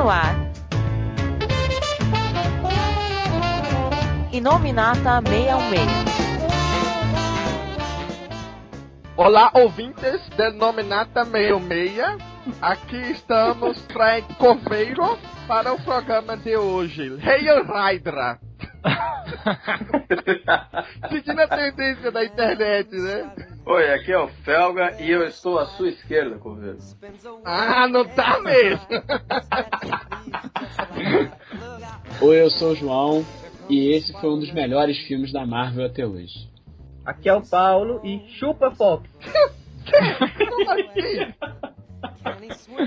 no ar. Inominata 616. Olá, ouvintes denominata 66. Aqui estamos, Frank Coveiro, para o programa de hoje. Hail Hydra. Seguindo a tendência da internet, né? Oi, aqui é o Felga e eu estou à sua esquerda, Coveiro. Ah, não tá mesmo! Oi, eu sou o João e esse foi um dos melhores filmes da Marvel até hoje. Aqui é o Paulo e chupa Fox.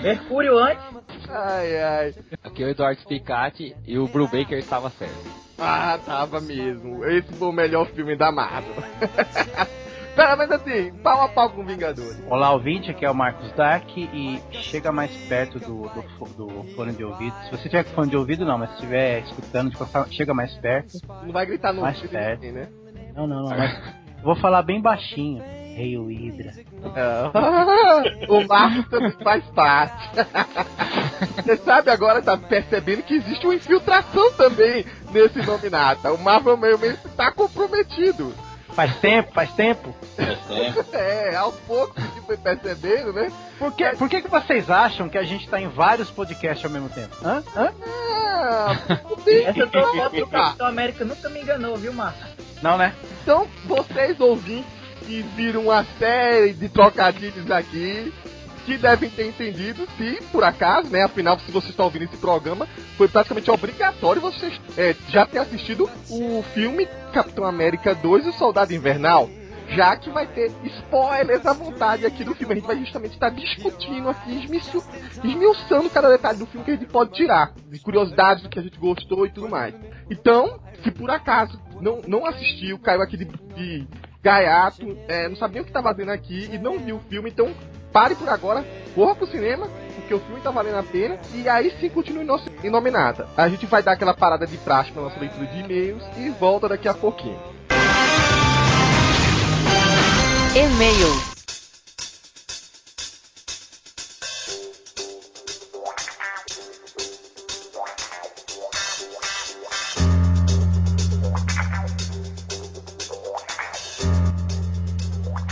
Mercúrio antes. Ai, ai. Aqui é o Eduardo Spicati e o Brubaker estava certo. Ah, tava mesmo. Esse foi o melhor filme da Marvel. Pera, mas assim, pau a pau com Vingadores. Olá, ouvinte, aqui é o Marcos Dark e chega mais perto do, do, do fone de ouvido. Se você tiver com fone de ouvido, não, mas se estiver escutando, chega mais perto. Não vai gritar no Mais perto. ninguém, né? Não, não, não, mas vou falar bem baixinho. Hail Hydra. o Marcos também faz parte. Você sabe agora, tá percebendo que existe uma infiltração também nesse nominata. O Marvel meio meio está comprometido. Faz tempo, faz tempo. É, aos poucos a gente foi percebendo, né? Por que, por que, que vocês acham que a gente tá em vários podcasts ao mesmo tempo? Hã? Hã? Ah. Essa tua foto do Capitão América nunca me enganou, viu, Márcio? Não, né? Então, vocês ouvintes que viram uma série de trocadilhos aqui, que devem ter entendido, se por acaso, né? Afinal, se você está ouvindo esse programa, foi praticamente obrigatório vocês é, já ter assistido o filme Capitão América 2 e o Soldado Invernal. Já que vai ter spoilers à vontade aqui do filme. A gente vai justamente estar discutindo aqui, esmiuçando cada detalhe do filme que a gente pode tirar. De curiosidades do que a gente gostou e tudo mais. Então, se por acaso não, não assistiu, caiu aqui de, de gaiato, é, não sabia o que estava fazendo aqui e não viu o filme, então pare por agora, corra pro cinema, porque o filme tá valendo a pena, e aí sim continue nosso Inominata. A gente vai dar aquela parada de praxe pra nossa leitura de e-mails e volta daqui a pouquinho. E-mail.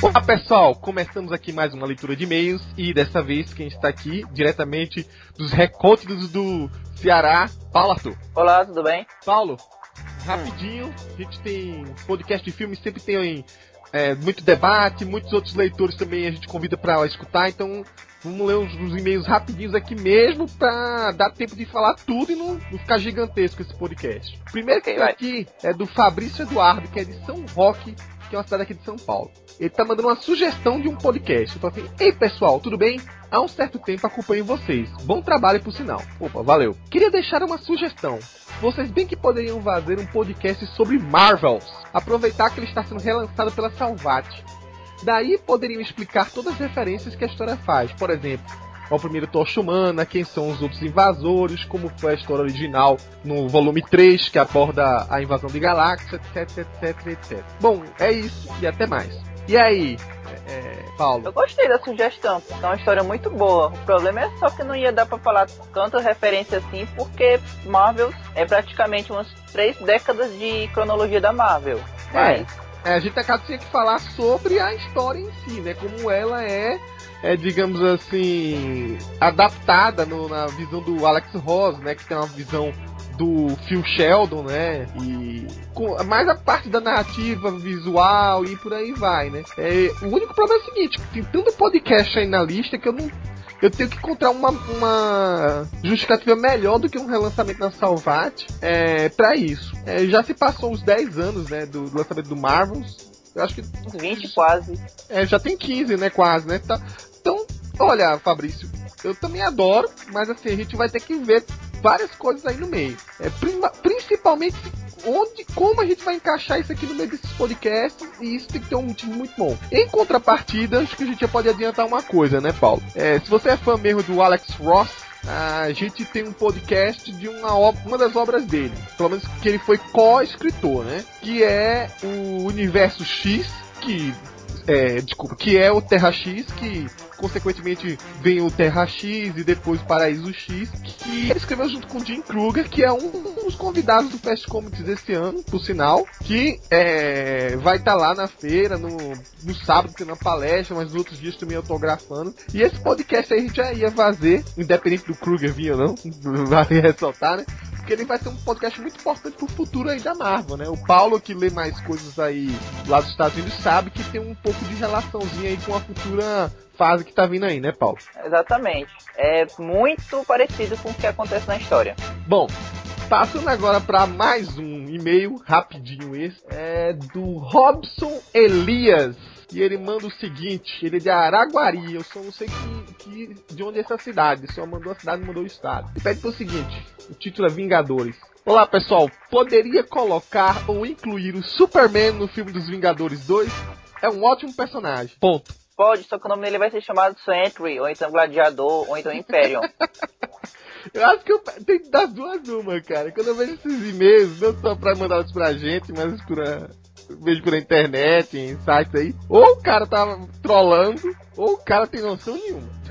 Olá pessoal, começamos aqui mais uma leitura de e-mails e dessa vez quem está aqui diretamente dos recônditos do Ceará, Paulo Arthur. Olá, tudo bem? Paulo, rapidinho, a gente tem podcast de filmes, sempre tem é, muito debate, muitos outros leitores também a gente convida para escutar, então vamos ler uns, uns e-mails rapidinhos aqui mesmo para dar tempo de falar tudo e não, não ficar gigantesco esse podcast. O primeiro que tem aqui é do Fabrício Eduardo, que é de São Roque, que é uma cidade aqui de São Paulo. Ele tá mandando uma sugestão de um podcast. Ele assim: Ei pessoal, tudo bem? Há um certo tempo acompanho vocês. Bom trabalho por sinal. Opa, valeu. Queria deixar uma sugestão. Vocês bem que poderiam fazer um podcast sobre Marvels. Aproveitar que ele está sendo relançado pela Salvat. Daí poderiam explicar todas as referências que a história faz. Por exemplo, ao primeiro Tocha Humana, quem são os outros invasores, como foi a história original no volume 3, que aborda a invasão de galáxia, etc, etc, etc. Bom, é isso e até mais. E aí, é, é, Paulo? Eu gostei da sugestão, porque é uma história muito boa. O problema é só que não ia dar pra falar tanta referência assim, porque Marvel é praticamente umas três décadas de cronologia da Marvel. Mas É, a gente acaba tinha que falar sobre a história em si, né? Como ela é, é digamos assim, adaptada no- na visão do Alex Ross, né? Que tem uma visão do Phil Sheldon, né? E com, mais a parte da narrativa visual e por aí vai, né? É, o único problema é o seguinte, tem tanto podcast aí na lista que eu não eu tenho que encontrar uma, uma justificativa melhor do que um relançamento na Salvat é, para isso. É, já se passou uns 10 anos né, do, do lançamento do Marvels. Eu acho que uns 20 quase. é, já tem 15, né, quase, né? Tá- então, olha, Fabrício, eu também adoro, mas assim, a gente vai ter que ver várias coisas aí no meio. É, principalmente onde, como a gente vai encaixar isso aqui no meio desses podcasts, e isso tem que ter um motivo muito bom. Em contrapartida, acho que a gente já pode adiantar uma coisa, né, Paulo? É, se você é fã mesmo do Alex Ross, a gente tem um podcast de uma, uma das obras dele, pelo menos que ele foi co-escritor, né? Que é o Universo X, que é, desculpa, que é o Terra X, que consequentemente vem o Terra X e depois o Paraíso X, que ele escreveu junto com o Jim Kruger, que é um dos convidados do Fast Comics desse ano, por sinal, que é, vai estar tá lá na feira, no, no sábado tendo uma palestra, mas nos outros dias também autografando. E esse podcast aí a gente já ia fazer, independente do Kruger vir ou não, vale ressaltar, né? porque ele vai ser um podcast muito importante pro futuro aí da Marvel, né? O Paulo, que lê mais coisas aí lá dos Estados Unidos, sabe que tem um pouco de relaçãozinha aí com a futura fase que tá vindo aí, né, Paulo? Exatamente. É muito parecido com o que acontece na história. Bom, passando agora para mais um e-mail rapidinho esse, é do Robson Elias. E ele manda o seguinte, ele é de Araguari, eu só não sei que, que, de onde é essa cidade, só mandou a cidade e mandou o estado. Ele pede o seguinte, o título é Vingadores. Olá pessoal, poderia colocar ou incluir o Superman no filme dos Vingadores 2? É um ótimo personagem. Ponto. Pode, só que o nome dele vai ser chamado Sentry, ou então Gladiador, ou então Imperium. eu acho que eu tenho que dar duas uma, cara. Quando eu vejo esses e-mails, não só pra mandar eles pra gente, mas por vejo pela internet, em sites aí, ou o cara tá trolando, ou o cara tem noção nenhuma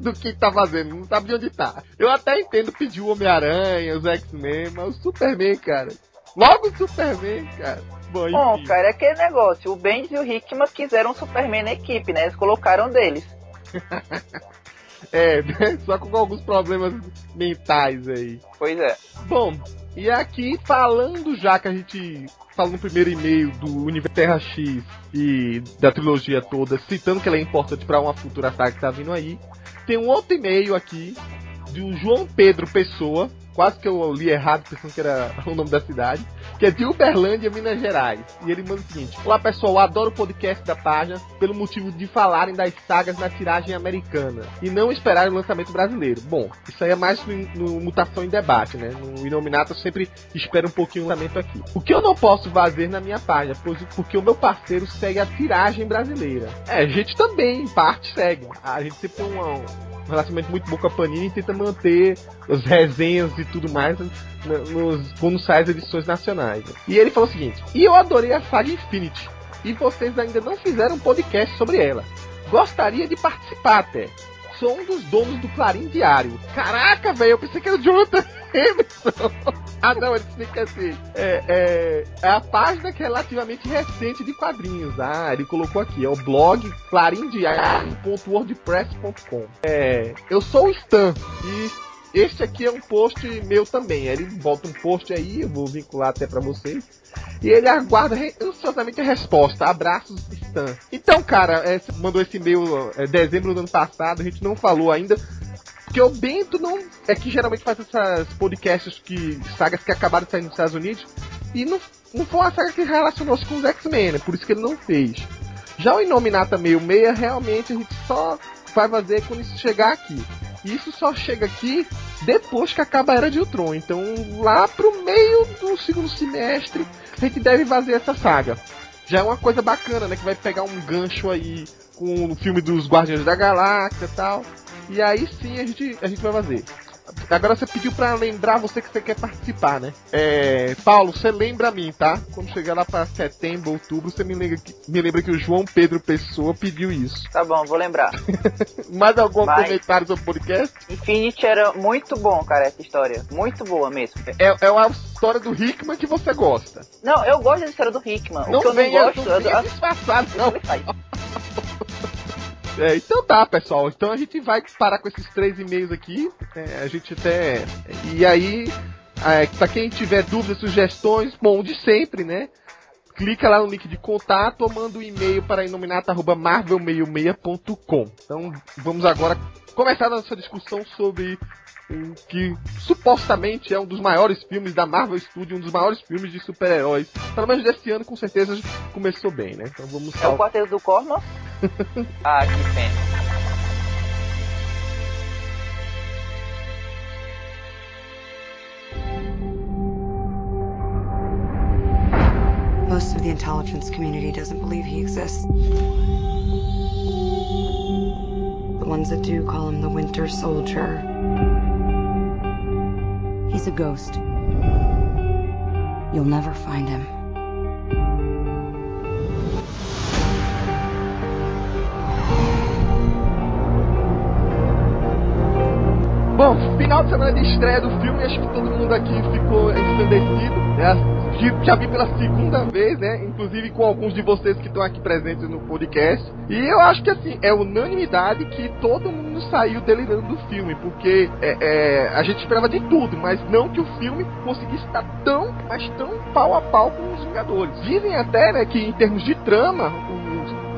do que tá fazendo, não sabe de onde tá. Eu até entendo pedir o Homem-Aranha, os X-Men, mas o Superman, cara. Logo o Superman, cara. Bom, Bom, cara, é aquele negócio. O Bendis e o Hickman quiseram o Superman na equipe, né? Eles colocaram deles. é, só com alguns problemas mentais aí. Pois é. Bom, e aqui falando já que a gente falou no primeiro e-mail do Universo Terra X e da trilogia toda, citando que ela é importante para uma futura saga que tá vindo aí, tem um outro e-mail aqui do João Pedro Pessoa, quase que eu li errado pensando que era o nome da cidade, que é de Uberlândia, Minas Gerais. E ele manda o seguinte: Olá pessoal, adoro o podcast da página pelo motivo de falarem das sagas na tiragem americana e não esperar o lançamento brasileiro. Bom, isso aí é mais no, no Mutação em Debate, né? No Inominato eu sempre espero um pouquinho o lançamento aqui. O que eu não posso fazer na minha página, pois porque o meu parceiro segue a tiragem brasileira. É, a gente também, em parte, segue. A gente sempre tem uma relacionamento muito bom com a Panini e tenta manter as resenhas e tudo mais nos, quando sai as edições nacionais. E ele falou o seguinte: E eu adorei a saga Infinity. E vocês ainda não fizeram um podcast sobre ela. Gostaria de participar até. Sou um dos donos do Clarim Diário. Caraca, velho, eu pensei que era o Jonathan Emerson. ah, não, ele explica assim. É, é, é, a página que é relativamente recente de quadrinhos. Ah, ele colocou aqui. É o blog clarimdiário.wordpress.com. É, eu sou o Stan e este aqui é um post meu também. Ele bota um post aí, eu vou vincular até para vocês. E ele aguarda ansiosamente a resposta. Abraços, Stan. Então, cara, é, mandou esse e-mail é, dezembro do ano passado, a gente não falou ainda. Porque o Bento não. É que geralmente faz essas podcasts que. sagas que acabaram de sair nos Estados Unidos. E não, não foi uma saga que relacionou-se com os X-Men, né? Por isso que ele não fez. Já o Inominata meio meia, realmente a gente só vai fazer quando isso chegar aqui. E isso só chega aqui depois que acaba a Era de Ultron. Então, lá pro meio do segundo semestre, a gente deve fazer essa saga. Já é uma coisa bacana, né? Que vai pegar um gancho aí com o filme dos Guardiões da Galáxia e tal. E aí sim a gente, a gente vai fazer. Agora você pediu para lembrar você que você quer participar, né? É, Paulo, você lembra a mim, tá? Quando chegar lá para setembro, outubro, você me lembra, que, me lembra que o João Pedro Pessoa pediu isso. Tá bom, vou lembrar. Mais algum Mas... comentário sobre o podcast? Infinity era muito bom, cara, essa história. Muito boa mesmo. É, é uma história do Hickman que você gosta. Não, eu gosto da história do Hickman. Não o que eu venha, não gosto... Não venha disfarçado, não. É, então tá, pessoal. Então a gente vai parar com esses três e-mails aqui. É, a gente até. E aí, é, pra quem tiver dúvidas, sugestões, bom, de sempre, né? Clica lá no link de contato ou manda um e-mail para inominata.marvel66.com. Então vamos agora começar a nossa discussão sobre que supostamente é um dos maiores filmes da Marvel Studios, um dos maiores filmes de super-heróis. Pelo menos desse ano, com certeza, começou bem, né? Então vamos É o Quarteto do Corno? ah, que pena. Most of the intelligence community doesn't believe he exists. The ones that do call him the Winter Soldier. He's a ghost. You'll never find him. Bom, final de semana de estreia do filme, acho que todo mundo aqui ficou é, ensandecido, né? Que já vi pela segunda vez, né? Inclusive com alguns de vocês que estão aqui presentes no podcast. E eu acho que assim, é unanimidade que todo mundo saiu delirando do filme, porque é, é, a gente esperava de tudo, mas não que o filme conseguisse estar tão, mas tão pau a pau com os Vingadores. Dizem até, né, que em termos de trama, o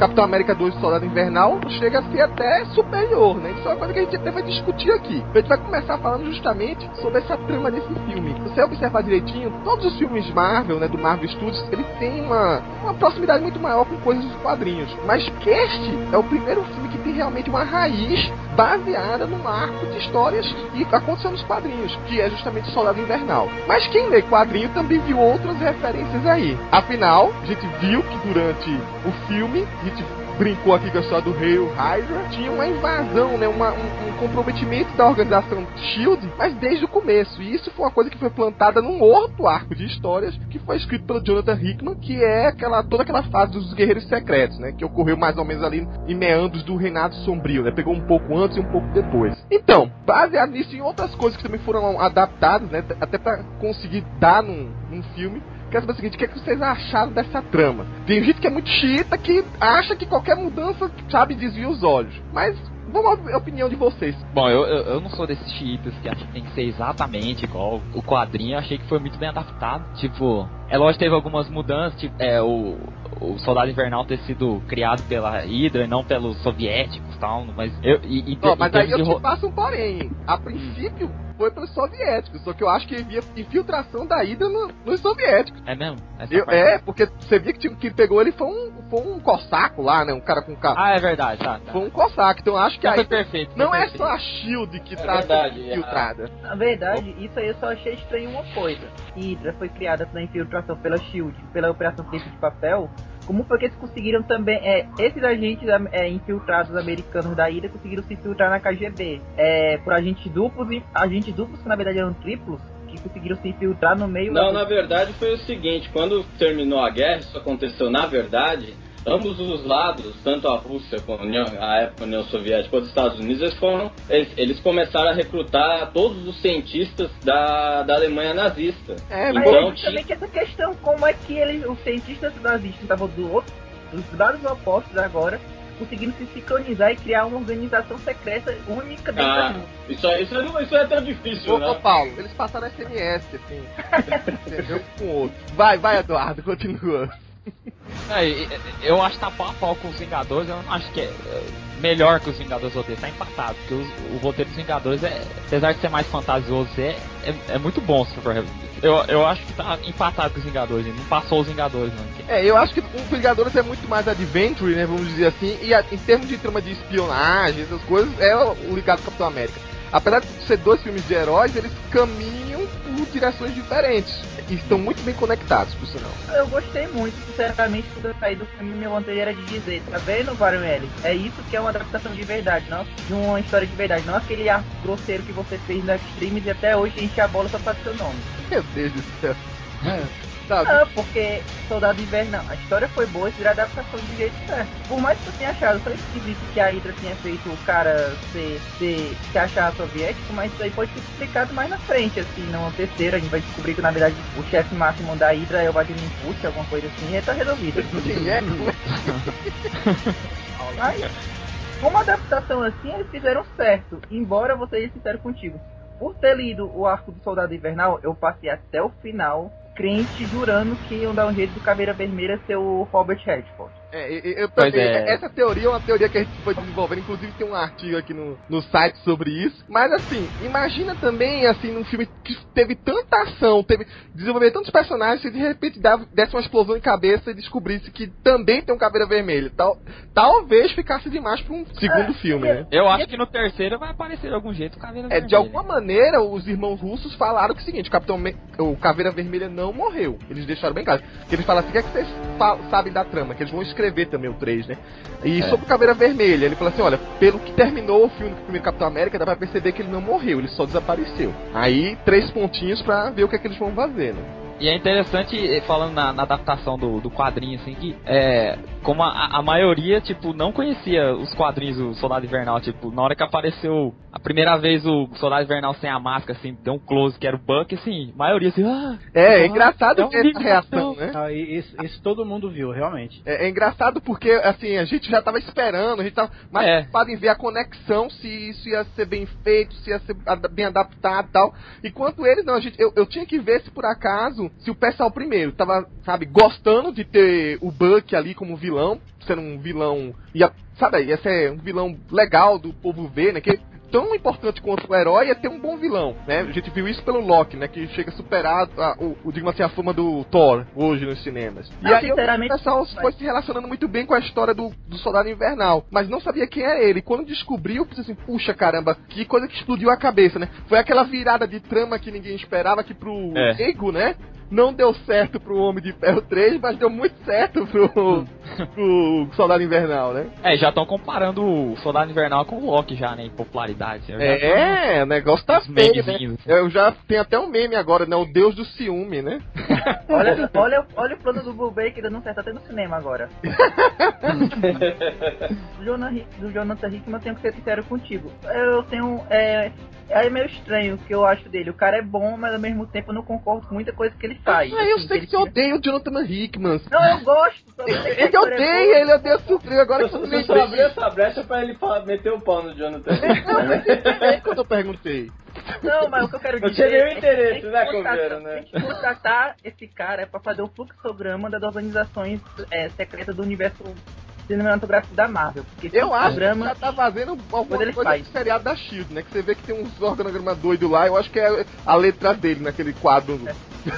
Capitão América 2 Soldado Invernal chega a ser até superior, né? Isso é uma coisa que a gente até vai discutir aqui. A gente vai começar falando justamente sobre essa trama desse filme. Se você observar direitinho, todos os filmes Marvel, né, do Marvel Studios, ele tem uma, uma proximidade muito maior com coisas dos quadrinhos. Mas este é o primeiro filme que tem realmente uma raiz baseada num arco de histórias que aconteceu nos quadrinhos, que é justamente Soldado Invernal. Mas quem lê quadrinho também viu outras referências aí. Afinal, a gente viu que durante o filme, a gente brincou aqui com a história do Hail Hydra, tinha uma invasão, né, uma, um, um, comprometimento da organização SHIELD, mas desde o começo. E isso foi uma coisa que foi plantada num outro arco de histórias que foi escrito pelo Jonathan Hickman, que é aquela toda aquela fase dos Guerreiros Secretos, né, que ocorreu mais ou menos ali em meandros do Reinado Sombrio, né, pegou um pouco antes e um pouco depois. Então, baseado nisso e em outras coisas que também foram adaptadas, né, até para conseguir dar num, num filme, quero saber o seguinte: o que, é que vocês acharam dessa trama? Tem gente que é muito xiita que acha que qualquer mudança, sabe, desvia os olhos. Mas Vamos a opinião de vocês. Bom, eu, eu, eu não sou desses chiitas que acham que tem que ser exatamente igual o quadrinho. Eu achei que foi muito bem adaptado. Tipo, é lógico que teve algumas mudanças. Tipo, é, o, o Soldado Invernal ter sido criado pela Hydra e não pelos soviéticos e tal. Mas eu. E, e, oh, mas aí eu te passo um porém. A princípio, foi pelos soviéticos. Só que eu acho que havia infiltração da ida no, nos soviéticos. É mesmo? Eu, é, porque você via que tipo, que pegou ele foi um, foi um cossaco lá, né? Um cara com carro. Ah, é verdade, tá, tá. Foi um cossaco. Então eu acho que não aí. Foi perfeito. Não é perfeito. só a Shield que É tá verdade, infiltrada. Na verdade, isso aí eu só achei estranho uma coisa. Hydra foi criada na infiltração pela Shield, pela Operação Tempo de Papel. Como foi que eles conseguiram também. É, esses agentes é, infiltrados americanos da Hydra conseguiram se infiltrar na KGB? É, por agentes duplos, agentes duplos que na verdade eram triplos, que conseguiram se infiltrar no meio. Não, na verdade foi o seguinte: quando terminou a guerra, isso aconteceu na verdade. Ambos os lados, tanto a Rússia como a época União Soviética quanto os Estados Unidos, eles, foram, eles, eles, começaram a recrutar todos os cientistas da, da Alemanha nazista. É, mas então, também que essa questão, como é que eles, os cientistas nazistas estavam do outro, dos lados opostos agora, conseguindo se sincronizar e criar uma organização secreta única dentro ah, do mundo. Isso, isso, é, isso é tão difícil, ô, né? Ô, Paulo, eles passaram SMS, assim, entendeu? Com o outro. Vai, vai, Eduardo, continua. É, eu acho que tá pau a pau com os Vingadores, eu não acho que é melhor que os Vingadores roteiro, tá empatado, porque os, o roteiro dos Vingadores, é, apesar de ser mais fantasioso, é, é, é muito bom se for eu, eu acho que tá empatado com os Vingadores, não passou os Vingadores, não. É, eu acho que os Vingadores é muito mais adventure, né, vamos dizer assim, e a, em termos de trama de espionagem, essas coisas, é o ligado Capitão América. Apesar de ser dois filmes de heróis, eles caminham por direções diferentes. E estão muito bem conectados, por sinal. Eu gostei muito, sinceramente, quando eu saí do filme, minha vontade era de dizer, tá vendo, Ellis? É isso que é uma adaptação de verdade, não de uma história de verdade, não aquele arco grosseiro que você fez na Streams e até hoje enche a bola só pra seu nome. Meu Deus do céu. Sabe? Ah, porque Soldado Invernal, a história foi boa e a adaptação de jeito certo. Por mais que eu tenha achado, só esquisito que a Hydra tinha feito o cara ser, ser, se achar soviético, mas isso aí pode ser explicado mais na frente, assim, no terceiro a gente vai descobrir que na verdade o chefe máximo da Hydra é o Vladimir Putin, alguma coisa assim, e tá resolvido. Mas, como adaptação assim, eles fizeram certo, embora vou ser sincero contigo. Por ter lido o arco do Soldado Invernal, eu passei até o final crente jurando que iam dar um jeito do Caveira Vermelha ser o Robert Redford. É, eu, eu, é. essa teoria é uma teoria que a gente foi desenvolvendo, inclusive tem um artigo aqui no, no site sobre isso. Mas assim, imagina também, assim, num filme que teve tanta ação, teve desenvolver tantos personagens, se de repente desse uma explosão em cabeça e descobrisse que também tem um Caveira Vermelha. Tal, talvez ficasse demais pra um segundo é, filme, né? Eu acho que no terceiro vai aparecer de algum jeito o Caveira é, Vermelha. De alguma maneira, os irmãos russos falaram que é o seguinte, o Capitão Me o Caveira Vermelha não morreu. Eles deixaram bem claro. Que eles falam assim, o que, é que vocês sabem da trama? Que eles vão escrever escrever também o 3, né? E é. sobre o Caveira Vermelha, ele falou assim: olha, pelo que terminou o filme do primeiro Capitão América, dá pra perceber que ele não morreu, ele só desapareceu. Aí, três pontinhos pra ver o que é que eles vão fazer, né? E é interessante, eh, falando na, na adaptação do, do quadrinho, assim, que é, como a, a maioria, tipo, não conhecia os quadrinhos do Soldado Invernal, tipo, na hora que apareceu a primeira vez o Soldado Invernal sem a máscara, assim, deu um close que era o Buck, assim, a maioria assim, ah, É, é ah, engraçado é ver essa reação, então. né? Ah, e isso, isso todo mundo viu, realmente. É, é engraçado porque, assim, a gente já tava esperando, a gente tava mais É. preocupado em ver a conexão, se isso ia ser bem feito, se ia ser bem adaptado e tal. Enquanto eles, não, a gente, eu, eu tinha que ver se por acaso, se o pessoal primeiro tava, sabe, gostando de ter o Buck ali como vilão, sendo um vilão, ia, sabe, ia ser um vilão legal do povo ver, né, que tão importante quanto o herói é ter um bom vilão, né? A gente viu isso pelo Loki, né? Que chega superado a, o, o, digamos assim, a fama do Thor hoje nos cinemas. E Não, aí sinceramente, o pessoal foi se relacionando muito bem com a história do, do Soldado Invernal, mas não sabia quem era ele. Quando descobriu, pensei assim, puxa caramba, que coisa que explodiu a cabeça, né? Foi aquela virada de trama que ninguém esperava, que pro É. Ego, né? Não deu certo pro Homem de Ferro 3, mas deu muito certo pro, pro Soldado Invernal, né? É, já estão comparando o Soldado Invernal com o Loki já, né, em popularidade. Vi É, o negócio tá feio, né? Eu já tenho até um meme agora, né? O Deus do ciúme, né? Olha, olha, olha o plano do Brubaker dando certo até no cinema agora. do, Jonah, do Jonathan Hickman, eu tenho que ser sincero contigo. Eu tenho. É, é meio estranho o que eu acho dele. O cara é bom, mas ao mesmo tempo eu não concordo com muita coisa que ele faz. Ah, eu Assim, sei ele que você odeia o Jonathan Hickman. Não, eu gosto. que Ele é odeia, boa. ele odeia sofrer. Agora Eu que eu eu só abri essa brecha pra ele meter o pau no Jonathan. Não, mas é quando eu perguntei. Não, mas o que eu quero Eu dizer. tinha nenhum é que interesse, tem que né, contratar- Coveiro, né? Tem que contratar esse cara pra fazer o fluxograma das organizações é, secretas do universo cinematográfico da Marvel. Porque Eu acho que fluxograma- já tá fazendo alguma ele coisa faz. do seriado da Shield, né? Que você vê que tem uns organogramas doidos lá. Eu acho que é a letra dele naquele quadro.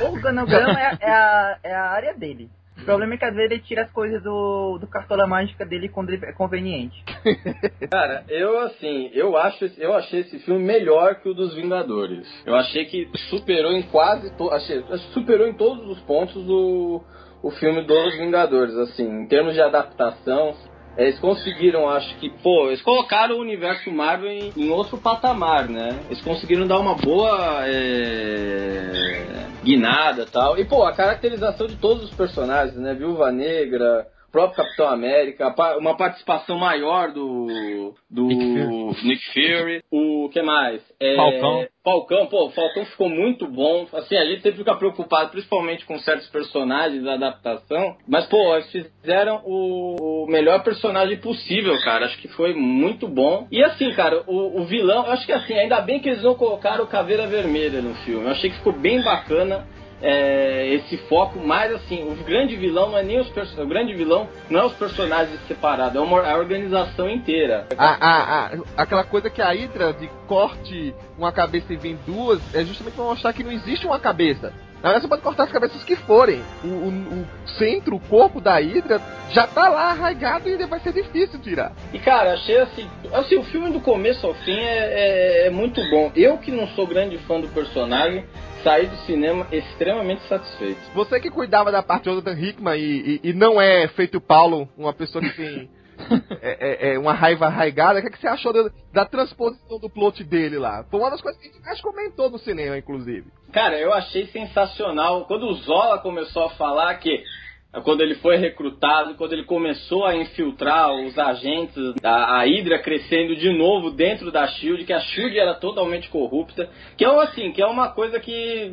O organograma é, é a, é a área dele. O problema é que às vezes ele tira as coisas do, do cartola mágica dele quando ele é conveniente. Cara, eu assim, eu acho, esse- eu achei esse filme melhor que o dos Vingadores. Eu achei que superou em quase, to, achei, superou em todos os pontos o, o filme dos Vingadores, assim, em termos de adaptação. Eles conseguiram, acho que, pô, eles colocaram o universo Marvel em, em outro patamar, né? Eles conseguiram dar uma boa é, guinada tal. E, pô, a caracterização de todos os personagens, né? Viúva Negra, próprio Capitão América, uma participação maior do, do Nick Fury. O que mais? É, Falcão. Falcão, pô, o Falcão ficou muito bom. Assim, a gente sempre fica preocupado, principalmente com certos personagens da adaptação. Mas, pô, eles fizeram o, o melhor personagem possível, cara. Acho que foi muito bom. E assim, cara, o, o vilão, acho que assim, ainda bem que eles não colocaram o Caveira Vermelha no filme. Eu achei que ficou bem bacana é, esse foco, mas assim, o grande vilão não é nem os o grande vilão não é os personagens separados, é uma, a organização inteira. A, a, a- aquela coisa que a Hydra de corte uma cabeça e vem duas é justamente pra mostrar que não existe uma cabeça. Na verdade, você pode cortar as cabeças que forem. O, o- o centro, o corpo da Hydra já tá lá arraigado e vai ser difícil tirar. E cara, achei assim, assim, o filme do começo ao fim é, é- é muito bom. Eu que não sou grande fã do personagem, saí do cinema extremamente satisfeito. Você que cuidava da parte de Jonathan Hickman e, e, e não é feito Paulo, uma pessoa que tem é, é- é uma raiva arraigada, o que, é que você achou da, da transposição do plot dele lá? Foi uma das coisas que a gente mais comentou no cinema, inclusive. Cara, eu achei sensacional. Quando o Zola começou a falar que quando ele foi recrutado, quando ele começou a infiltrar os agentes, a, a Hydra crescendo de novo dentro da Shield, que a Shield era totalmente corrupta, que é assim, que é uma coisa que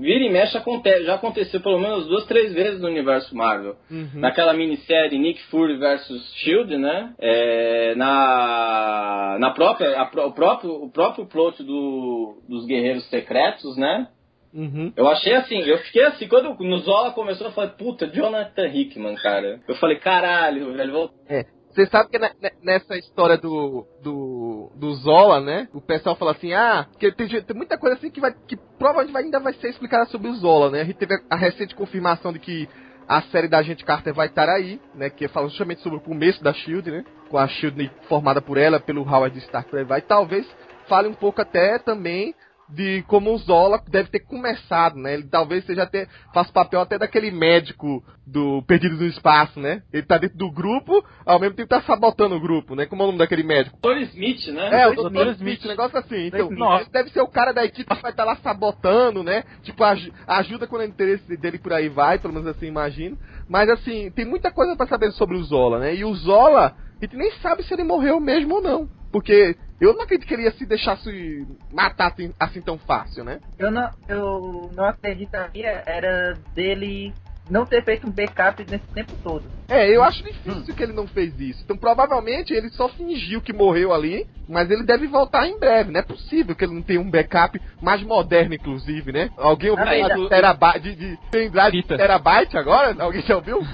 vira e mexe acontece, já aconteceu pelo menos duas, três vezes no universo Marvel. Naquela minissérie Nick Fury vs Shield, né? É, na na própria a o próprio o próprio plot do, dos Guerreiros Secretos, né? Uhum. Eu achei assim, eu fiquei assim, quando no Zola começou, eu falei, puta, Jonathan Hickman, cara. Eu falei, caralho, velho, vou... É. Você sabe que ne- ne- nessa história do, do, do Zola, né? O pessoal fala assim, ah, que tem, tem muita coisa assim que vai. que provavelmente ainda vai ser explicada sobre o Zola, né? A gente teve a, a recente confirmação de que a série da Agente Carter vai estar aí, né? Que fala justamente sobre o começo da Shield, né? Com a Shield formada por ela, pelo Howard Stark por aí vai. Talvez fale um pouco até também de como o Zola deve ter começado, né? Ele talvez seja até faça papel até daquele médico do Perdido no Espaço, né? Ele tá dentro do grupo, ao mesmo tempo tá sabotando o grupo, né? Como é o nome daquele médico? Dr. Smith, né? É, o Dr. Smith, um negócio assim. Então, nossa, deve ser o cara da equipe que vai estar tá lá sabotando, né? Tipo, aj ajuda quando o interesse dele por aí vai, pelo menos assim imagino. Mas assim, tem muita coisa para saber sobre o Zola, né? E o Zola, a gente nem sabe se ele morreu mesmo ou não. Porque eu não acredito que ele ia se deixar se matar assim, assim tão fácil, né? Eu não, eu não acreditaria era dele não ter feito um backup nesse tempo todo. É, eu acho difícil hum. que ele não fez isso. Então provavelmente ele só fingiu que morreu ali, mas ele deve voltar em breve. Não é possível que ele não tenha um backup mais moderno, inclusive, né? Alguém ouviu falar de terabyte, de, de pendrive de terabyte agora? Alguém já ouviu?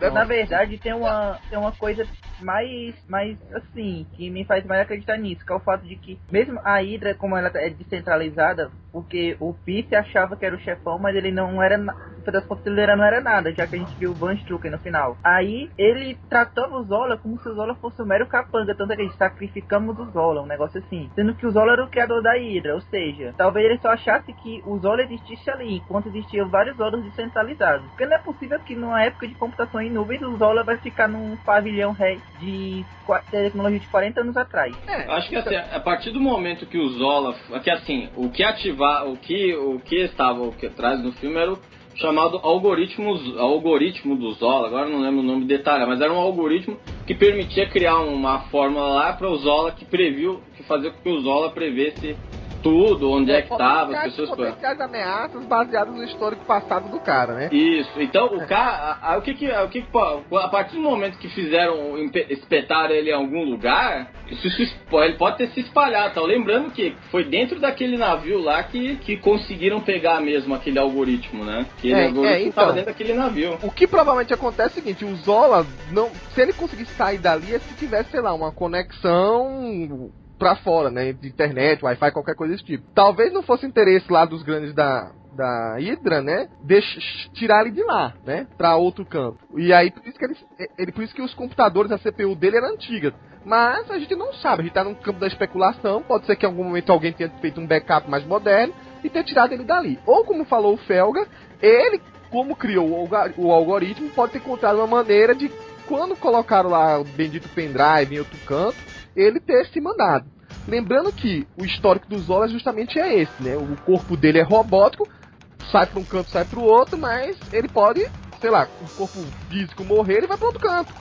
Na verdade, tem uma, tem uma coisa mais, mais assim, que me faz mais acreditar nisso, que é o fato de que, mesmo a Hydra, como ela é descentralizada, porque o Pierce achava que era o chefão, mas ele não era, das contas, ele não era nada, já que a gente viu o Van Strucker no final. Aí, ele tratava o Zola como se o Zola fosse o mero capanga, tanto é que a gente sacrificamos o Zola, um negócio assim. Sendo que o Zola era o criador da Hydra, ou seja, talvez ele só achasse que o Zola existisse ali, enquanto existiam vários Zolas descentralizados. Porque não é possível que numa época de computação em nuvens o Zola vai ficar num pavilhão rei de tecnologia de 40 anos atrás. É, acho que assim, a partir do momento que o Zola, que assim, o que ativar, o que o que estava o que atrás no filme era o chamado algoritmo, algoritmo do Zola, agora não lembro o nome detalhado, mas era um algoritmo que permitia criar uma fórmula lá para o Zola que previu, que fazia com que o Zola prevesse tudo, onde é, é que tava, as pessoas... Potenciais ameaças baseadas no histórico passado do cara, né? Isso, então o cara, a, a, o que que, o que que, a partir do momento que fizeram, espetar ele em algum lugar, isso, ele pode ter se espalhado, tá? Lembrando que foi dentro daquele navio lá que, que conseguiram pegar mesmo aquele algoritmo, né? Que é, algoritmo é, então, tava dentro daquele navio. O que provavelmente acontece é o seguinte, o Zola, não, se ele conseguisse sair dali, é se tivesse, sei lá, uma conexão pra fora, né? De internet, Wi-Fi, qualquer coisa desse tipo. Talvez não fosse interesse lá dos grandes da, da Hydra, né? Deixa, tirar ele de lá, né? Pra outro campo. E aí, por isso que ele, ele, por isso que os computadores, a CPU dele era antiga. Mas a gente não sabe, a gente tá no campo da especulação. Pode ser que em algum momento alguém tenha feito um backup mais moderno e ter tirado ele dali. Ou como falou o Felga, ele, como criou o algoritmo, pode ter encontrado uma maneira de quando colocaram lá o bendito pendrive em outro canto, ele ter se mandado. Lembrando que o histórico do Zola justamente é esse, né? O corpo dele é robótico, sai para um canto, sai para o outro, mas ele pode, sei lá, o corpo físico morrer, ele vai para outro canto.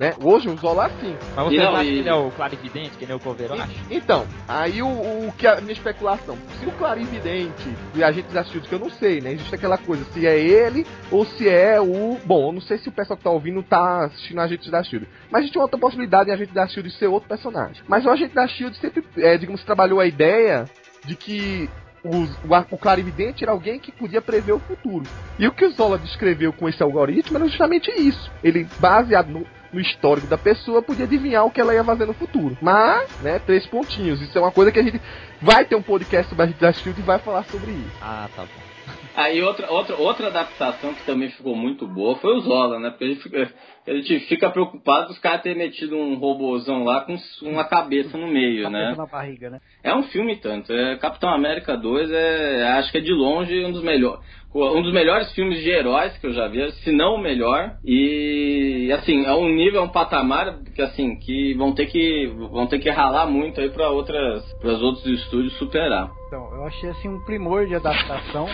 Né? Hoje o Zola é assim. Mas você não, acha e... que ele é o clarividente, que nem o Coveiro acha? Então, aí o, o, que a minha especulação, se o clarividente e a gente da Shield, que eu não sei, né? Existe aquela coisa, se é ele ou se é o. Bom, eu não sei se o pessoal que tá ouvindo tá assistindo a gente da Shield. Mas a gente tem outra possibilidade de a gente da Shield ser outro personagem. Mas o agente da Shield sempre, é, digamos, trabalhou a ideia de que o, o, clarividente era alguém que podia prever o futuro. E o que o Zola descreveu com esse algoritmo era justamente isso. Ele, baseado no, no histórico da pessoa, podia adivinhar o que ela ia fazer no futuro. Mas, né, três pontinhos. Isso é uma coisa que a gente vai ter um podcast sobre a da Shield e vai falar sobre isso. Ah, tá bom. Aí outra, outra, outra adaptação que também ficou muito boa foi o Zola, né? Porque a gente fica, a gente fica preocupado os caras terem metido um robôzão lá com uma cabeça no meio, né? Na barriga, né? É um filme tanto. É, Capitão América 2 é, acho que é de longe um dos melhores um dos melhores filmes de heróis que eu já vi, se não o melhor. E assim, é um nível, é um patamar que assim, que vão ter que vão ter que ralar muito aí para outras para os outros estúdios superar. Então, eu achei assim um primor de adaptação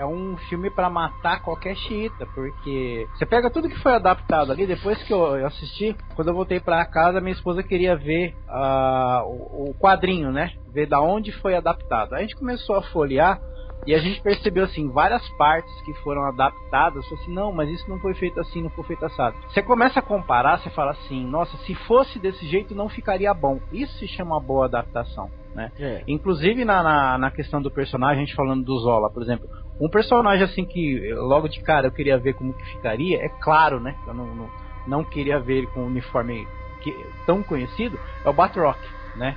é um filme para matar qualquer xiita, porque você pega tudo que foi adaptado ali, depois que eu assisti, quando eu voltei para casa, minha esposa queria ver uh, o, o, quadrinho, né? Ver da onde foi adaptado. Aí a gente começou a folhear e a gente percebeu assim, várias partes que foram adaptadas, falou assim, não, mas isso não foi feito assim, não foi feito assado. Você começa a comparar, você fala assim, nossa, se fosse desse jeito não ficaria bom. Isso se chama boa adaptação. Né? É. Inclusive na, na, na, questão do personagem, a gente falando do Zola, por exemplo, um personagem assim que logo de cara eu queria ver como que ficaria, é claro, né? Eu não, não, não queria ver ele com um uniforme que, tão conhecido, é o Batroc, né?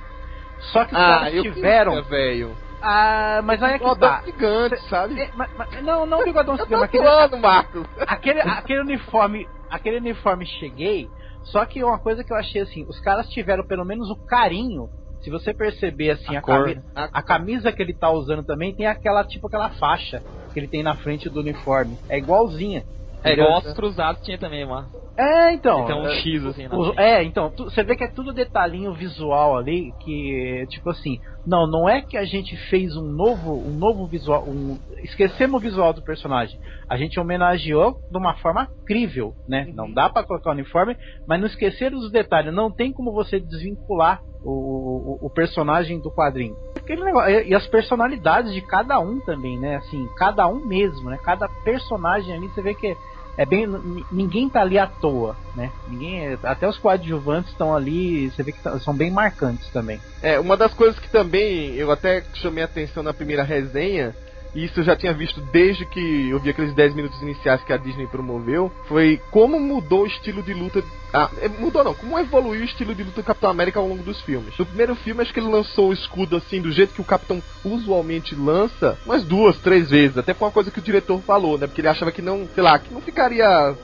Só que os ah, caras tiveram. velho. Ah, mas aí é que tá. gigante, sabe? É, mas, mas, não, não bigodão gigante, mas aquele, Marcos. aquele, aquele uniforme, aquele uniforme cheguei, só que uma coisa que eu achei assim, os caras tiveram pelo menos o carinho Se você perceber assim A a, cor. camisa, a camisa que ele tá usando também tem aquela tipo aquela faixa que ele tem na frente do uniforme. É igualzinha. É igual os cruzados tinha também, mano. É, então. Tem um é, X assim na os- é, então, tu- você vê que é tudo detalhinho visual ali, que, tipo assim, não, não é que a gente fez um novo, um novo visual, um, esquecemos o visual do personagem. A gente homenageou de uma forma crível, né? Não dá pra colocar o uniforme, mas não esquecer os detalhes. Não tem como você desvincular o, o, o personagem do quadrinho. Negócio- e e as personalidades de cada um também, né? Assim, cada um mesmo, né? Cada personagem ali, você vê que é bem ninguém tá ali à toa, né? Ninguém, é- até os coadjuvantes estão ali, você vê que tá- são bem marcantes também. É, uma das coisas que também eu até chamei atenção na primeira resenha, isso eu já tinha visto desde que eu vi aqueles 10 minutos iniciais que a Disney promoveu, foi como mudou o estilo de luta. Ah, é, mudou não, como evoluiu o estilo de luta do Capitão América ao longo dos filmes. No primeiro filme, acho que ele lançou o escudo assim, do jeito que o Capitão usualmente lança, umas duas, três vezes. Até foi uma coisa que o diretor falou, né? Porque ele achava que não, sei lá, que não ficaria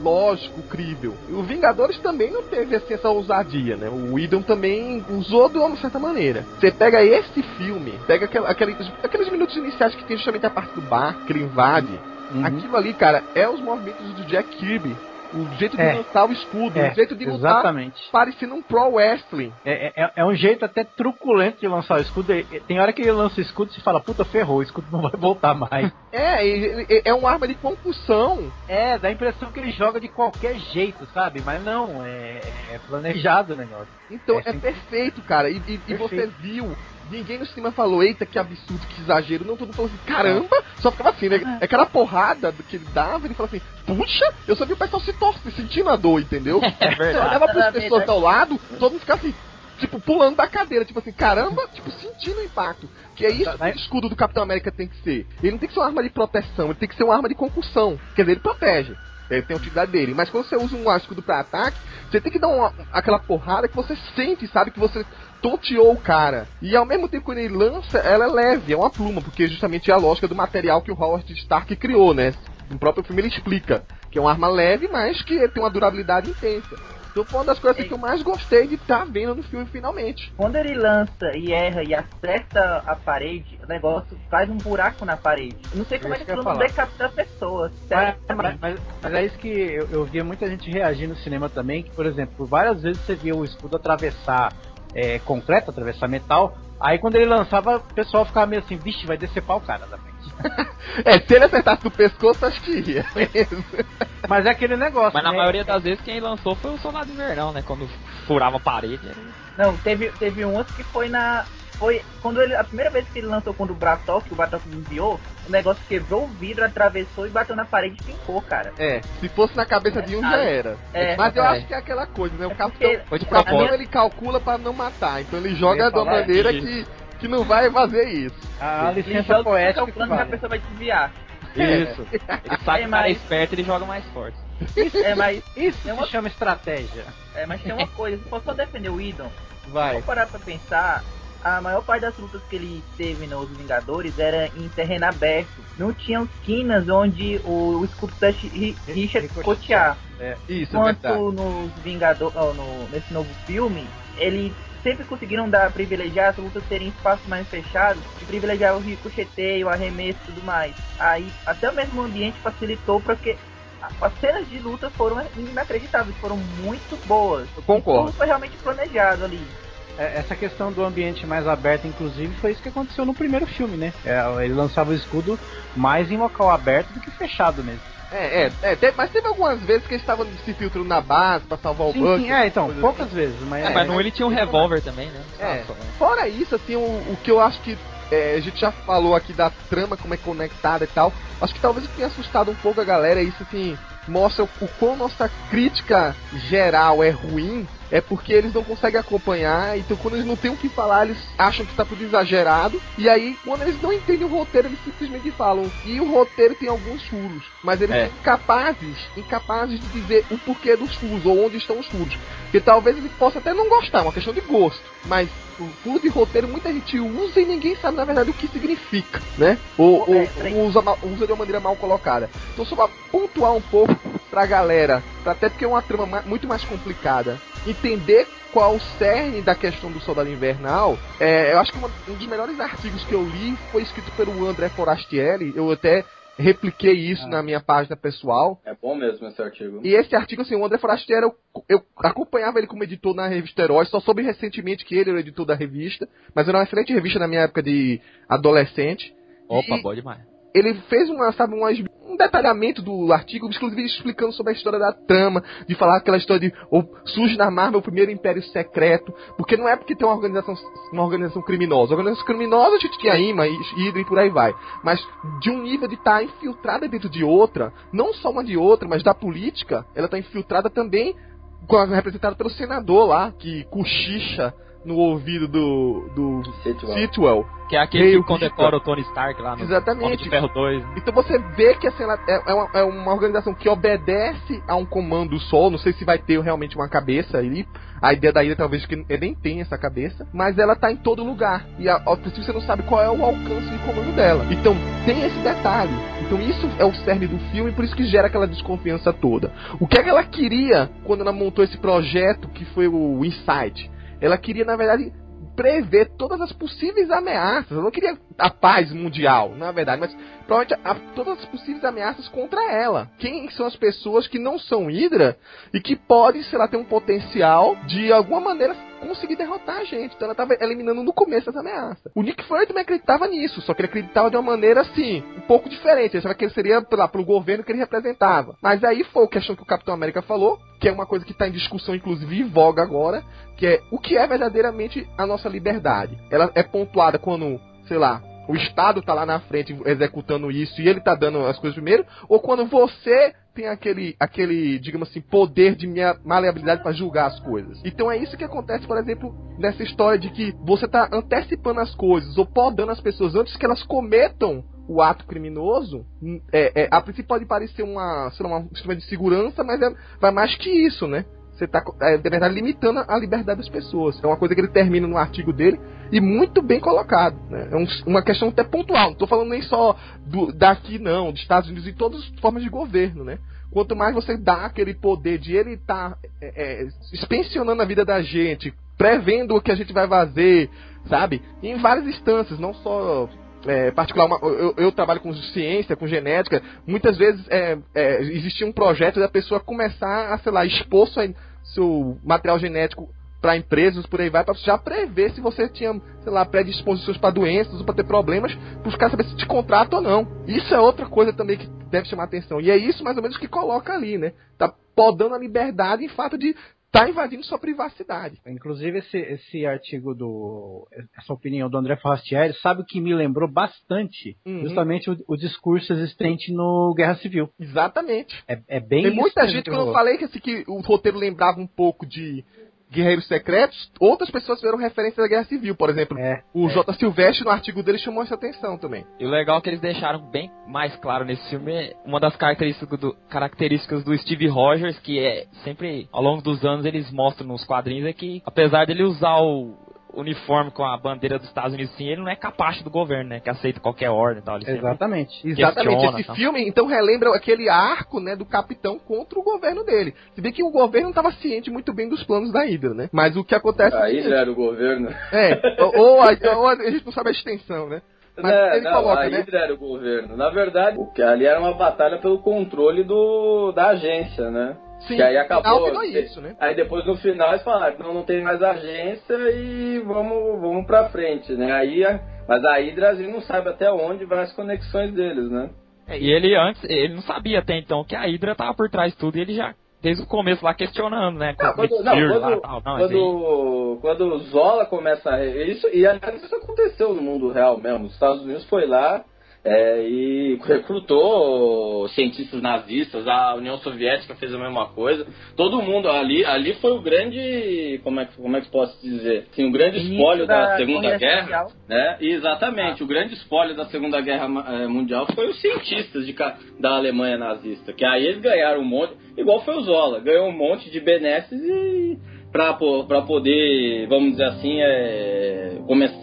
lógico, crível. O Vingadores também não teve assim essa ousadia, né? O Whedon também usou de uma certa maneira. Você pega esse filme, pega aquela, aquele- aqueles minutos iniciais que tem justamente a parte do bar, que ele invade. Uhum. Aquilo ali, cara, é os movimentos do Jack Kirby. O jeito de É. lançar o escudo, É, o jeito de lutar exatamente. parecendo um pro wrestling. É, é, é um jeito até truculento de lançar o escudo. Tem hora que ele lança o escudo e se fala, puta, ferrou, o escudo não vai voltar mais. É, é uma arma de concussão. é, dá a impressão que ele joga de qualquer jeito, sabe? Mas não, é, é planejado o negócio. Então É, é, sim. perfeito, cara. E, e- e você viu, ninguém no cinema falou, eita, que absurdo, que exagero. Não, todo mundo falou assim, caramba, só ficava assim, né? É aquela porrada que ele dava, ele falou assim, puxa, eu só vi o pessoal se torcer, sentindo a dor, entendeu? É Você verdade. olhava pras Exatamente, pessoas né? ao lado, todo mundo ficava assim, tipo, pulando da cadeira, tipo assim, caramba, tipo, sentindo o impacto. Que é isso que o escudo do Capitão América tem que ser. Ele não tem que ser uma arma de proteção, ele tem que ser uma arma de concussão. Quer dizer, ele protege. Ele tem a utilidade dele. Mas quando você usa um escudo pra ataque, você tem que dar uma, aquela porrada que você sente, sabe? Que você tonteou o cara. E ao mesmo tempo, quando ele lança, ela é leve, é uma pluma, porque justamente é a lógica do material que o Howard Stark criou, né? No próprio filme ele explica que é uma arma leve, mas que tem uma durabilidade intensa. Então foi uma das coisas que eu mais gostei de estar vendo no filme finalmente. Quando ele lança e erra e acerta a parede, o negócio faz um buraco na parede. Eu não sei como é que que não decapita a pessoa. Mas, sinceramente. mas- mas é isso que eu, eu via muita gente reagir no cinema também, que, por exemplo, várias vezes você via o escudo atravessar é, concreto, atravessar metal, aí quando ele lançava, o pessoal ficava meio assim, vixe, vai decepar o cara da frente. É, se ele acertasse no pescoço, acho que ia. Mas é aquele negócio, Mas na né? maioria das vezes quem lançou foi o Soldado Invernal, né? Quando furava a parede. era- Não, teve, teve um outro que foi na. Foi quando ele. A primeira vez que ele lançou quando o Bratok, o Bratok enviou, o negócio quebrou o vidro, atravessou e bateu na parede e pincou, cara. É, se fosse na cabeça de um já era. É. Mas eu É. acho que é aquela coisa, né? O É capitão, porque- Foi de o capitão propósito. ele calcula pra não matar, então ele joga de uma maneira isso. que, que não vai fazer isso. A Ele licença joga poética que calculando que a vale. pessoa vai desviar. Isso. Ele sabe É, que é mas- esperto ele joga mais forte. É, mas, Isso É uma- se chama estratégia. é, mas tem uma coisa, se for só defender o Idon, Vai. Se for parar pra pensar, a maior parte das lutas que ele teve nos Vingadores era em terreno aberto. Não tinham esquinas onde o, o escudo pudesse ri- ricochetear. ricochetear. Isso, é verdade. Enquanto nos Vingadores, no, nesse novo filme, eles sempre conseguiram dar privilegiar as lutas terem espaços mais fechados e privilegiar o ricocheteio, o arremesso e tudo mais. Aí até mesmo o ambiente facilitou porque a- as cenas de luta foram inacreditáveis, foram muito boas. Eu concordo. Tudo foi realmente planejado ali. É, Essa questão do ambiente mais aberto, inclusive, foi isso que aconteceu no primeiro filme, né? É, ele lançava o escudo mais em local aberto do que fechado mesmo. É, é, é mas teve algumas vezes que eles estavam se filtrando na base pra salvar o Sim, Buck. sim, é, então, poucas assim. vezes, mas. É, mas no ele tinha um revólver também, né? É. Só- só- Fora isso, assim, o, o que eu acho que é, a gente já falou aqui da trama, como é conectada e tal. Acho que talvez o que tenha assustado um pouco a galera é isso, assim, mostra o, o quão nossa crítica geral é ruim. É porque eles não conseguem acompanhar, então quando eles não têm o que falar, eles acham que tá tudo exagerado. E aí, quando eles não entendem o roteiro, eles simplesmente falam. E o roteiro tem alguns furos, mas eles É. são incapazes, incapazes de dizer o porquê dos furos, ou onde estão os furos. Porque talvez ele possa até não gostar, é uma questão de gosto. Mas o furo de roteiro muita gente usa e ninguém sabe na verdade o que significa, né? Ou, É, ou- ou usa, mal- usa de uma maneira mal colocada. Então só pra pontuar um pouco, pra galera, até porque é uma trama muito mais complicada, entender qual o cerne da questão do Soldado Invernal, é, eu acho que uma, um dos melhores artigos que eu li foi escrito pelo André Forastieri, eu até repliquei isso ah. na minha página pessoal. É bom mesmo esse artigo. E esse artigo, assim, o André Forastieri, eu, eu acompanhava ele como editor na revista Heróis, só soube recentemente que ele era o editor da revista, mas era uma excelente revista na minha época de adolescente. Opa, e... bom demais ele fez uma, sabe, umas, um detalhamento do artigo, inclusive explicando sobre a história da trama, de falar aquela história de ou, surge na Marvel o primeiro império secreto, porque não é porque tem uma organização, uma organização criminosa. A organização criminosa a gente tinha IMA, Hydra e por aí vai. Mas de um nível de estar tá infiltrada dentro de outra, não só uma de outra, mas da política, ela está infiltrada também, representada pelo senador lá, que cochicha no ouvido do, do Sitwell. Sitwell. Que é aquele que condecora o Tony Stark lá no Exatamente. Homem de Ferro 2. Então você vê que assim, ela é, é, uma, é uma organização que obedece a um comando só. Não sei se vai ter realmente uma cabeça ali. A ideia da ilha talvez que nem tenha essa cabeça. Mas ela tá em todo lugar. E ao princípio você não sabe qual é o alcance de comando dela. Então tem esse detalhe. Então isso é o cerne do filme, por isso que gera aquela desconfiança toda. O que é que ela queria quando ela montou esse projeto que foi o Insight? Ela queria, na verdade, prever todas as possíveis ameaças. Ela não queria a paz mundial, na verdade, mas provavelmente a, todas as possíveis ameaças contra ela. Quem são as pessoas que não são Hydra e que podem, sei lá, ter um potencial de alguma maneira conseguir derrotar a gente. Então ela estava eliminando no começo essa ameaça. O Nick Fury também acreditava nisso, só que ele acreditava de uma maneira assim, um pouco diferente. Ele achava que ele seria lá, pelo governo que ele representava. Mas aí foi a questão que o Capitão América falou, que é uma coisa que está em discussão, inclusive em voga agora, que é o que é verdadeiramente a nossa liberdade. Ela é pontuada quando, sei lá, o Estado está lá na frente executando isso e ele está dando as coisas primeiro, ou quando você tem aquele, aquele, digamos assim, poder de minha maleabilidade para julgar as coisas. Então é isso que acontece, por exemplo, nessa história de que você está antecipando as coisas ou podando as pessoas antes que elas cometam o ato criminoso. É, é, a princípio pode parecer uma, sei lá, um sistema de segurança, mas é, vai mais que isso, né? Você está, é, de verdade, limitando a liberdade das pessoas. É uma coisa que ele termina no artigo dele e muito bem colocado. Né? É um, uma questão até pontual. Não estou falando nem só do, daqui, não, dos Estados Unidos, e todas as formas de governo. Né? Quanto mais você dá aquele poder de ele estar tá, é, é, a vida da gente, prevendo o que a gente vai fazer, sabe? Em várias instâncias, não só é, particular, uma, eu, eu, trabalho com ciência, com genética, muitas vezes é, é, existia um projeto da pessoa começar a, sei lá, expor seu, seu material genético para empresas, por aí vai, para já prever se você tinha, sei lá, predisposições para doenças ou para ter problemas, para caras saber se te contratam ou não. Isso é outra coisa também que deve chamar atenção. E é isso mais ou menos que coloca ali, né? Tá podando a liberdade em fato de está invadindo sua privacidade. Inclusive, esse, esse artigo do. essa opinião do André Forrastieri, sabe o que me lembrou bastante? Uhum. Justamente o, o, discurso existente no Guerra Civil. Exatamente. É, é bem Tem muita gente, quando eu falei que, assim, que o roteiro lembrava um pouco de Guerreiros Secretos, outras pessoas fizeram referência à Guerra Civil, por exemplo. É, o é. J. Silvestre, no artigo dele, chamou essa atenção também. E o legal é que eles deixaram bem mais claro nesse filme é uma das características do, características do Steve Rogers, que é sempre, ao longo dos anos, eles mostram nos quadrinhos, é que, apesar dele usar o, uniforme com a bandeira dos Estados Unidos, sim, ele não é capaz do governo, né? Que aceita qualquer ordem e tal. Exatamente. Exatamente. Esse filme, então, relembra aquele arco, né, do capitão contra o governo dele. Se bem que o governo não estava ciente muito bem dos planos da Hydra, né? Mas o que acontece... A Hydra era o governo. É, ou, a, ou a, gente não sabe a extensão, né? Mas é, ele não, coloca, a né? Hydra né? era o governo. Na verdade, o que ali era uma batalha pelo controle do, da agência, né? Sim, que aí acabou. Final, isso, né? Aí depois no final eles falaram, não, não tem mais agência e vamos, vamos pra frente, né? Aí, mas a Hydra a gente não sabe até onde vai as conexões deles, né? É, e ele antes, ele não sabia até então que a Hydra tava por trás de tudo e ele já desde o começo lá questionando, né? Não, quando, não, quando, lá, tal, não, quando, quando Zola começa a. Isso, e aliás, isso aconteceu no mundo real mesmo. Os Estados Unidos foi lá é, e recrutou cientistas nazistas, a União Soviética fez a mesma coisa. Todo mundo ali, ali foi o grande, como é que, como é que posso dizer, assim, o grande espólio da, da, Segunda Guerra, né? E exatamente, ah. o grande espólio da Segunda Guerra é, Mundial foi os cientistas de, da Alemanha nazista, que aí eles ganharam um monte, igual foi o Zola, ganhou um monte de benesses e para poder, vamos dizer assim, é,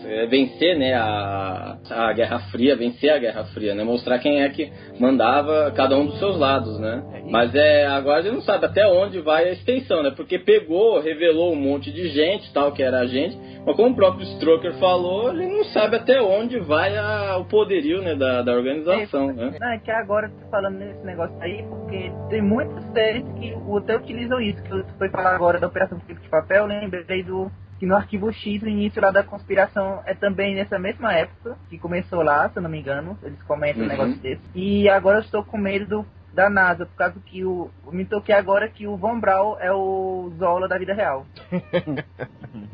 é, vencer, né, a, a Guerra Fria, vencer a Guerra Fria, né? Mostrar quem é que mandava cada um dos seus lados, né? Mas é agora a gente não sabe até onde vai a extensão, né? Porque pegou, revelou um monte de gente, tal que era a gente, mas como o próprio Stroker falou, ele não sabe até onde vai a, o poderio, né, da, da organização, é, né? Não, é que agora tô falando nesse negócio aí, porque tem muitas séries que até utilizam isso, que eu foi falar agora da Operação Tipo de Papel, lembrei do que no Arquivo X, o início lá da conspiração é também nessa mesma época, que começou lá, se eu não me engano, eles comentam Uhum. um negócio desse. E agora eu estou com medo do, da NASA, por causa que o. Me toquei agora que o Von Braun é o Zola da vida real.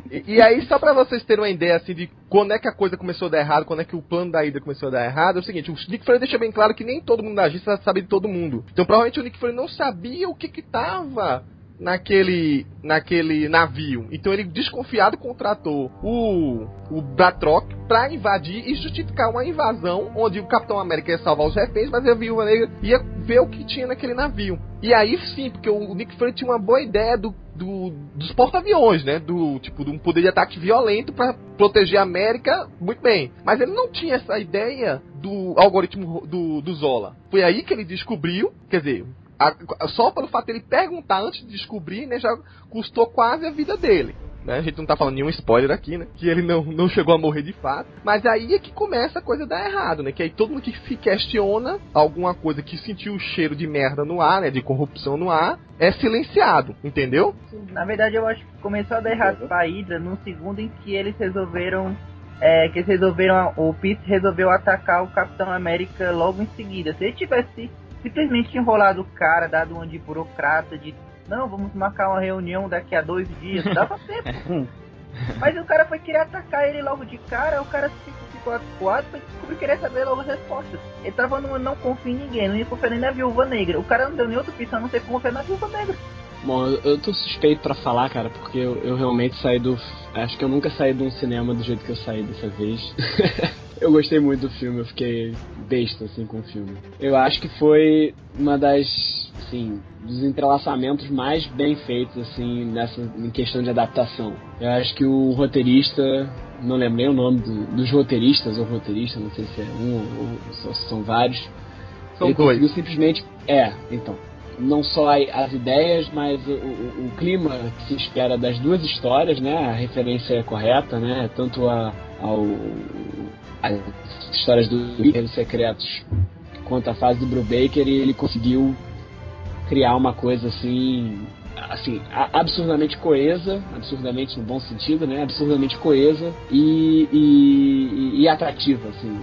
E, e aí, só pra vocês terem uma ideia assim de quando é que a coisa começou a dar errado, quando é que o plano da ida começou a dar errado, é o seguinte, o Nick Fury deixa bem claro que nem todo mundo da agência sabe de todo mundo. Então provavelmente o Nick Fury não sabia o que que tava naquele naquele navio. Então ele desconfiado contratou o o Batroc pra invadir e justificar uma invasão onde o Capitão América ia salvar os reféns, mas a Viúva Negra ia ver o que tinha naquele navio. E aí sim, porque o Nick Fury tinha uma boa ideia do, do dos porta-aviões, né? Do tipo de um poder de ataque violento pra proteger a América, muito bem. Mas ele não tinha essa ideia do algoritmo do, do Zola. Foi aí que ele descobriu, quer dizer, a- só pelo fato dele perguntar antes de descobrir, né, já custou quase a vida dele. Né? A gente não tá falando nenhum spoiler aqui, né? Que ele não, não chegou a morrer de fato. Mas aí é que começa a coisa a dar errado, né? Que aí todo mundo que se questiona alguma coisa que sentiu o cheiro de merda no ar, né? De corrupção no ar, é silenciado, entendeu? Na verdade, eu acho que começou a dar errado pra Hydra no segundo em que eles resolveram. É, que eles resolveram. O Pete resolveu atacar o Capitão América logo em seguida. Se ele tivesse simplesmente enrolado o cara, dado uma de burocrata, de não, vamos marcar uma reunião daqui a dois dias, dava tempo. Mas o cara foi querer atacar ele logo de cara, o cara ficou, acuado, foi descobrir que queria saber logo as respostas. Ele tava no não confia em ninguém, não ia confiar nem na viúva negra. O cara não deu nem outra opção, a não ter confiar na viúva negra. Bom, eu, eu tô suspeito pra falar, cara, porque eu, eu realmente saí do. Acho que eu nunca saí de um cinema do jeito que eu saí dessa vez. eu gostei muito do filme, eu fiquei besta assim com o filme. Eu acho que foi uma das. Assim, dos entrelaçamentos mais bem feitos, assim, nessa em questão de adaptação. Eu acho que o roteirista. Não lembrei o nome do- dos roteiristas ou roteirista, não sei se é um ou, ou se são vários. São ele dois. conseguiu simplesmente. É, então. Não só as ideias, mas o, o- o clima que se espera das duas histórias, né? A referência é correta, né? Tanto a, ao, as histórias do Guerreiros Secretos quanto a fase do Brubaker, e ele conseguiu criar uma coisa assim. Assim, absurdamente coesa, absurdamente no bom sentido, né? Absurdamente coesa e, e, e atrativa, assim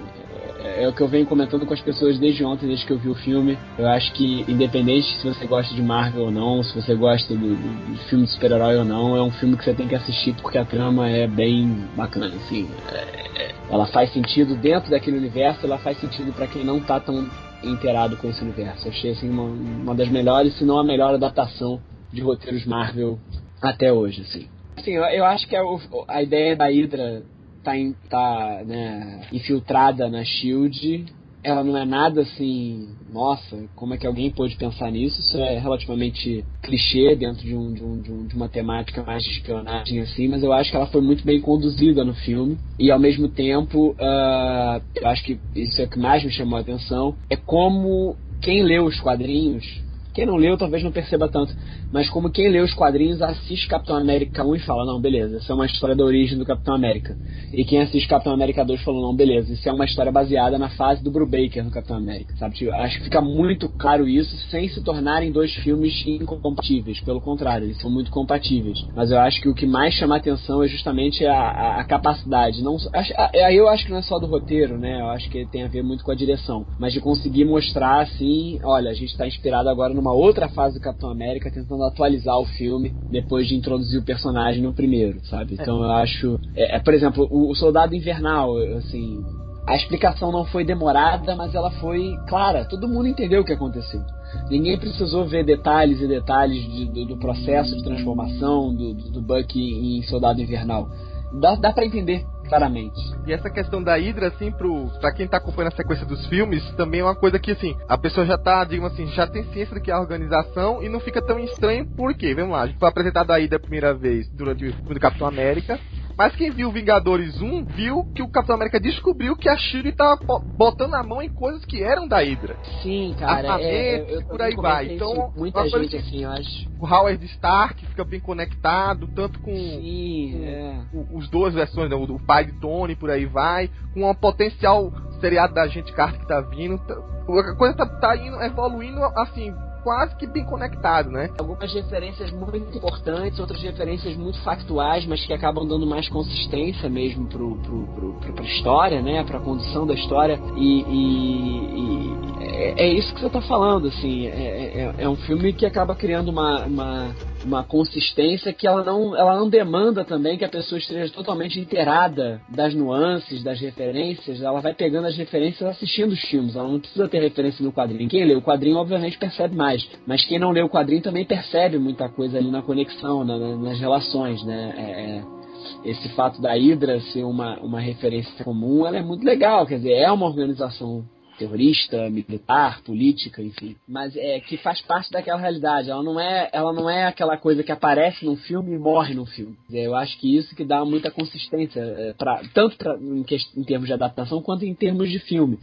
é, é o que eu venho comentando com as pessoas desde ontem, desde que eu vi o filme. Eu acho que, independente se você gosta de Marvel ou não, se você gosta do, do- de filme de super-herói ou não, é um filme que você tem que assistir porque a trama é bem bacana, assim. É- é- ela faz sentido dentro daquele universo, ela faz sentido pra quem não tá tão inteirado com esse universo. Eu achei, assim, uma, uma das melhores, se não a melhor adaptação de roteiros Marvel até hoje, assim. Assim, eu, eu acho que a, o- a ideia da Hydra tá, tá né, infiltrada na Shield. Ela não é nada assim, nossa, como é que alguém pôde pensar nisso? Isso é relativamente clichê dentro de, um, de, um, de, um- uma temática mais de espionagem assim, mas eu acho que ela foi muito bem conduzida no filme e ao mesmo tempo, ah, eu acho que isso é o que mais me chamou a atenção, é como quem leu os quadrinhos quem não leu talvez não perceba tanto, mas como quem lê os quadrinhos assiste Capitão América 1 e fala, não, beleza, essa é uma história da origem do Capitão América. E quem assiste Capitão América 2 falou, não, beleza, isso é uma história baseada na fase do Brubaker no Capitão América, sabe? Tipo, acho que fica muito claro isso sem se tornarem dois filmes incompatíveis, pelo contrário, eles são muito compatíveis. Mas eu acho que o que mais chama atenção é justamente a, a- a capacidade, não acho- a- eu acho que não é só do roteiro, né? Eu acho que tem a ver muito com a direção, mas de conseguir mostrar assim, olha, a gente está inspirado agora numa outra fase do Capitão América, tentando atualizar o filme depois de introduzir o personagem no primeiro, sabe? Então eu acho, é, é, por exemplo, o, o Soldado Invernal, assim, a explicação não foi demorada, mas ela foi clara. Todo mundo entendeu o que aconteceu. Ninguém precisou ver detalhes e detalhes de- do, do processo de transformação do, do, do Bucky em Soldado Invernal. Dá, dá para entender claramente. E essa questão da Hydra, assim, pro, pra quem tá acompanhando a sequência dos filmes, também é uma coisa que, assim, a pessoa já tá, digamos assim, já tem ciência do que é a organização e não fica tão estranho, por quê? Vamos lá, a gente foi apresentado a Hydra a primeira vez durante o filme do Capitão América, Mas quem viu Vingadores 1 viu que o Capitão América descobriu que a Shuri tava botando a mão em coisas que eram da Hydra. Sim, cara. É, eu, eu por aí vai. Então, muita gente assim, eu acho. O Howard Stark fica bem conectado, tanto com, Sim, com é. os duas versões, né, o pai de Tony, por aí vai, com um potencial seriado da gente Carter que tá vindo. A coisa tá, tá indo, evoluindo assim, quase que bem conectado, né? Algumas referências muito importantes, outras referências muito factuais, mas que acabam dando mais consistência mesmo pro, pro, pro, pro pra história, né? Pra condução da história. E, e, e é, é, isso que você tá falando, assim. É, é, é um filme que acaba criando uma, uma uma consistência que ela não, ela não demanda também que a pessoa esteja totalmente inteirada das nuances, das referências. Ela vai pegando as referências assistindo os filmes. Ela não precisa ter referência no quadrinho. Quem lê o quadrinho, obviamente, percebe mais. Mas quem não lê o quadrinho também percebe muita coisa ali na conexão, na, na, nas relações, né? É, é esse fato da Hydra ser uma, uma referência comum, ela é muito legal, quer dizer, é uma organização terrorista, militar, política, enfim, mas é que faz parte daquela realidade. Ela não é, ela não é aquela coisa que aparece num filme e morre no filme. Eu acho que isso que dá muita consistência, é, pra, tanto pra, em, em termos de adaptação quanto em termos de filme.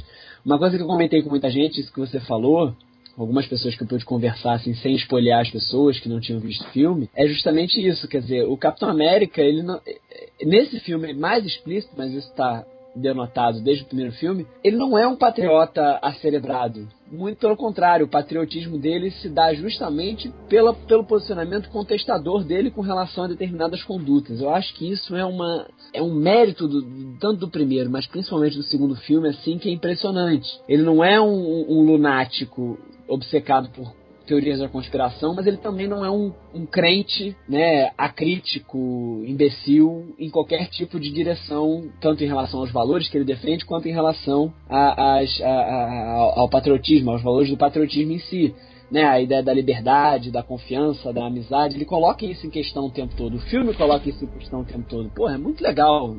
Uma coisa que eu comentei com muita gente, isso que você falou, algumas pessoas que eu pude conversar assim, sem espolhar as pessoas que não tinham visto o filme, é justamente isso. Quer dizer, o Capitão América, ele não, é, é, nesse filme é mais explícito, mas isso está denotado desde o primeiro filme, ele não é um patriota acerebrado. Muito pelo contrário, o patriotismo dele se dá justamente pela, pelo posicionamento contestador dele com relação a determinadas condutas. Eu acho que isso é, uma, é um mérito do, tanto do primeiro, mas principalmente do segundo filme, assim, que é impressionante. Ele não é um, um lunático obcecado por teorias da conspiração, mas ele também não é um, um crente, né, acrítico, imbecil em qualquer tipo de direção, tanto em relação aos valores que ele defende, quanto em relação a, a, a, ao patriotismo, aos valores do patriotismo em si né, a ideia da liberdade, da confiança, da amizade, ele coloca isso em questão o tempo todo. O filme coloca isso em questão o tempo todo. Pô, é muito legal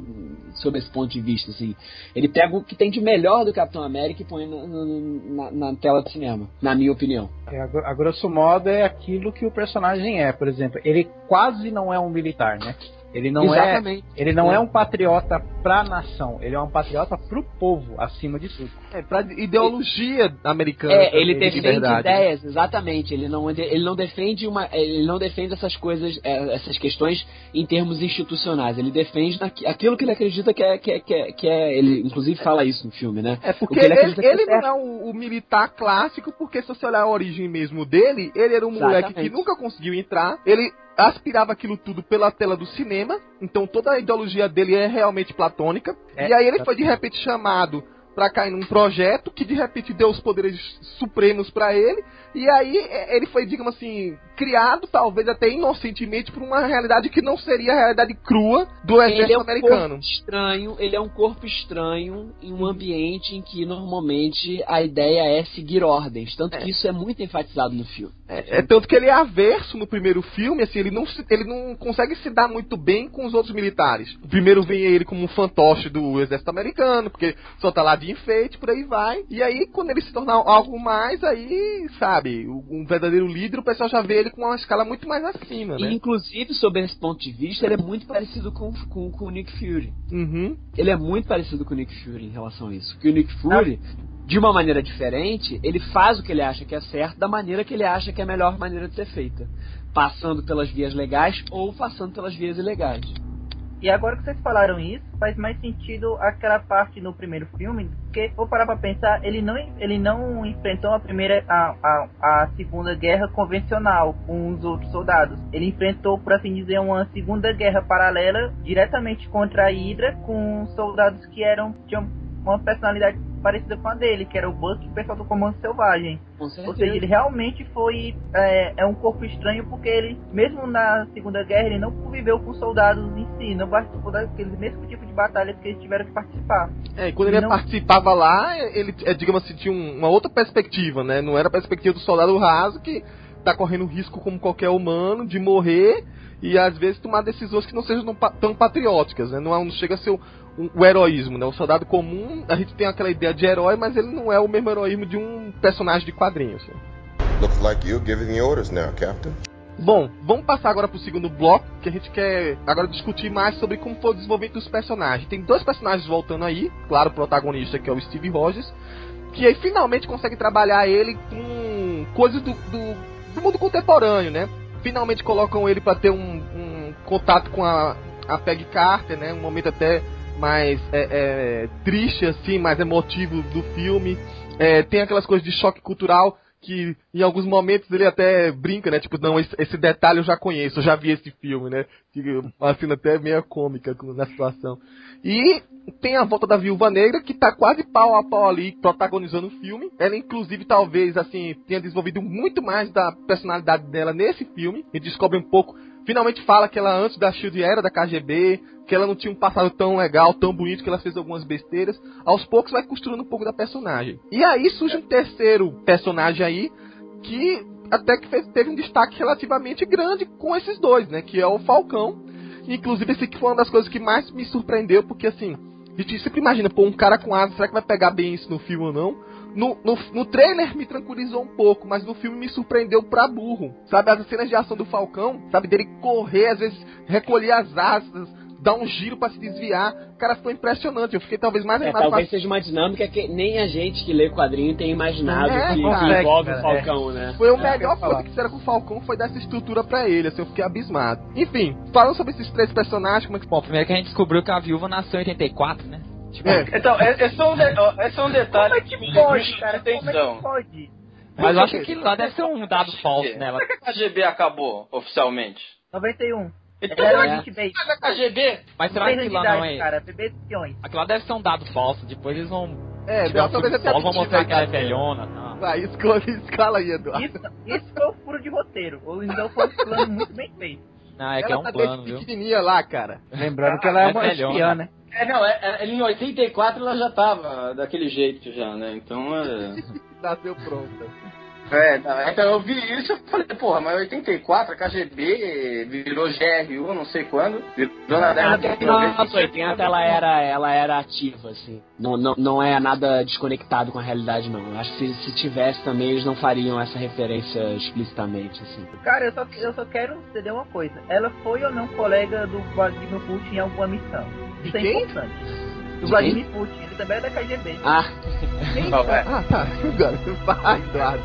sob esse ponto de vista, assim. Ele pega o que tem de melhor do Capitão América e põe na, na, na tela de cinema, na minha opinião. É, a grosso modo é aquilo que o personagem é, por exemplo. Ele quase não é um militar, né? Ele não é Exatamente. é ele não é. é um patriota pra nação, ele é um patriota pro povo, acima de tudo. É, pra ideologia americana. É, ele defende de ideias, exatamente. Ele não, ele não defende uma. Ele não defende essas coisas, é, essas questões em termos institucionais. Ele defende aquilo que ele acredita que é, que é, que é, que é Ele, inclusive, fala isso no filme, né? É porque ele, ele, ele não é o, o, militar clássico, porque se você olhar a origem mesmo dele, ele era um exatamente. moleque que nunca conseguiu entrar. Ele aspirava aquilo tudo pela tela do cinema, então toda a ideologia dele é realmente platônica. É, e aí ele foi de repente chamado para cair num projeto que de repente deu os poderes supremos para ele e aí é, ele foi digamos assim criado talvez até inocentemente por uma realidade que não seria a realidade crua do exército ele é um americano corpo estranho ele é um corpo estranho em um ambiente em que normalmente a ideia é seguir ordens. Tanto é. que isso é muito enfatizado no filme. É, é, tanto que ele é averso no primeiro filme assim ele não ele não consegue se dar muito bem com os outros militares. O primeiro vem ele como um fantoche do exército americano porque só tá lá de enfeite, por aí vai. E aí, quando ele se tornar algo mais, aí, sabe, um verdadeiro líder, o pessoal já vê ele com uma escala muito mais acima, né? inclusive, sob esse ponto de vista, ele é muito parecido com, com, com o Nick Fury. Uhum. Ele é muito parecido com o Nick Fury em relação a isso. Que o Nick Fury, de uma maneira diferente, ele faz o que ele acha que é certo da maneira que ele acha que é a melhor maneira de ser feita. Passando pelas vias legais ou passando pelas vias ilegais. E agora que vocês falaram isso, faz mais sentido aquela parte no primeiro filme, porque vou parar pra pensar, ele não, ele não enfrentou a primeira, a, a, a segunda guerra convencional com os outros soldados. Ele enfrentou, por assim dizer, uma segunda guerra paralela diretamente contra a Hydra com soldados que eram tinham uma personalidade parecida com a dele, que era o Buck e o pessoal do Comando Selvagem. Ou seja, ele realmente foi é, é, um corpo estranho porque ele, mesmo na Segunda Guerra, ele não conviveu com soldados em si, não participou daquele mesmo tipo de batalhas que eles tiveram que participar. É, e quando ele, ele não... participava lá, ele, é, digamos assim, tinha uma outra perspectiva, né? Não era a perspectiva do soldado raso que tá correndo risco como qualquer humano de morrer e às vezes tomar decisões que não sejam tão patrióticas, né? Não, é, não chega a ser o, o, heroísmo, né? O soldado comum, a gente tem aquela ideia de herói, mas ele não é o mesmo heroísmo de um personagem de quadrinhos. Assim. Looks like you giving orders now, Captain. Bom, vamos passar agora pro segundo bloco, que a gente quer agora discutir mais sobre como foi o desenvolvimento dos personagens. Tem dois personagens voltando aí, claro, o protagonista que é o Steve Rogers, que aí finalmente consegue trabalhar ele com coisas do, do, do mundo contemporâneo, né? Finalmente colocam ele para ter um, um, contato com a, a Peggy Carter, né? Um momento até mais é, é, triste, assim, mais emotivo do filme. É, tem aquelas coisas de choque cultural que em alguns momentos ele até brinca, né? Tipo, não, esse, esse, detalhe eu já conheço, eu já vi esse filme, né? Uma cena até meio cômica na situação. E tem a volta da Viúva Negra, que tá quase pau a pau ali, protagonizando o filme. Ela, inclusive, talvez, assim, tenha desenvolvido muito mais da personalidade dela nesse filme. E descobre um pouco finalmente fala que ela antes da Shield era da KGB, que ela não tinha um passado tão legal, tão bonito, que ela fez algumas besteiras. Aos poucos vai construindo um pouco da personagem. E aí surge um terceiro personagem aí que até que fez, teve um destaque relativamente grande com esses dois, né? Que é o Falcão. Inclusive esse aqui foi uma das coisas que mais me surpreendeu, porque assim, a gente sempre imagina, pô, um cara com asa, será que vai pegar bem isso no filme ou não? No, no, no, trailer me tranquilizou um pouco, mas no filme me surpreendeu pra burro. Sabe, as cenas de ação do Falcão, sabe, dele correr, às vezes recolher as asas, dar um giro para se desviar. Cara, ficou impressionante. Eu fiquei talvez mais é, animado. talvez pra... seja uma dinâmica que nem a gente que lê quadrinho tem imaginado é, que, que, envolve cara, o Falcão, é. né? Foi a é, melhor coisa que fizeram com o Falcão foi dar essa estrutura para ele, assim, eu fiquei abismado. Enfim, falando sobre esses três personagens, como é que... Bom, primeiro que a gente descobriu que a viúva nasceu em 84, né? Tipo, é. Então, é, é, só um de, é só um detalhe como é que pode, cara? Como é que pode? Mas eu acho que lá deve ser um dado falso, né? É a KGB acabou, oficialmente? 91. Então, é. Mas a KGB... Mas será que lá não é... Cara, bebê de Aquilo lá deve ser um dado falso, depois eles vão... É, um talvez até... Vão mostrar que ela é velhona, tá? Vai, escolhe, escala aí, Eduardo. Isso, isso foi o furo de roteiro. Ou então foi um plano muito bem feito. Não, é ela que é um tá plano, viu? pequenininha lá, cara. Lembrando que ela é, é uma espiã, né? É, não, é, é, em 84 ela já tava daquele jeito já, né? Então é. Nasceu pronta. É, não, então eu vi isso e falei, porra, mas 84 a KGB virou GRU, não sei quando, virou na década de 90. 80 ela era, ela era ativa, assim. Não, não, não é nada desconectado com a realidade, não. Eu acho que se, se tivesse também, eles não fariam essa referência explicitamente, assim. Cara, eu só, eu só quero entender uma coisa. Ela foi ou não colega do Vladimir Putin em alguma missão? Isso é importante. Do Vladimir Putin, ele também é da KGB. Ah, Quem? ah tá. Agora, vai, Eduardo.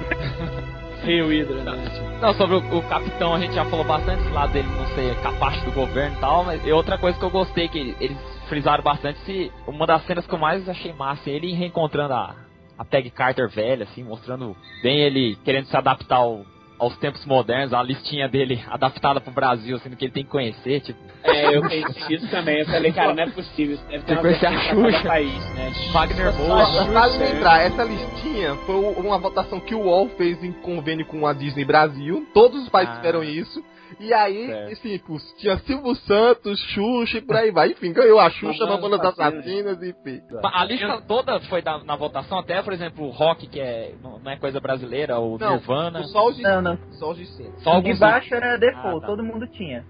Rio Hydra, né? Não, sobre o, o, capitão, a gente já falou bastante esse lado dele não ser capaz do governo e tal, mas outra coisa que eu gostei, que eles frisaram bastante, se uma das cenas que eu mais achei massa, ele reencontrando a, a Peg Carter velha, assim, mostrando bem ele querendo se adaptar ao aos tempos modernos, a listinha dele adaptada pro Brasil, sendo que ele tem que conhecer, tipo. É, eu pensei isso também, eu falei, cara, não é possível, isso deve ter uma conhecer a Xuxa. país, né? Wagner Moura. Vale lembrar, essa listinha foi uma votação que o UOL fez em convênio com a Disney Brasil, todos os países ah. fizeram isso, e aí, assim, tinha Silvio Santos, Xuxa e por aí vai. Enfim, ganhou a Xuxa, Mamonas Assassinas, enfim. A lista toda foi da, na votação, até, por exemplo, o rock, que é, não é coisa brasileira, o não, Nirvana. Só os de Não, não. Só os de cima. Só de baixo era default, ah, tá. todo mundo tinha.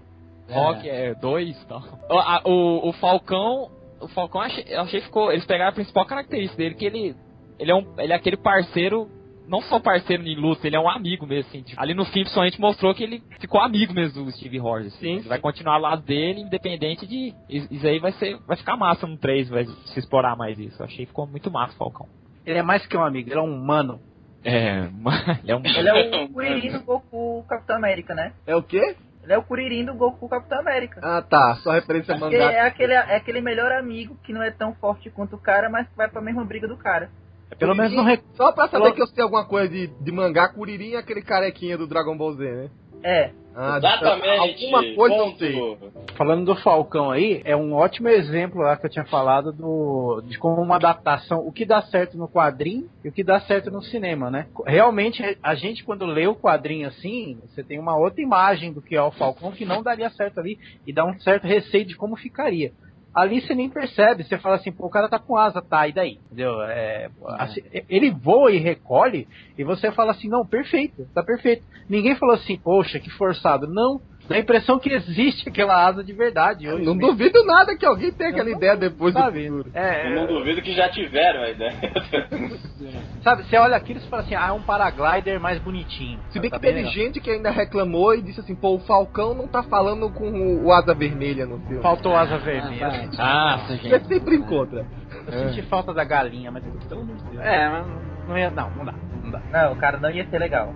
Rock é, é dois tal. O, o, o Falcão, o Falcão, achei, eu achei que ficou. Eles pegaram a principal característica dele, que ele. Ele é, um, ele é aquele parceiro não só parceiro em luta, ele é um amigo mesmo, assim. Tipo, ali no fim, principalmente, mostrou que ele ficou amigo mesmo do Steve Rogers. Assim. Sim. Ele vai continuar lado dele, independente de. Isso aí vai ser. Vai ficar massa no 3, vai se explorar mais isso. Eu achei que ficou muito massa, Falcão. Ele é mais que um amigo, ele é um humano. É, ele é um Ele é o Kuririn do Goku Capitão América, né? É o quê? Ele é o Kuririn do Goku Capitão América. Ah, tá. Só referência a mangá. É aquele, é aquele melhor amigo que não é tão forte quanto o cara, mas vai pra mesma briga do cara. É pelo menos não rec... Só pra saber Pelo... que eu sei alguma coisa de, de mangá, Kuririn é aquele carequinha do Dragon Ball Z, né? É. Ah, Exatamente. Alguma coisa não sei. Falando do Falcão aí, é um ótimo exemplo lá que eu tinha falado do de como uma adaptação, o que dá certo no quadrinho e o que dá certo no cinema, né? Realmente, a gente quando lê o quadrinho assim, você tem uma outra imagem do que é o Falcão que não daria certo ali e dá um certo receio de como ficaria ali você nem percebe. Você fala assim, pô, o cara tá com asa, tá, e daí? Entendeu? É, assim, ele voa e recolhe, e você fala assim, não, perfeito, tá perfeito. Ninguém falou assim, poxa, que forçado. Não, Dá a impressão que existe aquela asa de verdade hoje. Não mesmo. duvido nada que alguém tenha aquela Não, ideia depois do futuro. É, Eu não duvido que já tiveram a ideia. sabe, você olha aquilo e você fala assim, ah, é um paraglider mais bonitinho. Se bem Tá que teve legal. gente que ainda reclamou e disse assim, pô, o Falcão não tá falando com o, o Asa Vermelha no filme. Faltou asa Ah, vermelha. Ah, Você gente. sempre encontra. Eu senti falta da galinha, mas pelo amor de Deus. É, mas não ia. Não, não dá. Não dá. Não, cara, não ia ser legal.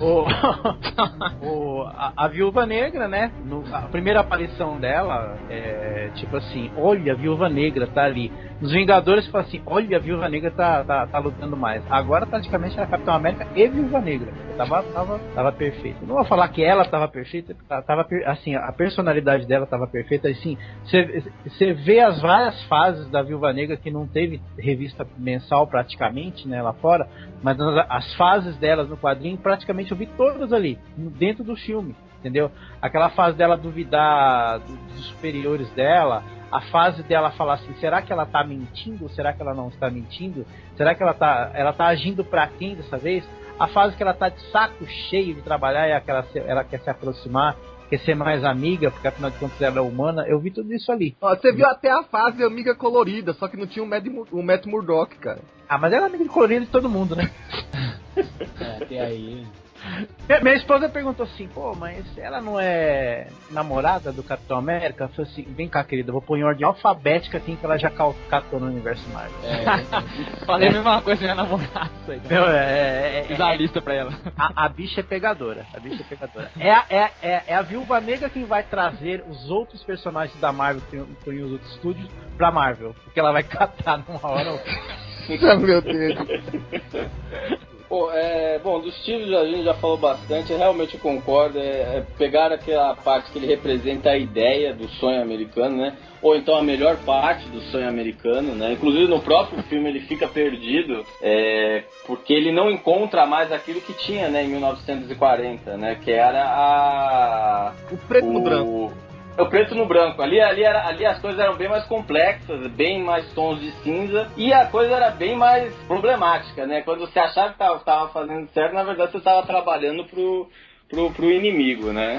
O, o- a, a Viúva Negra, né? no- a primeira aparição dela é tipo assim: olha, a Viúva Negra tá ali. Os Vingadores falam assim: olha, a Viúva Negra tá, tá, tá lutando mais. Agora, praticamente, era Capitão América e Viúva Negra. Tava, tava, tava perfeito. Não vou falar que ela tava perfeita, tá- tava assim, a personalidade dela tava perfeita. Assim, você vê as várias fases da Viúva Negra que não teve revista mensal praticamente, né, lá fora, mas as, as fases delas no quadrinho praticamente eu vi todas ali, dentro do filme, entendeu? Aquela fase dela duvidar do- dos superiores dela, a fase dela falar assim, será que ela tá mentindo? Será que ela não está mentindo? Será que ela tá, ela tá agindo pra quem dessa vez? A fase que ela tá de saco cheio de trabalhar e aquela, ela quer se aproximar, quer ser mais amiga, porque afinal de contas ela é humana, eu vi tudo isso ali. Ó, você viu até a fase amiga colorida, só que não tinha o Matt, o Matt Murdock, cara. Ah, mas ela é amiga de colorido de todo mundo, né? É, até aí. Minha, esposa perguntou assim, pô, mas ela não é namorada do Capitão América? Eu falei assim, vem cá, querida, vou pôr em ordem alfabética quem que ela já catou no universo Marvel. É, Falei a mesma coisa minha namorada. isso aí. Meu, é, é, é- Fiz a lista pra ela. a, a bicha é pegadora. A bicha é pegadora. É, a- é, é, é a viúva negra quem vai trazer os outros personagens da Marvel que estão em os outros estúdios pra Marvel. Porque ela vai catar numa hora ou outra. Meu Deus. Pô, é, bom, do Steve a gente já falou bastante, eu realmente concordo. É, é pegar aquela parte que ele representa a ideia do sonho americano, né? Ou então a melhor parte do sonho americano, né? Inclusive no próprio filme ele fica perdido, é, porque ele não encontra mais aquilo que tinha, né, em 1940, né? Que era a O preto no branco. É o preto no branco. Ali, ali, era, ali as coisas eram bem mais complexas, bem mais tons de cinza e a coisa era bem mais problemática, né? Quando você achava que tava, tava fazendo certo, na verdade você estava trabalhando pro, pro, pro inimigo, né?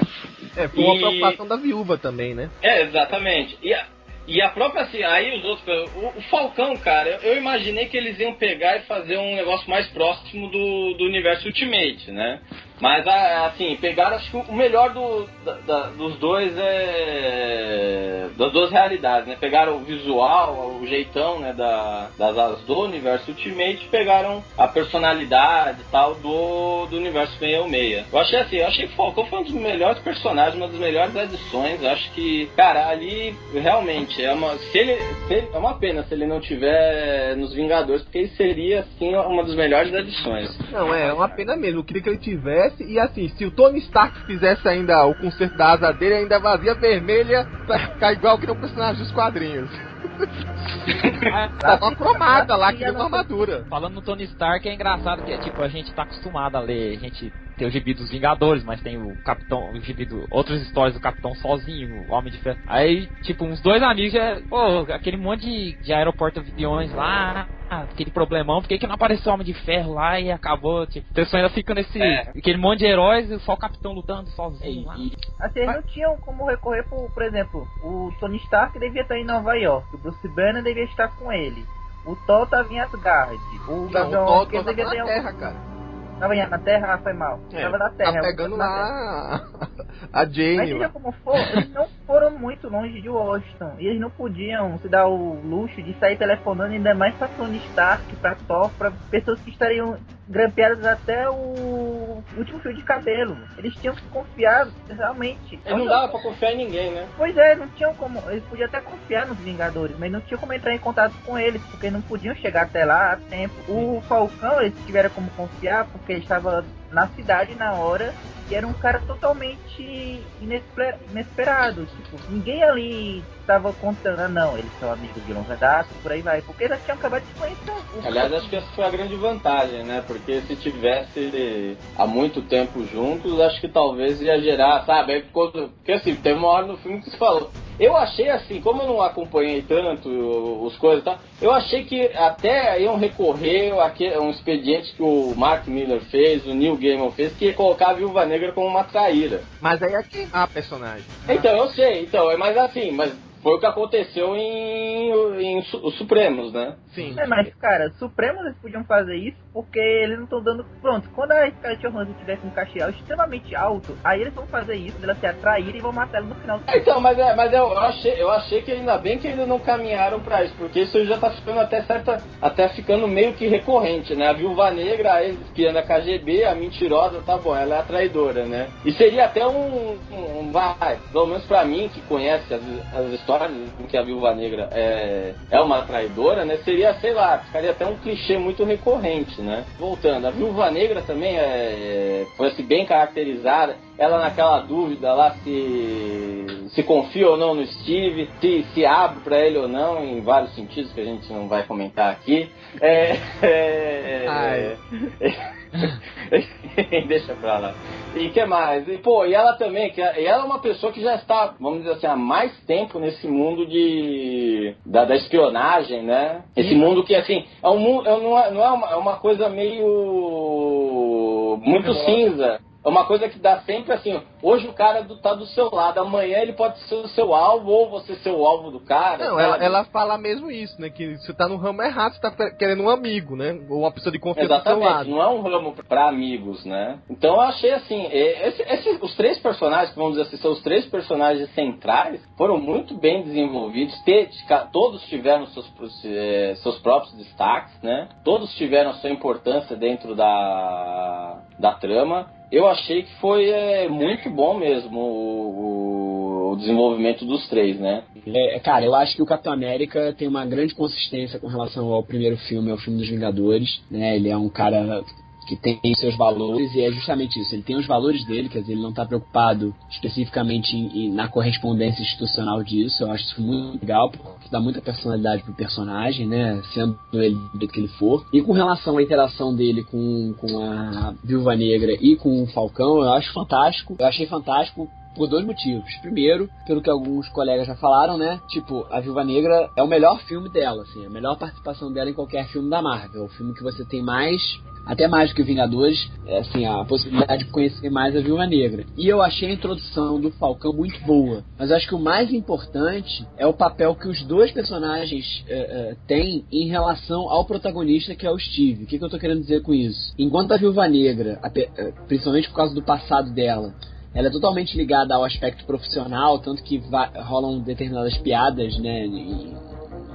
É, foi uma E- preocupação da viúva também, né? É, exatamente. E a, e a própria, assim, aí os outros. O, o Falcão, cara, eu, eu imaginei que eles iam pegar e fazer um negócio mais próximo do, do universo Ultimate, né? Mas, a- assim, pegaram, acho que o melhor do, da- dos dois é. das duas realidades, né? Pegaram o visual, o jeitão, né? Da, das asas do universo Ultimate pegaram a personalidade e tal do, do universo 616. Eu achei assim, eu achei que Falcão foi um dos melhores personagens, uma das melhores edições. Eu acho que, cara, ali realmente é uma. Se ele, se ele- é uma pena se ele não tiver nos Vingadores, porque ele seria, assim, uma das melhores edições. Não, é uma pena mesmo. Eu queria que ele tivesse. E assim, se o Tony Stark fizesse ainda o conserto da asa dele, ainda vazia vermelha pra ficar igual que no personagem dos quadrinhos. Tava uma cromada lá, que nem uma armadura. Falando no Tony Stark, é engraçado que é tipo, a gente tá acostumado a ler, a gente tem o gibi dos Vingadores, mas tem o Capitão, o gibi do, outras histórias do Capitão sozinho, o Homem de Ferro. Aí, tipo, uns dois amigos já, pô, aquele monte de, de aeroporto aviões lá, aquele problemão, por que que não apareceu o Homem de Ferro lá e acabou, tipo, a pessoa ainda fica nesse, É. aquele monte de heróis e só o Capitão lutando sozinho e, lá. e- Assim, eles não tinham como recorrer por, por exemplo, o Tony Stark devia estar em Nova York, o Bruce Banner devia estar com ele, o Thor tava em Asgard, o o Gavião Arqueiro devia na ter terra, cara. Tava na Terra, ah, foi mal. É, tava na Terra. Tá pegando lá a Mas Jane seja lá. como for, eles não foram muito longe de Washington. E eles não podiam se dar o luxo de sair telefonando ainda mais pra Tony Stark, pra Thor, pra pessoas que estariam grampeadas até o último fio de cabelo. Eles tinham que confiar realmente. Ele não dava pra confiar em ninguém, né? Pois é, não tinham como. Eles podiam até confiar nos Vingadores, mas não tinham como entrar em contato com eles, porque não podiam chegar até lá a tempo. O Falcão, eles tiveram como confiar, porque ele estava na cidade na hora e era um cara totalmente inesper- inesperado. Tipo, ninguém ali estava contando, ah, não, eles são amigos de longa data, por aí vai, porque eles tinham acabado de se conhecer. O- Aliás, acho que essa foi a grande vantagem, né? Porque se tivesse há muito tempo juntos, acho que talvez ia gerar, sabe? Aí ficou- Porque assim, teve uma hora no filme que se falou. Eu achei assim, como eu não acompanhei tanto os coisas e tal, eu achei que até iam recorrer a um expediente que o Mark Miller fez, o Neil Gaiman fez, que ia colocar a Viúva Negra como uma traíra. Mas aí é queimar a personagem. Então, eu sei, então, é mais assim, mas foi o que aconteceu em, em Su Supremos, né? Sim. É, mas, cara, Supremos eles podiam fazer isso porque eles não estão dando. Pronto, quando a Scarlett Johansson tiver com um cachê extremamente alto, aí eles vão fazer isso, ela se atrair e vão matar ela no final. É, então, mas, é, mas eu, achei, eu achei que ainda bem que eles não caminharam pra isso, porque isso já tá ficando até certa. Até ficando meio que recorrente, né? A viúva negra, a espiando a KGB, a mentirosa, tá bom, ela é a traidora, né? E seria até um. um, um vai, pelo menos pra mim, que conhece as, as histórias em que a viúva negra é, é uma traidora, né? Seria, sei lá, ficaria até um clichê muito recorrente, né? Voltando, a viúva negra também é, foi assim, bem caracterizada. Ela naquela dúvida lá se se confia ou não no Steve, se, se abre para ele ou não, em vários sentidos que a gente não vai comentar aqui. É, é, Deixa pra lá. E que mais? E, pô, e ela também, que e ela é uma pessoa que já está, vamos dizer assim, há mais tempo nesse mundo de da, da espionagem, né? Esse mundo que assim, é um mundo, não é, não é uma, é uma coisa meio muito cinza. É uma coisa que dá sempre assim, hoje o cara do, tá do seu lado, amanhã ele pode ser o seu alvo ou você ser o alvo do cara. Não, ela, ela, fala mesmo isso, né? Que você tá no ramo errado, você tá querendo um amigo, né? Ou uma pessoa de confiança Exatamente, do seu lado. não é um ramo para amigos, né? Então eu achei assim, esse, esse, os três personagens, vamos dizer assim, são os três personagens centrais, foram muito bem desenvolvidos, todos tiveram seus, eh, seus próprios destaques, né? Todos tiveram sua importância dentro da, da trama eu achei que foi é, muito bom mesmo o, o, desenvolvimento dos três, né? É, cara, eu acho que o Capitão América tem uma grande consistência com relação ao primeiro filme, ao filme dos Vingadores, né? Ele é um cara que tem seus valores e é justamente isso. Ele tem os valores dele, quer dizer, ele não está preocupado especificamente em, em, na correspondência institucional disso. Eu acho isso muito legal, porque dá muita personalidade pro personagem, né? Sendo ele do que ele for. E com relação à interação dele com, com a Viúva Negra e com o Falcão, eu acho fantástico. Eu achei fantástico por dois motivos. Primeiro, pelo que alguns colegas já falaram, né? Tipo, a Viúva Negra é o melhor filme dela, assim, a melhor participação dela em qualquer filme da Marvel. O filme que você tem mais até mais do que Vingadores, é, assim, a possibilidade de conhecer mais a Viúva Negra. E eu achei a introdução do Falcão muito boa. Mas acho que o mais importante é o papel que os dois personagens é, é, têm em relação ao protagonista, que é o Steve. O que, que eu tô querendo dizer com isso? Enquanto a Viúva Negra, é, principalmente por causa do passado dela, ela é totalmente ligada ao aspecto profissional, tanto que rolam determinadas piadas, né,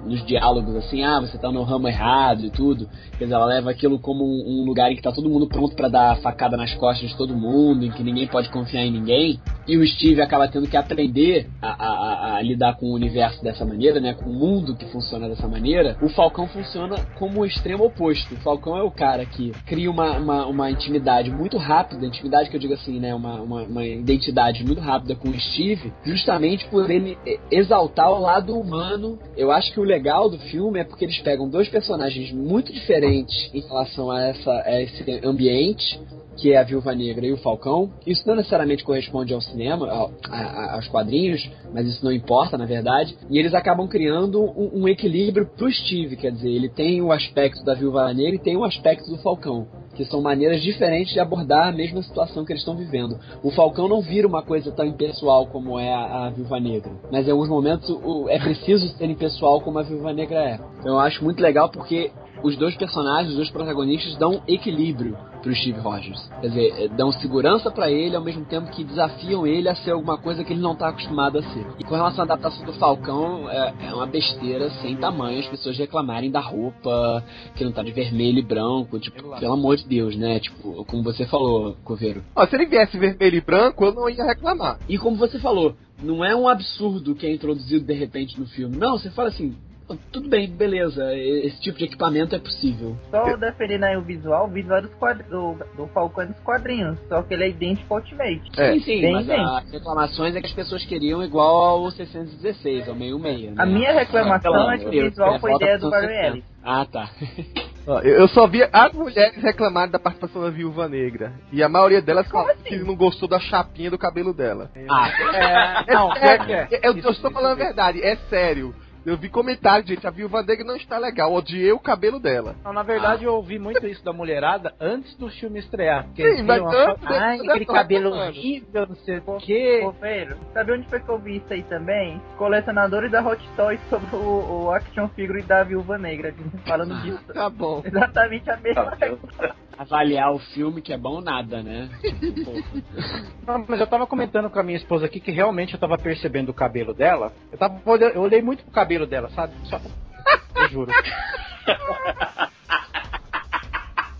nos diálogos, assim, ah, você tá no ramo errado e tudo. Quer dizer, ela leva aquilo como um, um lugar em que tá todo mundo pronto para dar facada nas costas de todo mundo, em que ninguém pode confiar em ninguém. E o Steve acaba tendo que aprender a, a, a lidar com o universo dessa maneira, né? Com o mundo que funciona dessa maneira. O Falcão funciona como o extremo oposto. O Falcão é o cara que cria uma, uma, uma intimidade muito rápida, intimidade que eu digo assim, né? Uma, uma, uma identidade muito rápida com o Steve, justamente por ele exaltar o lado humano. Eu acho que o legal do filme é porque eles pegam dois personagens muito diferentes em relação a, essa, a esse ambiente, que é a Viúva Negra e o Falcão. Isso não necessariamente corresponde ao cinema, ao, a, aos quadrinhos, mas isso não importa, na verdade. E eles acabam criando um, um equilíbrio pro Steve, quer dizer, ele tem o aspecto da Viúva Negra e tem o aspecto do Falcão que são maneiras diferentes de abordar a mesma situação que eles estão vivendo. O Falcão não vira uma coisa tão impessoal como é a, a Viúva Negra, mas em alguns momentos o, é preciso ser impessoal como a Viúva Negra é. Então eu acho muito legal porque os dois personagens, os dois protagonistas dão equilíbrio pro Steve Rogers. Quer dizer, é, dão segurança para ele ao mesmo tempo que desafiam ele a ser alguma coisa que ele não tá acostumado a ser. E com relação à adaptação do Falcão, é, é uma besteira sem tamanho as pessoas reclamarem da roupa, que não tá de vermelho e branco, tipo, pelo amor de Deus, né? Tipo, como você falou, Coveiro. Ó, se ele viesse vermelho e branco, eu não ia reclamar. E como você falou, não é um absurdo que é introduzido de repente no filme. Não, você fala assim, tudo bem, beleza, esse tipo de equipamento é possível. Só defendendo aí o visual, o visual dos quadr... do, do Falcon é dos quadrinhos, só que ele é idêntico ao Ultimate. É. Sim, sim, bem mas idêntico. as reclamações é que as pessoas queriam igual ao 616, ao meio meio. Né? A minha reclamação é que o visual foi ideia do Barry Ellis. Ah, tá. Eu só vi as mulheres reclamarem da participação da Viúva Negra. E a maioria delas falaram assim? que não gostou da chapinha do cabelo dela. Ah, é, não, é, é, é, eu, eu estou falando a verdade, é sério. Eu vi comentário, gente, a Viúva Negra não está legal, odiei o cabelo dela. Não, na verdade, ah. eu ouvi muito isso da mulherada antes do filme estrear. Sim, mas antes, Ai, aquele cabelo horrível, não sei o quê. Pô, sabe onde foi que eu vi isso aí também? Colecionadores da Hot Toys sobre o, o action figure da Viúva Negra, falando ah, disso. Tá bom. Exatamente a mesma tá coisa. Avaliar o filme que é bom nada, né? Não, mas eu tava comentando com a minha esposa aqui que realmente eu tava percebendo o cabelo dela. Eu, tava, eu olhei muito pro cabelo dela, sabe? Só. Eu juro.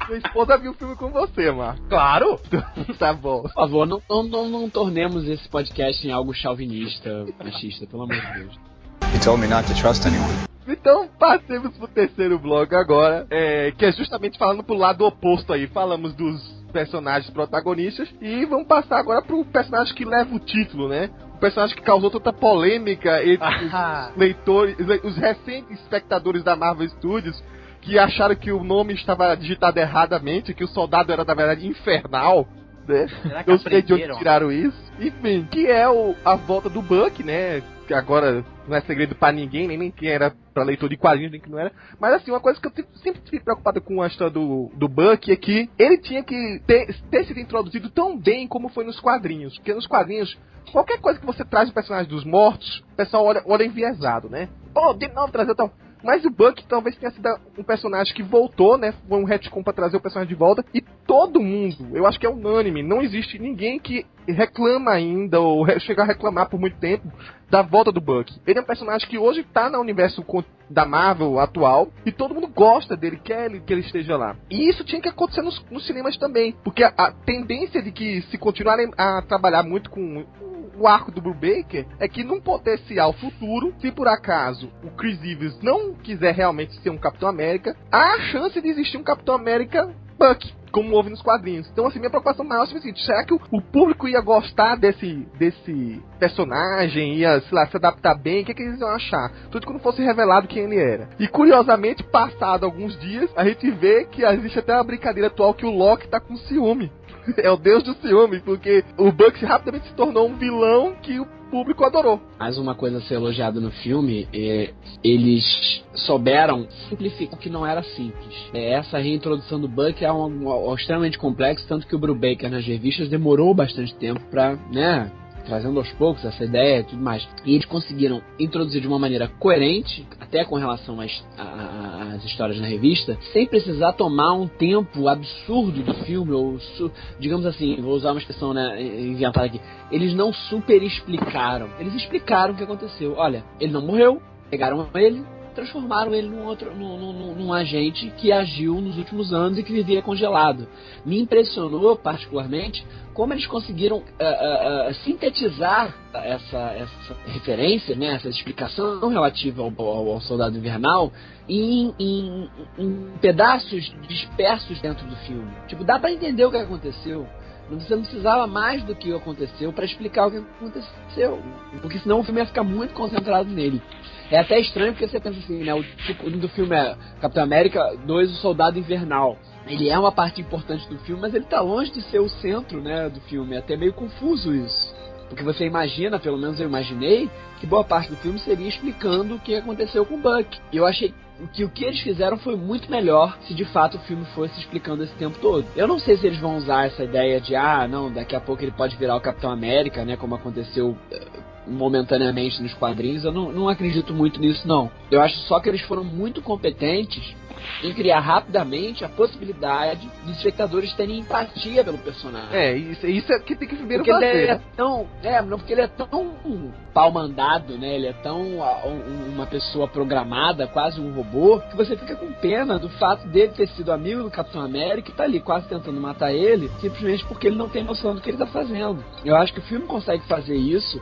Sua esposa viu o filme com você, Marco. Claro! tá bom. Por favor, não, não, não, não tornemos esse podcast em algo chauvinista, machista, pelo amor de Deus. You told me not to trust anyone. Então, passemos pro terceiro bloco agora, é, que é justamente falando pro lado oposto aí. Falamos dos personagens protagonistas e vamos passar agora pro personagem que leva o título, né? personagem que causou tanta polêmica entre os leitores, os recentes espectadores da Marvel Studios, que acharam que o nome estava digitado erradamente, que o soldado era na verdade infernal. Né? Eu sei de onde tiraram isso. Enfim, que é o, a volta do Buck, né? Que agora não é segredo para ninguém, nem, nem quem era para leitor de quadrinhos, nem que não era. Mas assim, uma coisa que eu sempre fiquei preocupado com a história do, do Buck é que ele tinha que ter, ter sido introduzido tão bem como foi nos quadrinhos. Porque nos quadrinhos qualquer coisa que você traz o personagem dos mortos, o pessoal olha, olha enviesado, né? Pô, de novo trazer tal. Mas o Buck talvez tenha sido um personagem que voltou, né? Foi um retcon pra trazer o personagem de volta. E todo mundo, eu acho que é unânime, não existe ninguém que reclama ainda, ou chega a reclamar por muito tempo, da volta do Buck. Ele é um personagem que hoje tá no universo da Marvel atual, e todo mundo gosta dele, quer que ele esteja lá. E isso tinha que acontecer nos, nos cinemas também, porque a, a, tendência de que se continuarem a trabalhar muito com o arco do Brubaker é que num potencial futuro, se por acaso o Chris Evans não quiser realmente ser um Capitão América, há a chance de existir um Capitão América Buck, como houve nos quadrinhos. Então, assim, minha preocupação maior é o seguinte: será que o, público ia gostar desse, desse personagem, ia, sei lá, se adaptar bem? O que, que eles iam achar? Tudo quando fosse revelado quem ele era. E curiosamente, passado alguns dias, a gente vê que existe até uma brincadeira atual que o Loki tá com ciúme é o deus do ciúme, porque o Buck rapidamente se tornou um vilão que o público adorou. Mais uma coisa a ser elogiada no filme, é, eles souberam simplificar o que não era simples. É, essa reintrodução do Buck é um, um, um, extremamente complexo, tanto que o Brubaker nas revistas demorou bastante tempo para, né, trazendo aos poucos essa ideia e tudo mais. E eles conseguiram introduzir de uma maneira coerente, até com relação às, às histórias na revista, sem precisar tomar um tempo absurdo do filme, ou digamos assim, vou usar uma expressão né, inventada aqui. Eles não super explicaram. Eles explicaram o que aconteceu. Olha, ele não morreu, pegaram ele, transformaram ele num outro num, num, num, agente que agiu nos últimos anos e que vivia congelado. Me impressionou particularmente como eles conseguiram uh, uh, uh, sintetizar essa, essa referência, né, essa explicação relativa ao, ao, ao Soldado Invernal em, em, em, pedaços dispersos dentro do filme. Tipo, dá para entender o que aconteceu. Você não precisava mais do que aconteceu para explicar o que aconteceu. Porque senão o filme ia ficar muito concentrado nele. É até estranho porque você pensa assim, né? O tipo do filme é Capitão América 2, o Soldado Invernal ele é uma parte importante do filme, mas ele está longe de ser o centro, né, do filme. É até meio confuso isso. Porque você imagina, pelo menos eu imaginei, que boa parte do filme seria explicando o que aconteceu com o Buck. E eu achei que o que eles fizeram foi muito melhor se de fato o filme fosse explicando esse tempo todo. Eu não sei se eles vão usar essa ideia de, ah, não, daqui a pouco ele pode virar o Capitão América, né, como aconteceu eh, momentaneamente nos quadrinhos. Eu não, não acredito muito nisso, não. Eu acho só que eles foram muito competentes em criar rapidamente a possibilidade dos espectadores terem empatia pelo personagem. É, isso, isso é que tem que primeiro porque fazer. Ele é tão, é, não porque ele é tão pau mandado, né? Ele é tão um, uma pessoa programada, quase um robô, que você fica com pena do fato dele ter sido amigo do Capitão América e tá ali quase tentando matar ele, simplesmente porque ele não tem noção do que ele tá fazendo. Eu acho que o filme consegue fazer isso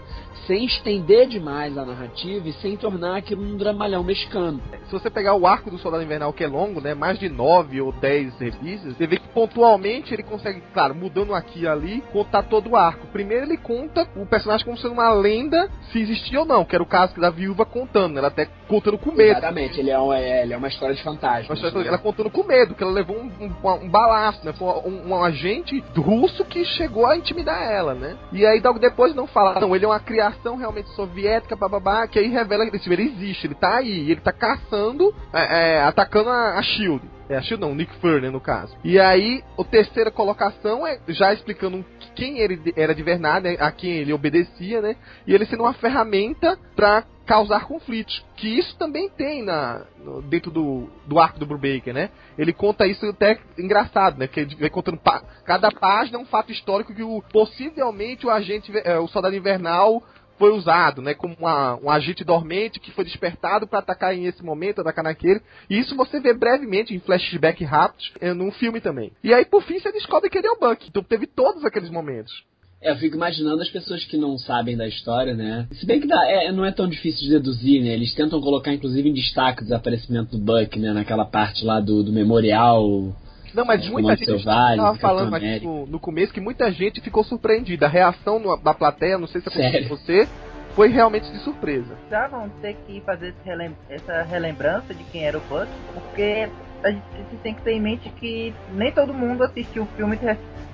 sem estender demais a narrativa e sem tornar aquilo um dramalhão mexicano. Se você pegar o arco do Soldado Invernal, que é longo, né, mais de nove ou dez revistas, você vê que pontualmente ele consegue, claro, mudando aqui e ali, contar todo o arco. Primeiro ele conta o personagem como sendo uma lenda, se existia ou não, que era o caso da viúva contando, né, ela até contando com medo. Exatamente, ele é, um, é, ele é uma história de fantasma. História, ela contando com medo, que ela levou um, um, um balaço, né, foi um, um, agente russo que chegou a intimidar ela, né. E aí logo depois não fala, não, ele é uma criação realmente soviética, bababá, que aí revela que ele existe, ele tá aí, ele tá caçando, é, é, atacando a, a SHIELD. É, a SHIELD não, Nick Fury, né, no caso. E aí, a terceira colocação é já explicando quem ele era de verdade, né, a quem ele obedecia, né? E ele sendo uma ferramenta para causar conflitos. Que isso também tem na, no, dentro do, do arco do Brubaker, né? Ele conta isso até engraçado, né? Que ele vai contando pa, cada página é um fato histórico que o, possivelmente o agente, é, o soldado invernal foi usado, né, como uma, um agente dormente que foi despertado para atacar em esse momento, atacar naquele. E isso você vê brevemente em flashback rápidos é, num filme também. E aí por fim você descobre que ele é o Buck. Então teve todos aqueles momentos. É, eu fico imaginando as pessoas que não sabem da história, né? Se bem que dá, é, não é tão difícil de deduzir, né? Eles tentam colocar, inclusive, em destaque o desaparecimento do Buck, né? Naquela parte lá do, do memorial. Não, mas é, muita gente estava falando aqui no, no, começo que muita gente ficou surpreendida. A reação no, da plateia, não sei se aconteceu com você, foi realmente de surpresa. Já vão ter que fazer essa relembrança de quem era o Buck, porque a gente tem que ter em mente que nem todo mundo assistiu o filme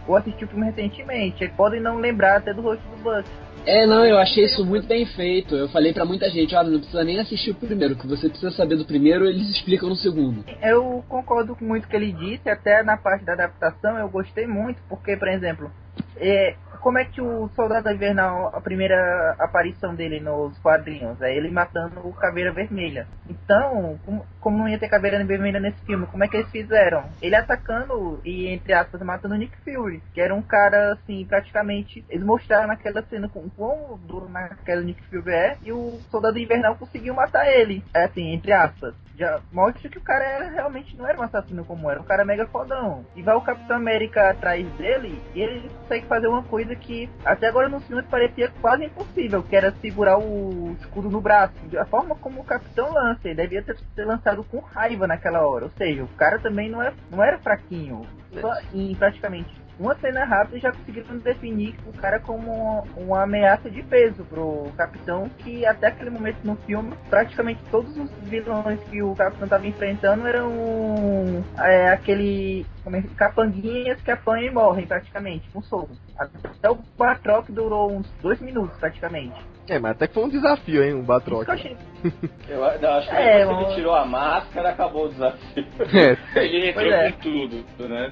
ou assistiu o filme recentemente. Eles podem não lembrar até do rosto do Buck. É, não, eu achei isso muito bem feito. Eu falei para muita gente, olha, não precisa nem assistir o primeiro, que você precisa saber do primeiro, eles explicam no segundo. Eu concordo com muito que ele disse, até na parte da adaptação eu gostei muito, porque, por exemplo, é, como é que o Soldado Invernal, a primeira aparição dele nos quadrinhos, é ele matando o Caveira Vermelha. Então, como, como não ia ter Caveira Vermelha nesse filme, como é que eles fizeram? Ele atacando e, entre aspas, matando o Nick Fury, que era um cara, assim, praticamente. Eles mostraram naquela cena com quão duro naquela Nick Fury é, e o Soldado Invernal conseguiu matar ele, é, assim, entre aspas já mostra que o cara era, realmente não era um assassino como era, um cara mega fodão. E vai o Capitão América atrás dele e ele consegue fazer uma coisa que até agora no filme parecia quase impossível, que era segurar o escudo no braço. A forma como o Capitão lança, ele devia ter, ter lançado com raiva naquela hora. Ou seja, o cara também não, é, não era fraquinho. Só, em praticamente uma cena rápida já conseguiram definir o cara como uma ameaça de peso pro capitão, que até aquele momento no filme, praticamente todos os vilões que o capitão estava enfrentando eram é, aquele como é, capanguinhas que apanham e morrem praticamente, com soco. Até o Batroc durou uns dois minutos praticamente. É, mas até que foi um desafio, hein, um Batroc. Eu, eu acho que é, depois que ele tirou a máscara, acabou o desafio. É. ele entrou é. com tudo, né?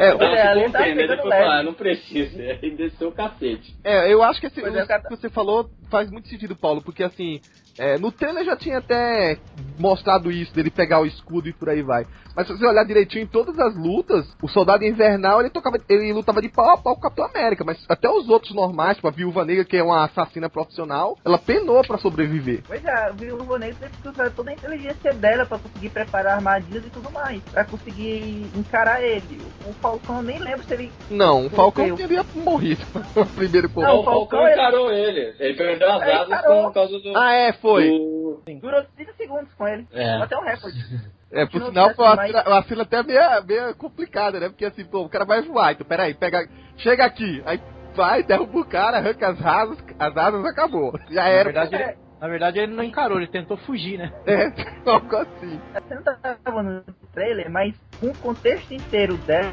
É, o é, tá ele falou, ah, não precisa, aí desceu o cacete. É, eu acho que esse, o é, que você falou faz muito sentido, Paulo, porque assim, é, no trailer já tinha até mostrado isso, dele pegar o escudo e por aí vai. Mas se você olhar direitinho em todas as lutas, o soldado invernal ele, tocava, ele lutava de pau a pau com o Capitão América, mas até os outros normais, tipo a Viúva Negra, que é uma assassina profissional, ela penou para sobreviver. Pois é, a Viúva Negra teve que usar toda a inteligência dela para conseguir preparar armadilhas e tudo mais, para conseguir encarar ele. O Falcão nem lembro se ele. Não, o Falcão teria morrido no primeiro ponto. Não, o Falcão, encarou ele. Ele perdeu as asas por causa do. Ah, é, foi. Do... Durou 5 segundos com ele. É. Até um recorde. É, por sinal foi uma, uma cena até meio, meio complicada, né? Porque assim, pô, o cara vai voar, então peraí, pega. Chega aqui, aí vai, derruba o cara, arranca as asas, as asas acabou. Já era. Na verdade, ele, na verdade ele não encarou, ele tentou fugir, né? É, algo assim. Você não tava no trailer, mas o contexto inteiro dela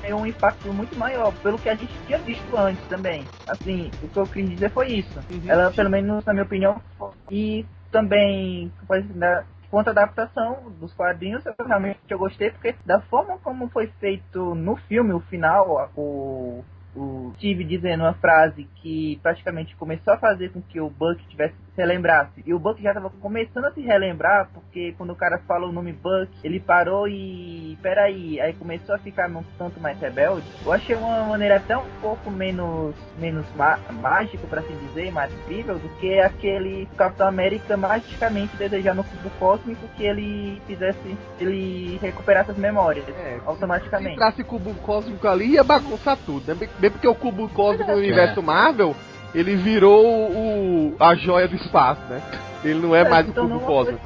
tem um impacto muito maior, pelo que a gente tinha visto antes também. Assim, o que eu quis dizer foi isso. Uhum. Ela, pelo menos na minha opinião, e também quanto à adaptação dos quadrinhos, eu realmente eu gostei, porque da forma como foi feito no filme, o final, o, o Steve dizendo uma frase que praticamente começou a fazer com que o Buck tivesse relembrasse. E o Buck já estava começando a se relembrar, porque quando o cara fala o nome Buck, ele parou e. Peraí, aí começou a ficar um tanto mais rebelde. Eu achei uma maneira até um pouco menos, menos mágico, para assim dizer, mais incrível, do que aquele Capitão América magicamente desejando no cubo cósmico que ele fizesse, ele recuperasse as memórias é, automaticamente. Se entrasse cubo cósmico ali, ia bagunçar tudo, né? Bem porque o cubo cósmico no universo Marvel ele virou o, a joia do espaço, né? Ele não é, é mais o Cubo Cosmo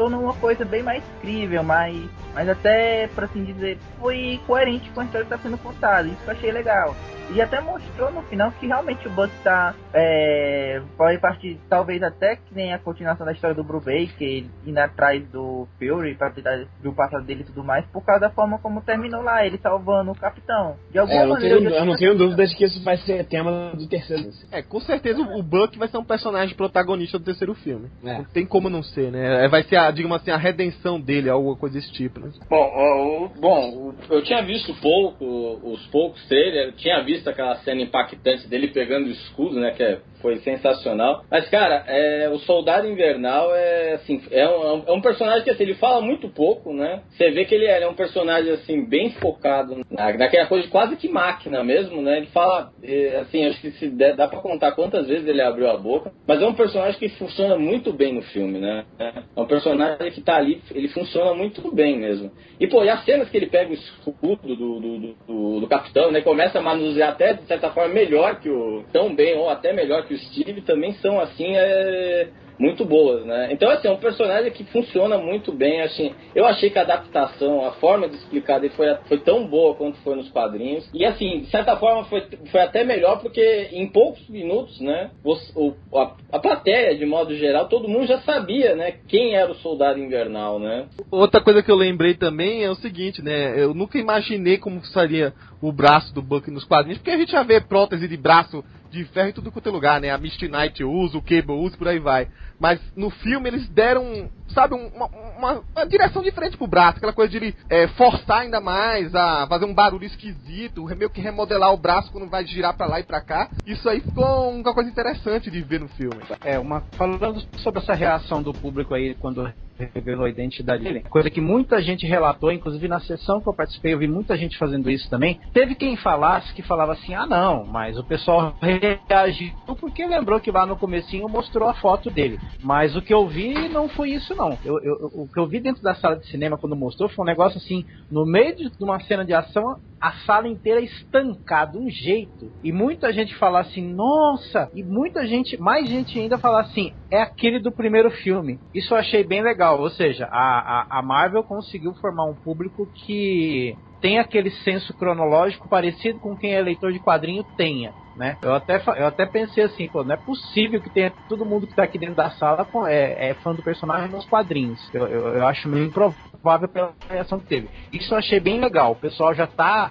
tornou uma coisa bem mais crível, mais, mas até, por assim dizer, foi coerente com a história que está sendo contada. Isso que eu achei legal. E até mostrou no final que realmente o Buck tá. É, pode partir, talvez até que nem a continuação da história do Brubaker, indo atrás do Fury pra tentar do passado dele e tudo mais, por causa da forma como terminou lá, ele salvando o capitão. De alguma é, eu maneira. Tenho, eu, eu não tenho dúvida de que isso vai ser tema do terceiro. É, com certeza o Buck vai ser um personagem protagonista do terceiro filme. É. Não tem como não ser, né? É, vai ser, a, digamos assim, a redenção dele, alguma coisa desse tipo, né? Bom, o, bom, eu tinha visto pouco, os poucos trailers, tinha visto visto aquela cena impactante dele pegando o escudo, né? Que é, foi sensacional. Mas, cara, é, o Soldado Invernal é assim, é um, é um personagem que assim, ele fala muito pouco, né? Você vê que ele é, é um personagem assim, bem focado na, naquela coisa de quase que máquina mesmo, né? Ele fala, é, assim, acho que se der, dá pra contar quantas vezes ele abriu a boca, mas é um personagem que funciona muito bem no filme, né? É um personagem que tá ali, ele funciona muito bem mesmo. E, pô, e as cenas que ele pega o escudo do, do, do, do, do capitão, né? Começa a manusear até, de certa forma, melhor que o. tão bem, ou até melhor que o Steve, também são assim. É, muito boas, né? Então, assim, é um personagem que funciona muito bem, assim. Eu achei que a adaptação, a forma de explicar dele foi, foi tão boa quanto foi nos quadrinhos. E, assim, de certa forma, foi, foi até melhor porque em poucos minutos, né? O, a, a plateia, de modo geral, todo mundo já sabia, né? Quem era o Soldado Invernal, né? Outra coisa que eu lembrei também é o seguinte, né? Eu nunca imaginei como seria o braço do Buck nos quadrinhos, porque a gente já vê prótese de braço de ferro em tudo quanto é lugar, né? A Misty Knight usa, o Cable usa, por aí vai. Mas no filme eles deram, sabe, uma, uma, uma direção diferente pro braço, aquela coisa de ele é, forçar ainda mais, a fazer um barulho esquisito, meio que remodelar o braço quando vai girar para lá e para cá. Isso aí ficou uma coisa interessante de ver no filme. É, uma falando sobre essa reação do público aí quando revelou a identidade dele. Coisa que muita gente relatou, inclusive na sessão que eu participei, eu vi muita gente fazendo isso também. Teve quem falasse que falava assim: ah, não, mas o pessoal reagiu porque lembrou que lá no comecinho mostrou a foto dele. Mas o que eu vi não foi isso, não. Eu, eu, o que eu vi dentro da sala de cinema quando mostrou foi um negócio assim: no meio de uma cena de ação, a sala inteira estancada, um jeito. E muita gente fala assim, nossa! E muita gente, mais gente ainda fala assim, é aquele do primeiro filme. Isso eu achei bem legal. Ou seja, a, a, a Marvel conseguiu formar um público que tem aquele senso cronológico parecido com quem é leitor de quadrinho tenha. Né? Eu, até, eu até pensei assim, pô, não é possível que tenha todo mundo que está aqui dentro da sala é, é fã do personagem nos quadrinhos. Eu, eu, eu acho meio improvável pela reação que teve. Isso eu achei bem legal. O pessoal já está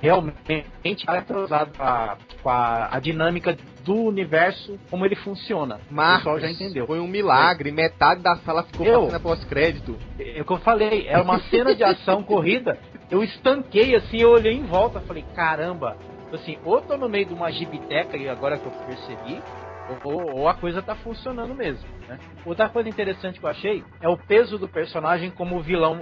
realmente caracterizado com a, com a, a dinâmica do universo, como ele funciona. Marcos, o pessoal já entendeu. Foi um milagre, metade da sala ficou eu, passando pós-crédito. É o que eu falei, é uma cena de ação corrida. Eu estanquei assim, eu olhei em volta, falei, caramba, assim, ou tô no meio de uma gibiteca e agora que eu percebi, ou, ou, a coisa tá funcionando mesmo, né? Outra coisa interessante que eu achei é o peso do personagem como vilão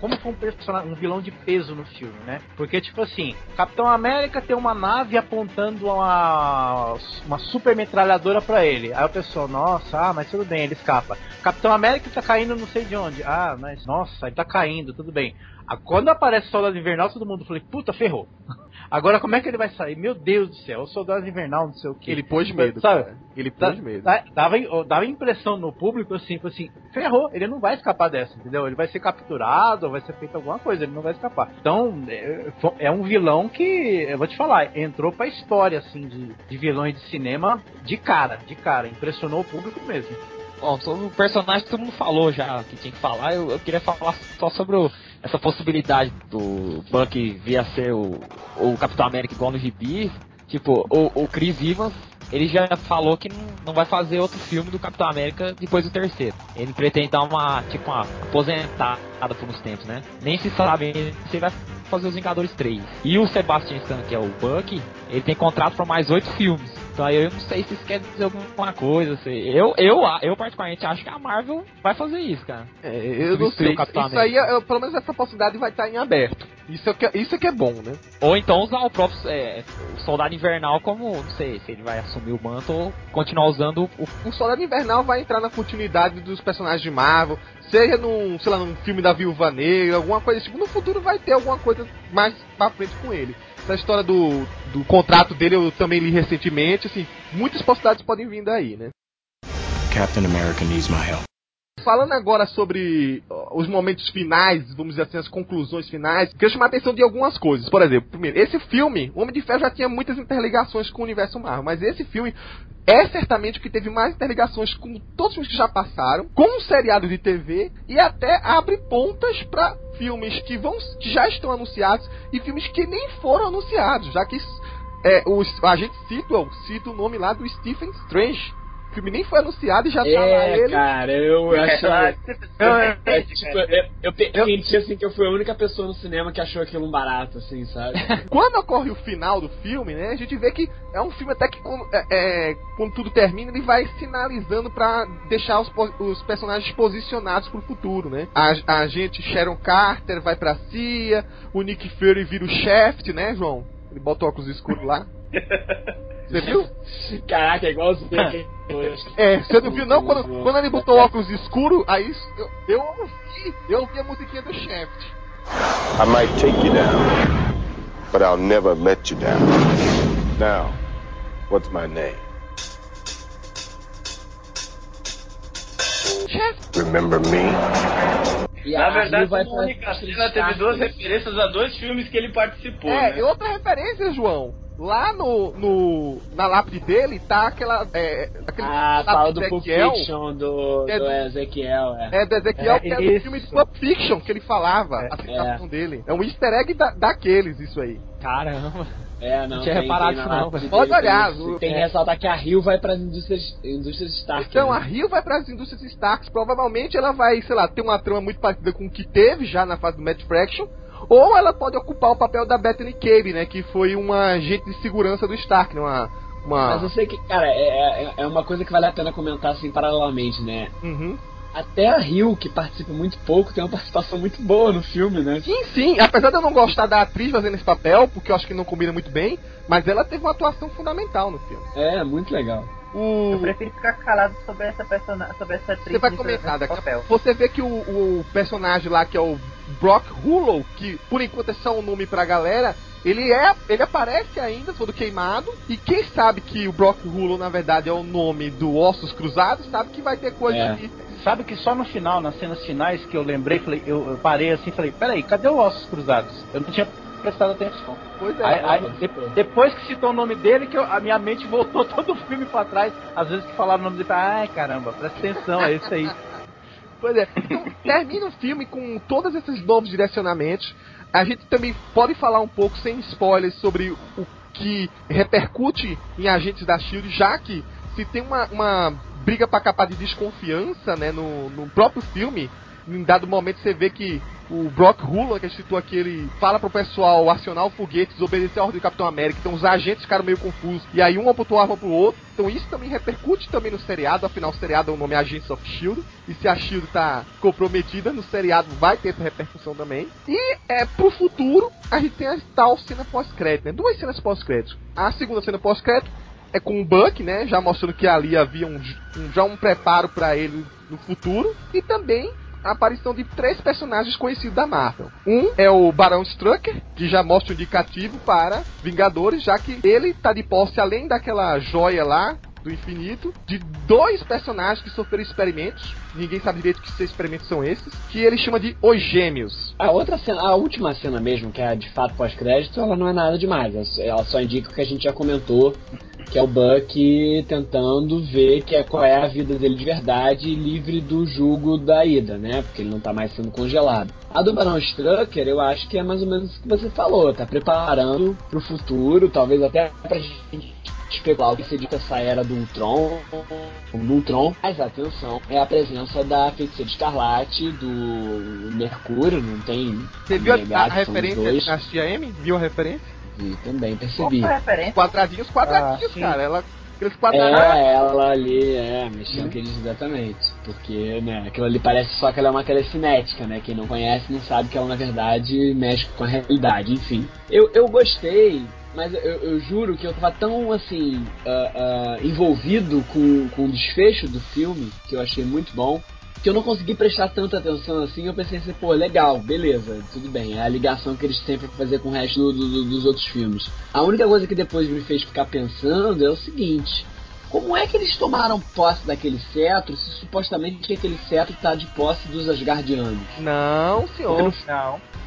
como foi um personagem, um vilão de peso no filme, né? Porque, tipo assim, Capitão América tem uma nave apontando uma, uma super metralhadora para ele. Aí o pessoal, nossa, ah, mas tudo bem, ele escapa. Capitão América tá caindo não sei de onde. Ah, mas nossa, ele tá caindo, tudo bem. Quando aparece o Soldado Invernal, todo mundo falou, puta, ferrou. Agora, como é que ele vai sair? Meu Deus do céu, o Soldado Invernal, não sei o que. Ele pôs medo, sabe? Cara. Ele pôs medo. Dava, dava impressão no público, assim, assim, ferrou, ele não vai escapar dessa, entendeu? Ele vai ser capturado, ou vai ser feito alguma coisa, ele não vai escapar. Então, é, é um vilão que, eu vou te falar, entrou pra história, assim, de, de vilões de cinema de cara, de cara. Impressionou o público mesmo. Bom, sobre o personagem que todo mundo falou já que tinha que falar, eu, eu queria falar só sobre o, essa possibilidade do Buck vir a ser o, o Capitão América igual no gibi. Tipo, o, o Chris Evans, ele já falou que não, não vai fazer outro filme do Capitão América depois do terceiro. Ele pretende dar uma, tipo, uma aposentada por uns tempos, né? Nem se sabe se vai fazer os Vingadores 3. E o Sebastian Stan, que é o Buck, ele tem contrato para mais oito filmes. Então aí eu não sei se isso quer dizer alguma coisa. Assim. Eu, eu, eu particularmente acho que a Marvel vai fazer isso, cara. É, eu não sei. Isso aí, eu, pelo menos essa possibilidade vai estar em aberto. Isso é que, é, isso é que é bom, né? Ou então usar o próprio é, o Soldado Invernal como, não sei, se ele vai assumir o manto ou continuar usando o... O Soldado Invernal vai entrar na continuidade dos personagens de Marvel, seja num, sei lá, num filme da Viúva Negra, alguma coisa tipo. No futuro vai ter alguma coisa mais pra frente com ele essa história do, do contrato dele eu também li recentemente, assim, muitas possibilidades podem vir daí, né? Captain America needs my help. Falando agora sobre os momentos finais, vamos dizer assim, as conclusões finais, quero chamar a atenção de algumas coisas. Por exemplo, primeiro, esse filme, O Homem de Ferro já tinha muitas interligações com o universo Marvel, mas esse filme é certamente o que teve mais interligações com todos os que já passaram, com o seriado de TV e até abre pontas para filmes que vão que já estão anunciados e filmes que nem foram anunciados, já que é, os, a gente cita, cita o nome lá do Stephen Strange filme nem foi anunciado e já tá é, lá ele. cara, eu acho. eu, é, tipo, eu, eu, eu senti assim que eu fui a única pessoa no cinema que achou aquilo um barato, assim, sabe? quando ocorre o final do filme, né, a gente vê que é um filme até que quando, é, é, quando tudo termina, ele vai sinalizando para deixar os, os, personagens posicionados pro futuro, né? A, a gente, Sharon Carter, vai pra CIA, o Nick Fury vira o Shaft, né, João? Ele bota o óculos escuros lá. Você viu? Caraca, é igualzinho. É, você não viu não? Quando, quando ele botou óculos escuro, aí eu, eu ouvi, eu ouvi a musiquinha do Shaft. I might take you down, but I'll never let you down. Now, what's my name? Shaft. Remember me? Na verdade, a Mônica Cena teve duas referências a dois filmes que ele participou. É, né? e outra referência, João. Lá no, no na lápide dele tá aquela é, aquele ah, fala do Pulp Fiction do, é do, Ezequiel é. é do Ezequiel é, que é do filme do Pulp Fiction que ele falava é, a citação é. dele é um easter egg da, daqueles isso aí caramba é, não, não tinha tem, reparado isso não. Pode olhar. Tem, tem que ressaltar que a Rio vai para as indústrias, indústrias Stark. Então, né? a Rio vai para as indústrias Stark. Provavelmente ela vai, sei lá, ter uma trama muito parecida com o que teve já na fase do Matt Fraction. Ou ela pode ocupar o papel da Bethany Cabe, né? Que foi uma agente de segurança do Stark, né? Uma, uma... Mas eu sei que, cara, é, é, é uma coisa que vale a pena comentar assim paralelamente, né? Uhum. Até a Rio, que participa muito pouco, tem uma participação muito boa no filme, né? Sim, sim. Apesar de eu não gostar da atriz fazendo esse papel, porque eu acho que não combina muito bem, mas ela teve uma atuação fundamental no filme. É, muito legal. O... Eu prefiro ficar calado sobre essa personagem, sobre essa atriz. Você vai comentar daqui papel. Você vê que o, o, personagem lá, que é o Brock Hullow, que por enquanto é só um nome pra galera, ele é. Ele aparece ainda, todo queimado. E quem sabe que o Brock Hullow, na verdade, é o nome do Ossos Cruzados, sabe que vai ter coisa é. aqui. Sabe que só no final, nas cenas finais, que eu lembrei, falei, eu, eu parei assim falei, peraí, cadê o Ossos Cruzados? Eu não tinha prestado atenção. Pois é. Aí, aí, de, depois que citou o nome dele, que eu, a minha mente voltou todo o filme pra trás. Às vezes que falaram o nome dele, ai caramba, presta atenção, é isso aí. pois é. Então, termina o filme com todos esses novos direcionamentos. A gente também pode falar um pouco, sem spoilers, sobre o que repercute em agentes da Shield, já que se tem uma, uma briga para capar de desconfiança, né, no, no próprio filme, em dado momento você vê que o Brock Hula, que a gente citou aqui, ele fala pro pessoal acionar o foguete, desobedecer a ordem do Capitão América. Então os agentes ficaram meio confusos. E aí um apontou a arma pro outro. Então isso também repercute também no seriado. Afinal, o seriado é o nome Agents of S.H.I.E.L.D. E se a S.H.I.E.L.D. tá comprometida no seriado, vai ter essa repercussão também. E é, pro futuro, a gente tem a tal cena pós-crédito, né? Duas cenas pós-crédito. A segunda cena pós-crédito é com o Buck, né? Já mostrando que ali havia um, um já um preparo para ele no futuro. E também a aparição de três personagens conhecidos da Marvel. Um é o Barão Strucker, que já mostra um indicativo para Vingadores, já que ele está de posse, além daquela joia lá, do infinito, de dois personagens que sofreram experimentos. Ninguém sabe direito que experimentos são esses. Que ele chama de Os Gêmeos. A outra cena, a última cena mesmo, que é de fato pós-crédito, ela não é nada demais. Ela só indica o que a gente já comentou que é o Buck tentando ver que é, qual é a vida dele de verdade, livre do jugo da ida, né? Porque ele não tá mais sendo congelado. A do Barão Strucker, eu acho que é mais ou menos o que você falou, tá preparando pro futuro, talvez até pra gente especular o que seria essa era do Ultron, o Ultron, mas atenção, é a presença da Feiticeira Escarlate, do Mercúrio, não tem. Você viu a, a referência na Tia M? Viu a referência? Percebi, também percebi. Quadradinhos, quadradinhos, ah, cara. Ela aqueles quadradinhos. É, ela ali, é, mexendo hum. aqueles exatamente. Porque, né, aquilo ali parece só que ela é uma telecinética, né? Quem não conhece não sabe que ela, na verdade, mexe com a realidade, enfim. Eu, eu gostei, mas eu, eu juro que eu tava tão, assim, uh, uh, envolvido com, com o desfecho do filme, que eu achei muito bom, que eu não consegui prestar tanta atenção assim, eu pensei assim, pô, legal, beleza, tudo bem, é a ligação que eles têm pra fazer com o resto do, do, dos outros filmes. A única coisa que depois me fez ficar pensando é o seguinte, como é que eles tomaram posse daquele cetro se supostamente aquele cetro tá de posse dos Asgardianos? Não, senhor.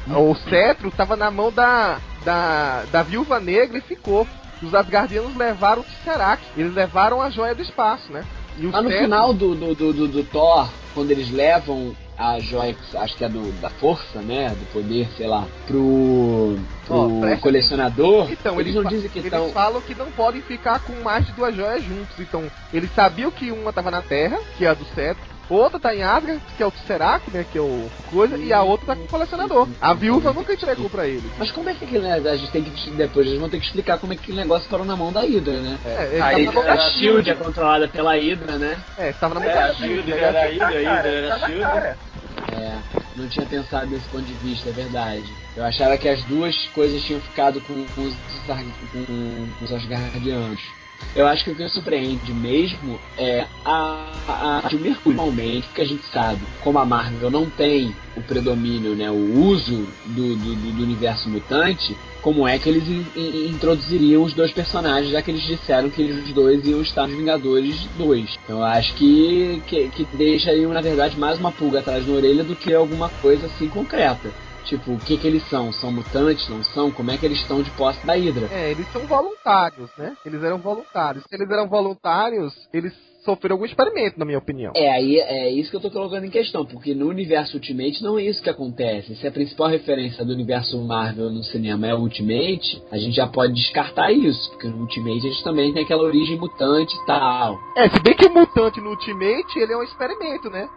Não. O cetro tava na mão da, da, da viúva negra e ficou. Os Asgardianos levaram o Tesseract. Eles levaram a joia do espaço, né? E o Lá no cetro- final do, do, do, do- do Thor, quando eles levam a joia, acho que é do, da força, né? Do poder, sei lá, pro, pro presta colecionador, Então, eles, eles, não dizem que eles estão. falam que não podem ficar com mais de duas joias juntos. Então, eles sabiam que uma tava na Terra, que é a do cetro. Outra tá em Asgard, que é o Tesseract, né? Que é o coisa. E a outra tá com o colecionador. A viúva nunca entregou pra eles. Mas como é que aquele negócio, a gente tem que depois eles vão ter que explicar como é que aquele negócio parou na mão da Hydra, né? É, mão da a Shield é controlada pela Hydra, né? É, tava na mão É, da a Shield era a Hydra, a Hydra era a Shield. É, não tinha pensado desse ponto de vista, é verdade. Eu achava que as duas coisas tinham ficado com, com os, com, com os Asgardianos. Eu acho que o que surpreende mesmo é a, a, a Mercúrio, normalmente, porque a gente sabe, como a Marvel não tem o predomínio, né, o uso do, do, do- universo mutante, como é que eles in- in- introduziriam os dois personagens, já que eles disseram que eles os dois iam estar nos Vingadores 2. Então eu acho que, que, que deixa aí, na verdade, mais uma pulga atrás da orelha do que alguma coisa assim concreta. Tipo, o que que eles são? São mutantes? Não são? Como é que eles estão de posse da Hydra? É, eles são voluntários, né? Eles eram voluntários. Se eles eram voluntários, eles sofreram algum experimento, na minha opinião. É, aí é isso que eu tô colocando em questão, porque no universo Ultimate não é isso que acontece. Se a principal referência do universo Marvel no cinema é o Ultimate, a gente já pode descartar isso, porque no Ultimate a gente também tem aquela origem mutante e tal. É, se bem que o mutante no Ultimate, ele é um experimento, né?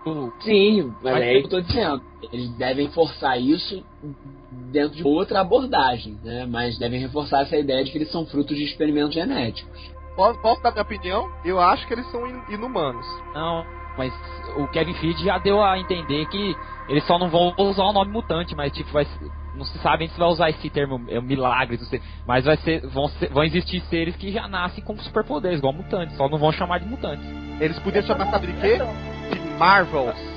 Sim, mas Mas é isso que eu tô dizendo. Eles devem forçar isso dentro de outra abordagem, né? Mas devem reforçar essa ideia de que eles são frutos de experimentos genéticos. Posso, posso dar minha opinião? Eu acho que eles são in- inumanos. Não, mas o Kevin Feige já deu a entender que eles só não vão usar o nome mutante, mas tipo, vai ser- não se sabe se vai usar esse termo é, milagres, não sei, mas vai ser vão, ser- vão existir seres que já nascem com superpoderes, igual mutantes, só não vão chamar de mutantes. Eles podiam chamar, sabe de quê? De Marvels.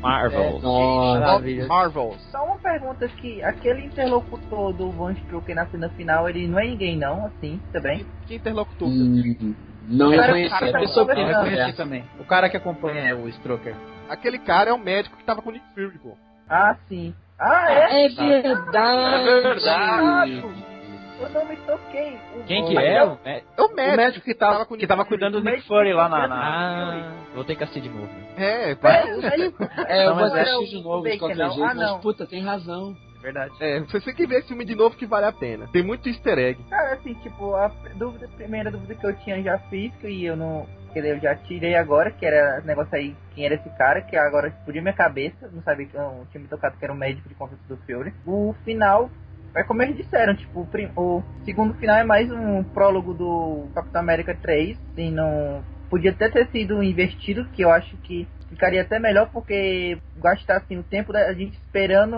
Marvel. Nossa, Maravilha. Marvels. Só uma pergunta que aquele interlocutor do Von Strucker na cena final, ele não é ninguém não, assim, também. Que interlocutor? Hum, não reconheci tá pessoa conversando. por Eu reconheci também. O cara que acompanha o Stroker. Aquele cara é o médico que tava com o Nick Fury, pô. Ah, sim. Ah, é? É verdade! É verdade. Eu não me toquei. O Quem que é? o- é? É o O médico. médico que tava, que tava cuidando do Nick médico Fury lá na. na... Ah, vou ter que assistir de novo. né? É, É, vai médico- É, eu Não, vou assistir de novo de qualquer não. jeito, Ah, não. mas puta, tem razão. Verdade. É, você tem que ver esse filme de novo que vale a pena. Tem muito easter egg. Cara, assim, tipo, a dúvida, a primeira dúvida que eu tinha já fiz, que eu não. Que eu já tirei agora, que era negócio aí, quem era esse cara, que agora explodiu minha cabeça, não sabia que eu tinha me tocado que era o médico de contato do Fury. O final, é como eles disseram, tipo, o, prim- o segundo final é mais um prólogo do Capitão América 3, assim, não. Podia até ter sido investido, que eu acho que ficaria até melhor, porque gastar assim, o tempo da gente esperando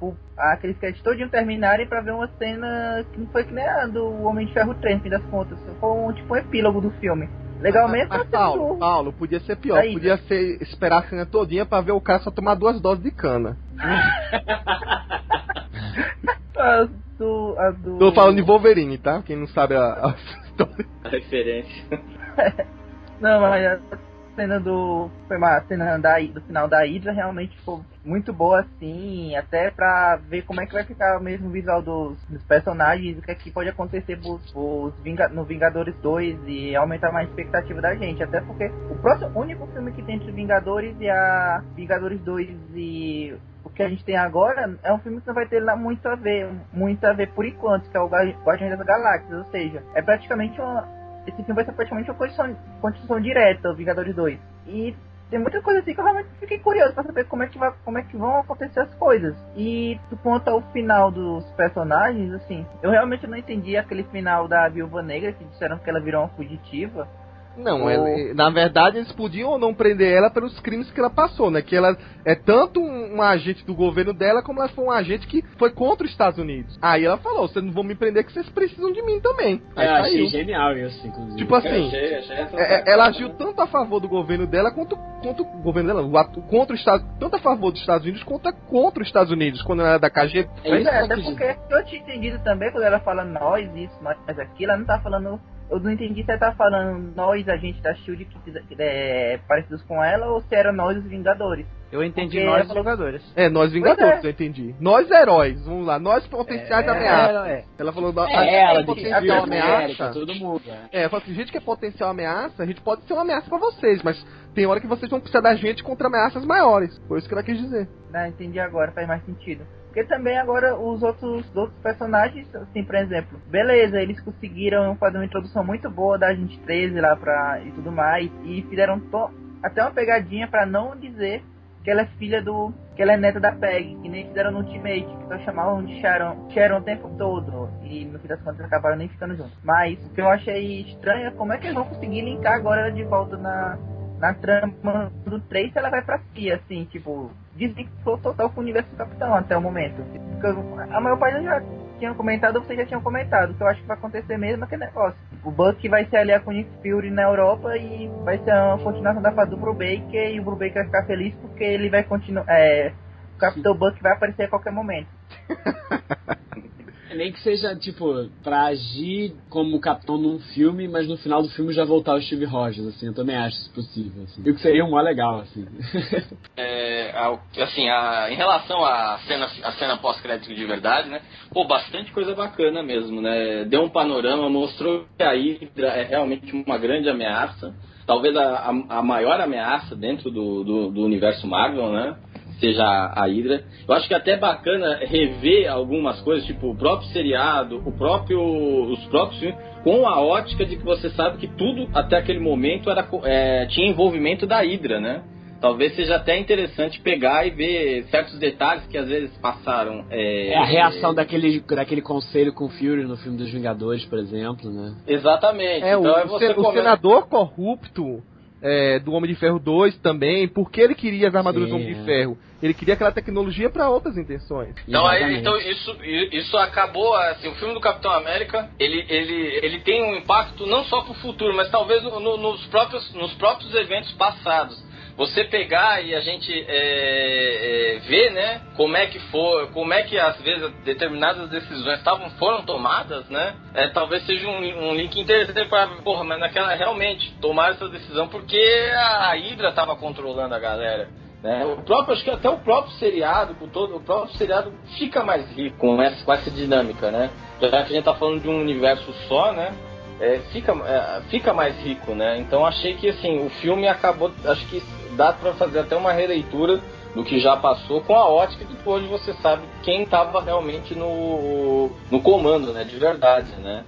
o- aqueles créditos todinho terminarem pra ver uma cena que não foi que nem a do Homem de Ferro 3, no fim das contas. Foi um, tipo um epílogo do filme. Legal mas, mesmo mas, a cena Paulo, do- Paulo, podia ser pior. Aí. Podia ser esperar a cena todinha pra ver o cara só tomar duas doses de cana. a do, a do... Tô falando de Wolverine, tá? Quem não sabe a, a história. A referência. Não, mas cena do. Foi uma cena da, do final da Hydra realmente ficou muito boa, assim, até pra ver como é que vai ficar o mesmo visual dos, dos personagens, o que é que pode acontecer no Vingadores 2 e aumentar mais a expectativa da gente. Até porque o próximo único filme que tem entre Vingadores e a Vingadores 2 e o que a gente tem agora é um filme que não vai ter lá muito a ver, muito a ver por enquanto, que é o Guardi- Guardiões das Galáxias, ou seja, é praticamente uma, esse filme vai ser praticamente uma continuação, continuação direta, Vingadores 2. E tem muita coisa assim que eu realmente fiquei curioso pra saber como é que, vai, como é que vão acontecer as coisas. E ponto ao final dos personagens, assim, eu realmente não entendi aquele final da Viúva Negra, que disseram que ela virou uma fugitiva. Não, O- ela- na verdade eles podiam ou não prender ela pelos crimes que ela passou, né? Que ela é tanto um, um agente do governo dela, como ela foi um agente que foi contra os Estados Unidos. Aí ela falou: vocês não vão me prender que vocês precisam de mim também. Aí É, eu achei saiu. genial isso, inclusive. Tipo assim, achei, achei é- é- ela agiu tanto a favor do governo dela quanto contra o governo dela, o atu- contra o Estado, tanto a favor dos Estados Unidos quanto contra os Estados Unidos, quando ela era da KG. É é, até porque eu tinha entendido também quando ela fala nós, isso, nós, aquilo, ela não tá falando eu não entendi se você tá falando nós, agentes da Shield, que é, parecidos com ela, ou se era nós, os Vingadores. Eu entendi Porque nós, Vingadores. É, nós, Vingadores, é. eu entendi. Nós, heróis, vamos lá. Nós, potenciais é, ameaças. É. Ela falou da é, ela potencial ameaça. todo mundo. É, ela falou assim, gente que é potencial ameaça, a gente pode ser uma ameaça pra vocês, mas tem hora que vocês vão precisar da gente contra ameaças maiores. Foi isso que ela quis dizer. Ah, entendi agora, faz mais sentido. Porque também agora os outros, outros personagens, assim, por exemplo, beleza, eles conseguiram fazer uma introdução muito boa da gente 13 lá pra, e tudo mais, e fizeram até uma pegadinha para não dizer que ela é filha do. que ela é neta da Peg, que nem fizeram no Ultimate, que só chamavam de Sharon, Sharon o tempo todo. E no fim das contas acabaram nem ficando juntos. Mas o que eu achei estranho é como é que eles vão conseguir linkar agora de volta na, na trama do 3 ela vai pra si, assim, tipo, desvinculou total com o universo do Capitão até o momento. A maior parte já tinham comentado, vocês já tinham comentado, que eu acho que vai acontecer mesmo aquele negócio. O Buck vai se aliar com o Nick Fury na Europa e vai ser uma continuação da fase do Brubaker e o Brubaker vai ficar feliz porque ele vai continuar. É, o Capitão Buck vai aparecer a qualquer momento. Nem que seja, tipo, pra agir como capitão num filme, mas no final do filme já voltar o Steve Rogers, assim, eu também acho isso possível, assim. E o que seria um mó legal, assim. é, assim, a, em relação à cena, a cena pós-crédito de verdade, né, pô, bastante coisa bacana mesmo, né, deu um panorama, mostrou que a Hydra é realmente uma grande ameaça, talvez a, a, a maior ameaça dentro do, do, do universo Marvel, né, seja a Hydra. Eu acho que é até bacana rever algumas coisas, tipo o próprio seriado, o próprio, os próprios filmes, com a ótica de que você sabe que tudo até aquele momento era, é, tinha envolvimento da Hydra, né? Talvez seja até interessante pegar e ver certos detalhes que às vezes passaram. É, é a reação daquele, daquele conselho com o Fury no filme dos Vingadores, por exemplo, né? Exatamente. É, então, o, é você o senador corrupto é, do Homem de Ferro 2 também, porque ele queria as armaduras Sim, do Homem de Ferro. Ele queria aquela tecnologia para outras intenções. Então, aí, então isso, isso acabou, assim, o filme do Capitão América, ele, ele, ele tem um impacto não só para o futuro, mas talvez no, nos, próprios, nos próprios eventos passados você pegar e a gente é, é, ver, né, como é que for, como é que às vezes determinadas decisões estavam foram tomadas, né? É, talvez seja um, um link interessante para, porra, mas naquela realmente tomar essa decisão porque a, a Hydra estava controlando a galera. Né? O próprio, acho que até o próprio seriado, com todo, o próprio seriado fica mais rico com essa, com essa dinâmica, né? Já que a gente tá falando de um universo só, né? É, fica, é, fica mais rico, né? Então achei que assim, o filme acabou, acho que dá para fazer até uma releitura do que já passou com a ótica de que hoje você sabe quem estava realmente no, no comando, né? De verdade, né?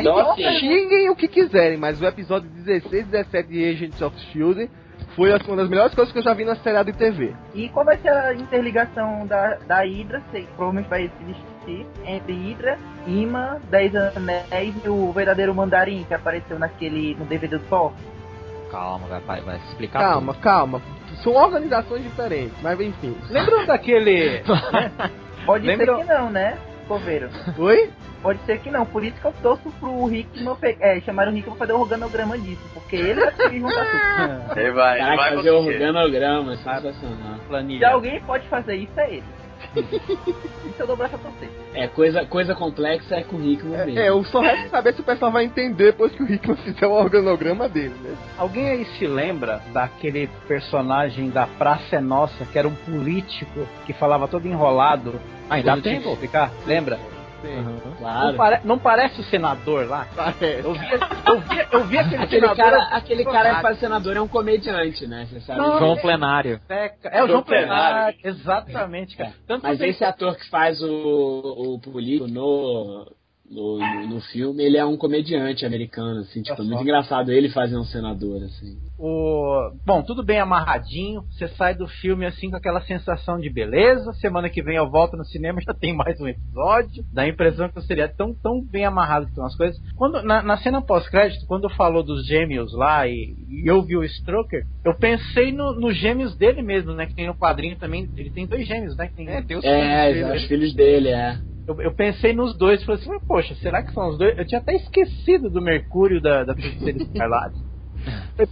Então, assim, xinguem o que quiserem, mas o episódio 16 e 17 de Agents of S.H.I.E.L.D. foi assim, uma das melhores coisas que eu já vi na série de TV. E qual vai ser a interligação da, da Hydra? Sei, provavelmente vai existir entre Hydra, Ima, Dez Anéis e o verdadeiro Mandarim que apareceu naquele no DVD do Thor. Calma, vai, vai explicar. Calma, tudo. calma. São organizações diferentes, mas enfim. Lembram daquele. né? Pode Lembram... ser que não, né, Coveiro? Oi? Pode ser que não, por isso que eu torço pro Rickman é, chamar o Rickman pra fazer o organograma disso, porque ele vai conseguir juntar tudo. Ele vai, ele vai fazer o organograma, sensacional. Se alguém pode fazer isso, é ele. Isso eu dou braço a você. É, coisa, coisa complexa é com o Hickman é, mesmo. É, eu só resta saber se o pessoal vai entender depois que o Hickman fizer o organograma dele, né? Alguém aí se lembra daquele personagem da Praça é Nossa, que era um político que falava todo enrolado? Ah, ainda tem, vou ficar? Lembra? Uhum. Claro. Não, pare... não, parece o senador lá? Parece. Eu vi, eu vi, eu vi aquele, aquele senador. Cara, aquele cara que faz senador é um comediante, né? Você sabe? Não, João Plenário. É, é o João Plenário. Exatamente, cara. Tanto Mas esse ator que faz o, o político no no, no, filme, ele é um comediante americano, assim, tipo, é muito engraçado ele fazer um senador, assim. O... Bom, tudo bem amarradinho, você sai do filme assim com aquela sensação de beleza, semana que vem eu volto no cinema já tem mais um episódio, dá a impressão que seria tão, tão bem amarrado que estão as coisas. Quando, na, na cena pós-crédito, quando falou dos gêmeos lá e, e, eu vi o Stroker, eu pensei nos no gêmeos dele mesmo, né, que tem no quadrinho também, ele tem dois gêmeos, né, que tem, é, tem os é, filhos dele, os filhos dele, é. Eu, eu, pensei nos dois, falei assim, poxa, será que são os dois? Eu tinha até esquecido do Mercúrio da, da Feiticeira Escarlate.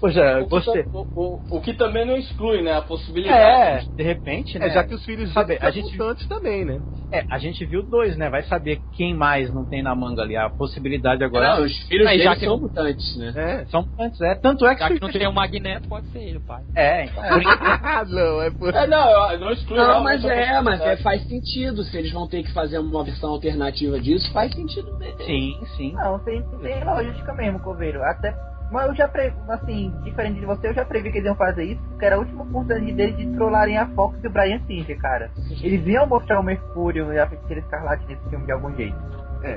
Poxa, O que, você. o, o- o que também não exclui, né? A possibilidade. É, de repente, né? É, já que os filhos Sabe, são a gente- mutantes também, né? É, a gente viu dois, né? Vai saber quem mais não tem na manga ali. A possibilidade agora. Não, os filhos dele já que são não- mutantes, né? É. São antes, é. Tanto é que. Já que não tem o Magneto, pode ser ele, pai. É, então. por enquanto- não, é por... É, não, eu não exclui Não, realmente mas é, mas é, faz sentido. Se eles vão ter que fazer uma versão alternativa disso, faz sentido mesmo. Sim, sim. Não, tem, tem lógica mesmo, Coveiro. Até. Mas eu já previ, assim, diferente de você, eu já previ que eles iam fazer isso, porque era a última oportunidade deles de trollarem a Fox e o Brian Singer, cara. Eles iam mostrar o Mercúrio e a Feiticeira Escarlate nesse filme de algum jeito.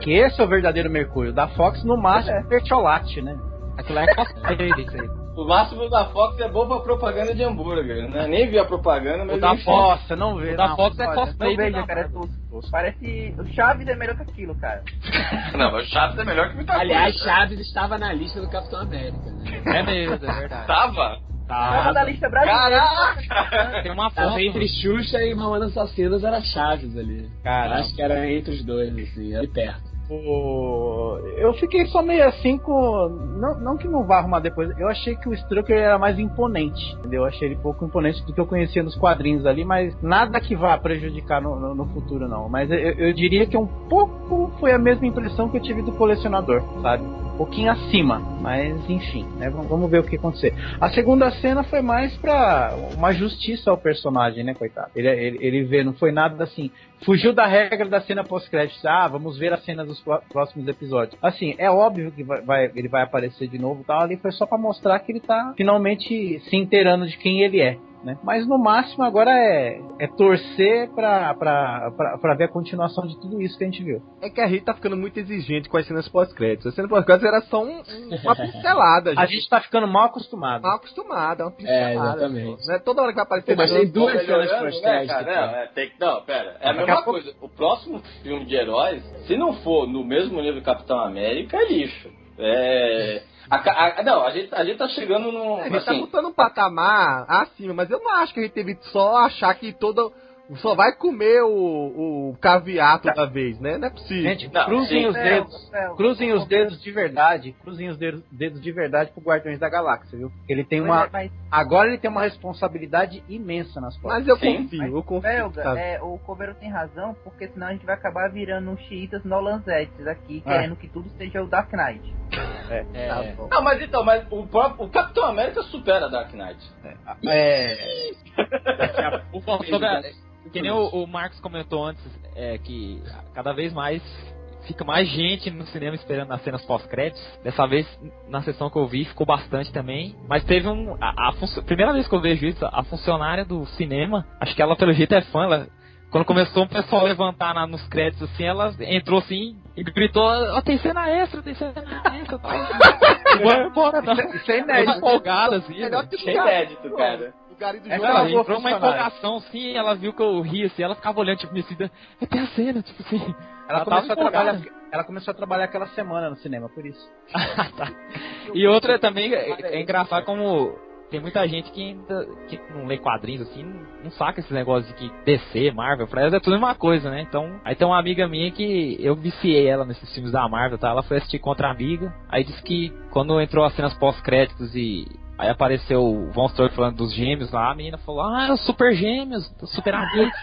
Que esse é o verdadeiro Mercúrio. Da Fox, no máximo, É. Bertolatti, né? Aquilo é cosplay disso aí. O máximo da Fox é bom pra propaganda de hambúrguer, né? Nem vi a propaganda, mas O da. Fox, não vê. O da não, Fox é cosplay. Não veja, da cara, é tosco. Parece. O Chaves é melhor que aquilo, cara. Não, o Chaves é melhor que muita Aliás, coisa. Chaves estava na lista do Capitão América, né? É mesmo, é verdade. Tava? Tava na lista brasileira. Caraca! Tem uma foto. Tava entre Xuxa e Mamãe Assassinas era Chaves ali. Cara, Acho que era entre os dois, assim, ali perto. O... eu fiquei só meio assim com. Não, não que não vá arrumar depois. Eu achei que o Strucker era mais imponente. Entendeu? Eu achei ele pouco imponente do que eu conhecia nos quadrinhos ali, mas nada que vá prejudicar no, no- no futuro, não. Mas eu, eu diria que um pouco foi a mesma impressão que eu tive do colecionador, sabe? Pouquinho acima, mas enfim, né? Vamos, ver o que acontecer. A segunda cena foi mais pra uma justiça ao personagem, né, coitado? Ele, ele, ele vê, não foi nada assim. Fugiu da regra da cena pós-créditos. Ah, vamos ver a cena dos pró- próximos episódios. Assim, é óbvio que vai, vai- ele vai aparecer de novo e tal. Ali foi só pra mostrar que ele tá finalmente se inteirando de quem ele é. Né? Mas no máximo agora é, é torcer pra, pra, pra, pra ver a continuação de tudo isso que a gente viu. É que a gente tá ficando muito exigente com as cenas pós-créditos. As cenas pós-créditos era só um- um- uma pincelada. A gente tá ficando mal acostumado. mal acostumado, é uma pincelada. É, exatamente. pô. Não é toda hora que vai aparecer. Pô, mas tem duas cenas né? Não, é, que- não, pera. É a a mesma pouco- coisa. O próximo filme de heróis, se não for no mesmo nível que Capitão América, é lixo. É. a a- não, a gente, a gente tá chegando num. A gente tá Assim, botando um patamar acima, mas eu não acho que a gente teve só achar que toda. Só vai comer o, o caviar toda vez, né? Não é possível. Gente, Não, cruzem sim. os É, dedos. é, Cruzem o- os dedos de verdade. Cruzem os dedos, dedos de verdade pro Guardiões da Galáxia, viu? Ele tem Mas uma. é- mas, Agora ele tem uma responsabilidade imensa nas costas. Mas eu Sim. confio, eu confio. Belga, sabe? é, o Coveiro tem razão, porque senão a gente vai acabar virando uns xiitas Nolanzetes aqui, É. querendo que tudo seja o Dark Knight. É, Tá bom. Não, mas então, mas o, próprio, o Capitão América supera Dark Knight. É. Sobre a- que nem o, o Marcos comentou antes, é que cada vez mais fica mais gente no cinema esperando as cenas pós-créditos. Dessa vez, na sessão que eu vi, ficou bastante também. Mas teve um. A, a primeira vez que eu vejo isso, a funcionária do cinema, acho que ela pelo jeito é fã, ela. Quando começou o pessoal a levantar na- nos créditos assim, ela entrou assim e gritou, ó, tem cena extra, tem cena extra, tal. Bora, bora, tá. Isso é inédito. empolgada assim. Melhor né? que inédito, cara. O Gary do É entrou uma empolgação, sim, ela viu que eu ria, assim, ela ficava olhando, tipo, me assim, é tem a cena, tipo assim. Ela, Ela começou a trabalhar, ela começou a trabalhar aquela semana no cinema, por isso. Tá. E outra também, é, é engraçado como tem muita gente que ainda que não lê quadrinhos, assim, não, não saca esses negócios de que DC, Marvel, pra elas é tudo uma coisa, né? Então, aí tem uma amiga minha que eu viciei ela nesses filmes da Marvel, tá? Ela foi assistir contra a amiga, aí disse que quando entrou as cenas pós-créditos e Aí apareceu o Von Stroke falando dos gêmeos lá, a menina falou, ah, super gêmeos, os super amigos.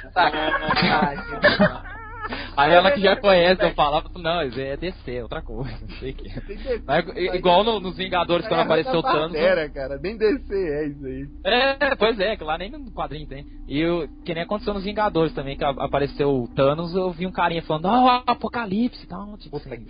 Aí ela que já conhece, eu falava, não, isso é DC, outra coisa, não sei o que. Igual no- nos Vingadores, quando apareceu o Thanos. Era, cara, nem DC é isso aí. É, pois é, que lá nem no quadrinho tem. E o que nem aconteceu nos Vingadores também, que apareceu o Thanos, eu vi um carinha falando, ó, Apocalipse e tal. Tipo, assim.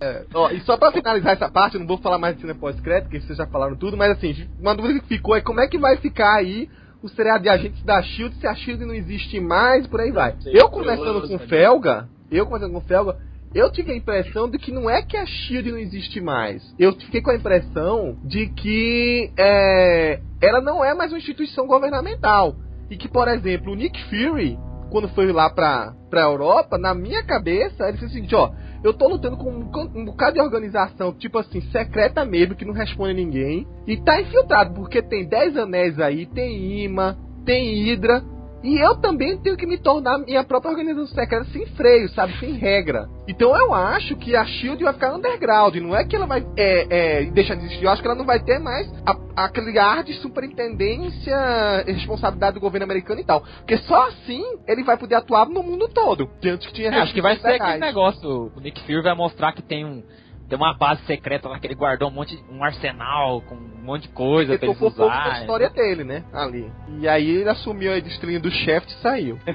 É, ó, e só pra finalizar essa parte, eu não vou falar mais de cena pós-crédito, porque vocês já falaram tudo, mas assim, uma dúvida que ficou é como é que vai ficar aí o seriado de agentes da SHIELD se a SHIELD não existe mais por aí vai. Sim, eu conversando com o? Felga, eu conversando com o Felga, eu tive a impressão de que não é que a SHIELD não existe mais. Eu fiquei com a impressão de que é, ela não é mais uma instituição governamental. E que, por exemplo, o Nick Fury, quando foi lá pra, pra Europa, na minha cabeça, ele disse o seguinte, ó, eu tô lutando com um, bocado de organização, tipo assim, secreta mesmo, que não responde ninguém, e tá infiltrado, porque tem 10 anéis aí, tem imã, tem Hydra, E eu também tenho que me tornar minha própria organização secreta sem freio, sabe? Sem regra. Então eu acho que a Shield vai ficar underground. Não é que ela vai é, é, deixar de existir. Eu acho que ela não vai ter mais a, aquele ar de superintendência e responsabilidade do governo americano e tal. Porque só assim ele vai poder atuar no mundo todo. Que antes que tinha É, acho que vai ser legais. aquele negócio. O Nick Fury vai mostrar que tem um. Tem uma base secreta lá que ele guardou um monte, um arsenal com um monte de coisa Ele pra eles da usarem. história dele, né? Ali. E aí ele assumiu a estrelinha do chefe e saiu.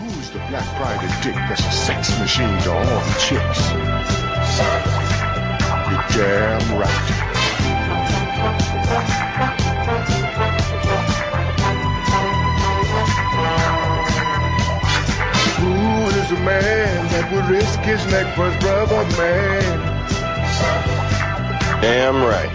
Who's the black private dick that's a sex machine to all the chicks? You're damn right. Risk his neck for his brother man? Damn right.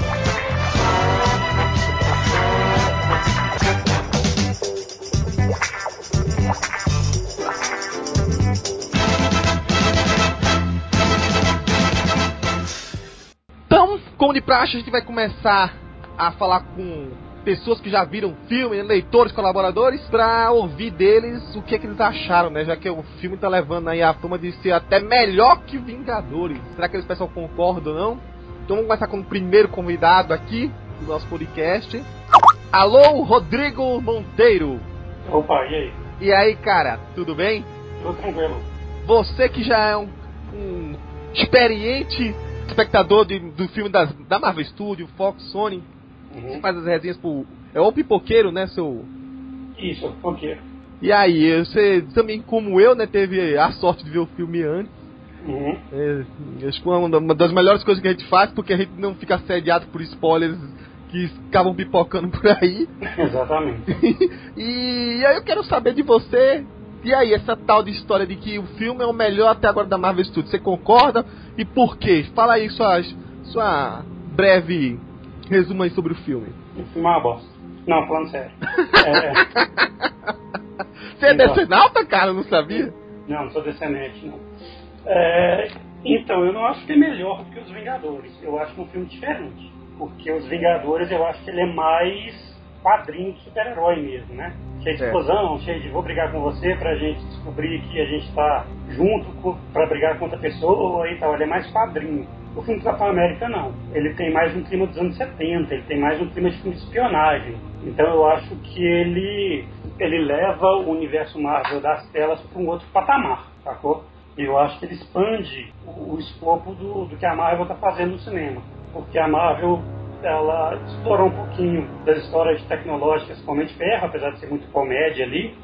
Então, como de praxe, a gente vai começar a falar com pessoas que já viram o filme, leitores, colaboradores, pra ouvir deles o que, que eles acharam, né? Já que o filme tá levando aí a fama de ser até melhor que Vingadores. Será que eles pessoal concordam ou não? Então vamos começar com o primeiro convidado aqui do nosso podcast. Alô, Rodrigo Monteiro. Opa, e aí? E aí, cara, tudo bem? Tudo tranquilo. Você que já é um, um experiente espectador de- do filme das, da Marvel Studio, Fox, Sony, Uhum. você faz as resenhas pro. É o pipoqueiro, né, seu. Isso, quê? E aí, você também, como eu, né, teve a sorte de ver o filme antes. Uhum. É, acho que uma, das melhores coisas que a gente faz, porque a gente não fica assediado por spoilers que acabam pipocando por aí. Exatamente. e aí eu quero saber de você. E aí, essa tal de história de que o filme é o melhor até agora da Marvel Studios, você concorda? E por quê? Fala aí suas, sua breve resumo aí sobre o filme. O filme é uma bosta. Não, falando sério. É, Você é Então. decenalta, cara? Eu não sabia? não, não sou descendente, não. É, então, eu não acho que é melhor do que os Vingadores. Eu acho que é um filme diferente. Porque os Vingadores, eu acho que ele é mais quadrinho de super-herói mesmo, né? Cheio de É. explosão, cheio de vou brigar com você pra gente descobrir que a gente tá junto pra brigar com outra pessoa e tal. Ele é mais quadrinho. O filme do Capitão América não. Ele tem mais um clima dos anos 70, ele tem mais um clima de espionagem. Então eu acho que ele, ele leva o universo Marvel das telas para um outro patamar, sacou? Eu acho que ele expande o, o escopo do, do que a Marvel está fazendo no cinema. Porque a Marvel ela explorou um pouquinho das histórias tecnológicas de Ferro, apesar de ser muito comédia ali.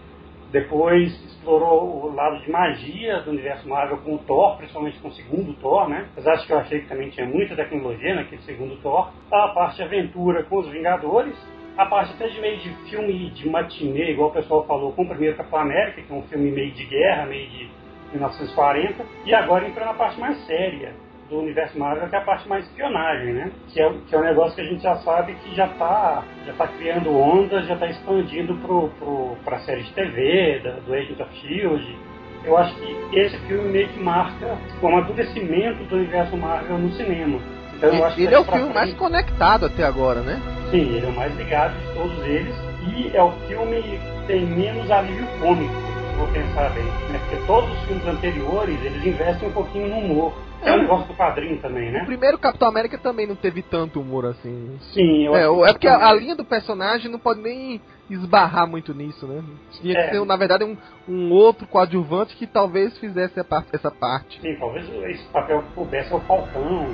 Depois explorou o lado de magia do universo Marvel com o Thor, principalmente com o segundo Thor, né? Apesar de que eu achei que também tinha muita tecnologia naquele segundo Thor. A parte de aventura com os Vingadores. A parte até de meio de filme de matinê, igual o pessoal falou, com o primeiro Capitão América, que é um filme meio de guerra, meio de 1940. E agora entrou na parte mais séria do universo Marvel, que é a parte mais espionagem, né? Que é, que é um negócio que a gente já sabe que já está já tá criando ondas, já está expandindo pro, pro, pra série de TV, da, do Agent of S.H.I.E.L.D. Eu acho que esse filme meio que marca o amadurecimento do universo Marvel no cinema. Então eu acho que Ele é o filme mais frente- conectado até agora, né? Sim, ele é o mais ligado de todos eles e é o filme que tem menos alívio cômico, se vou pensar bem. Né? Porque todos os filmes anteriores, eles investem um pouquinho no humor. É um negócio do quadrinho também, O né? primeiro Capitão América também não teve tanto humor assim. Sim, eu É, acho o- que é porque a, a também. linha do personagem não pode nem esbarrar muito nisso, né? Tinha que É. ser, na verdade, um, um outro coadjuvante que talvez fizesse a par- essa parte. Sim, talvez esse papel que coubesse ao Falcão,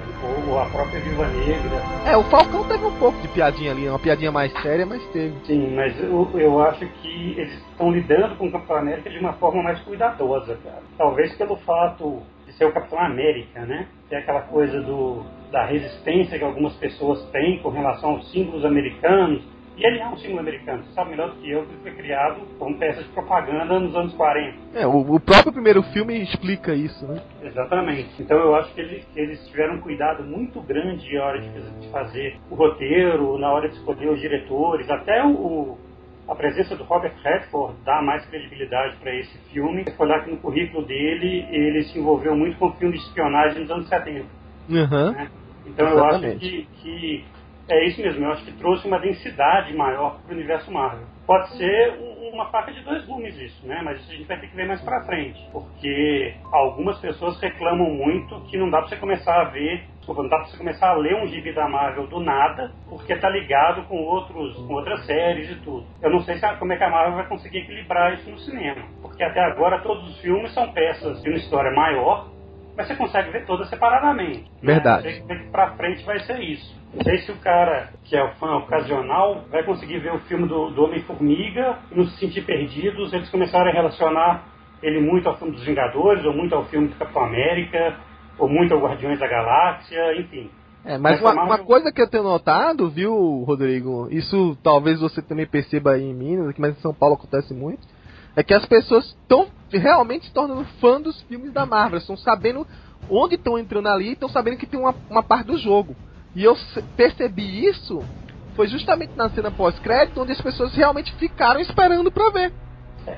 ou a própria Viva Negra. É, o Falcão teve um pouco de piadinha ali, uma piadinha mais séria, mas teve. Sim, mas eu, eu acho que eles estão lidando com o Capitão América de uma forma mais cuidadosa, cara. Talvez pelo fato ser o Capitão América, né? É aquela coisa do, da resistência que algumas pessoas têm com relação aos símbolos americanos. E ele é um símbolo americano, você sabe melhor do que eu, que foi criado como peça de propaganda nos anos 40. É, o, o próprio primeiro filme explica isso, né? Exatamente. Então eu acho que eles, eles tiveram um cuidado muito grande na hora de, de fazer o roteiro, na hora de escolher os diretores, até o- a presença do Robert Redford dá mais credibilidade para esse filme. Se olhar que no currículo dele, ele se envolveu muito com filmes de espionagem nos anos 70. Aham. né? Então eu acho Exatamente. que, que É isso mesmo, eu acho que trouxe uma densidade maior para o universo Marvel. Pode ser um, uma faca de dois gumes isso, né? Mas isso a gente vai ter que ver mais pra frente. Porque algumas pessoas reclamam muito que não dá pra você começar a ver, desculpa, não dá pra você começar a ler um gibi da Marvel do nada, porque tá ligado com, outros, com outras séries e tudo. Eu não sei se, como é que a Marvel vai conseguir equilibrar isso no cinema. Porque até agora todos os filmes são peças de uma história maior, mas você consegue ver todas separadamente. Verdade. Né? Não sei que pra frente vai ser isso. Não sei se o cara que é o fã ocasional vai conseguir ver o filme do, do Homem-Formiga e não se sentir perdidos. Eles começaram a relacionar ele muito ao filme dos Vingadores, ou muito ao filme do Capitão América, ou muito ao Guardiões da Galáxia, enfim. É, mas, uma, uma, coisa que eu tenho notado, viu, Rodrigo? Isso talvez você também perceba aí em Minas, mas em São Paulo acontece muito. É que as pessoas estão realmente se tornando fã dos filmes da Marvel. Estão sabendo onde estão entrando ali e estão sabendo que tem uma, uma parte do jogo. E eu percebi isso foi justamente na cena pós-crédito, onde as pessoas realmente ficaram esperando para ver.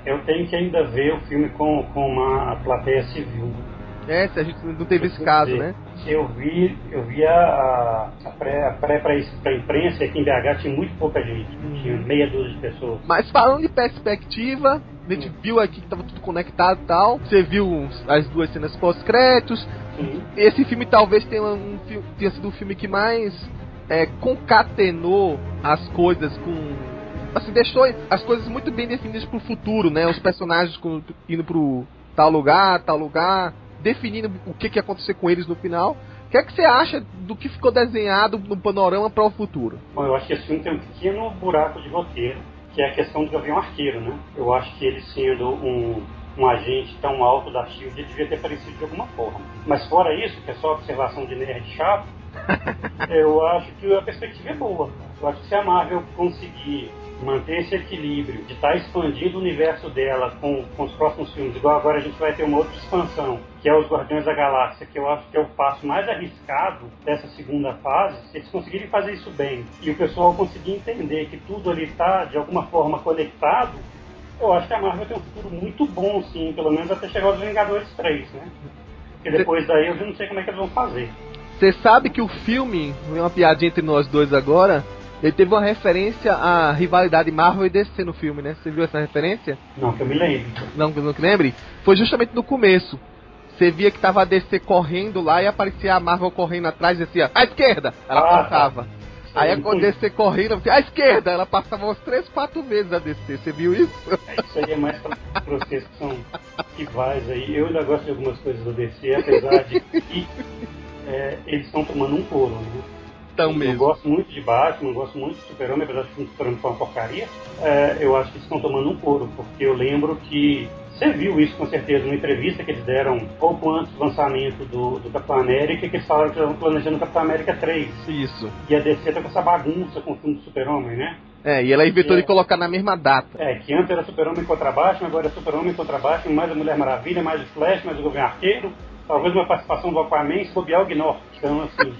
Eu tenho que ainda ver o filme com, com uma plateia civil. É, se a gente não teve esse caso, né? Eu vi, eu vi a, a pré, a pré pra, pra imprensa aqui em BH tinha muito pouca gente, uhum. tinha meia dúzia de pessoas. Mas falando de perspectiva, a gente viu aqui que tava tudo conectado e tal. Você viu as duas cenas pós-créditos. Esse filme talvez tenha, um, tenha sido o filme que mais é, concatenou as coisas com assim, deixou as coisas muito bem definidas pro futuro, né? Os personagens com, indo pro tal lugar, tal lugar, definindo o que, que ia acontecer com eles no final. O que é que você acha do que ficou desenhado no panorama para o futuro? Bom, eu acho que esse filme tem um pequeno buraco de roteiro, que é a questão do Gavião Arqueiro, né? Eu acho que ele sendo um, um agente tão alto da SHIELD, ele devia ter aparecido de alguma forma. Mas fora isso, que é só observação de nerd chato, eu acho que a perspectiva é boa. Eu acho que se a Marvel conseguir manter esse equilíbrio, de estar tá expandindo o universo dela com, com os próximos filmes, igual agora a gente vai ter uma outra expansão, que é os Guardiões da Galáxia, que eu acho que é o passo mais arriscado dessa segunda fase, se eles conseguirem fazer isso bem e o pessoal conseguir entender que tudo ali está de alguma forma conectado, eu acho que a Marvel tem um futuro muito bom, sim, pelo menos até chegar aos Vingadores 3, né? Porque depois daí eu não sei como é que eles vão fazer. Você sabe que o filme, uma piadinha entre nós dois agora, ele teve uma referência à rivalidade Marvel e DC no filme, né? Você viu essa referência? Não, que eu me lembre. Não, que eu não me lembre? Foi justamente no começo. Você via que tava a DC correndo lá e aparecia a Marvel correndo atrás e dizia, à esquerda! Ela ah, passava. Tá. Aí a DC correndo, à esquerda, ela passava umas 3, 4 vezes a DC, você viu isso? É, isso aí é mais pra vocês que são rivais aí. Eu ainda gosto de algumas coisas da DC, apesar de que é, eles estão tomando um couro, né? Tão mesmo. Eu gosto muito de Batman, gosto muito de Super-Homem, apesar de que o Super-Homem foi uma porcaria. É, eu acho que eles estão tomando um couro, porque eu lembro que você viu isso com certeza numa entrevista que eles deram pouco antes do lançamento do, do Capitão América, que eles falaram que estavam planejando o Capitão América 3. Isso. E a DC tá com essa bagunça com o filme do Super-Homem, né? É, e ela inventou é, de colocar na mesma data. É, que antes era Super-Homem contra Batman, agora é Super-Homem contra Batman, mais a Mulher Maravilha, mais o Flash, mais o Governo Arqueiro, talvez uma participação do Aquaman, se bobear o Gnort. Então, assim,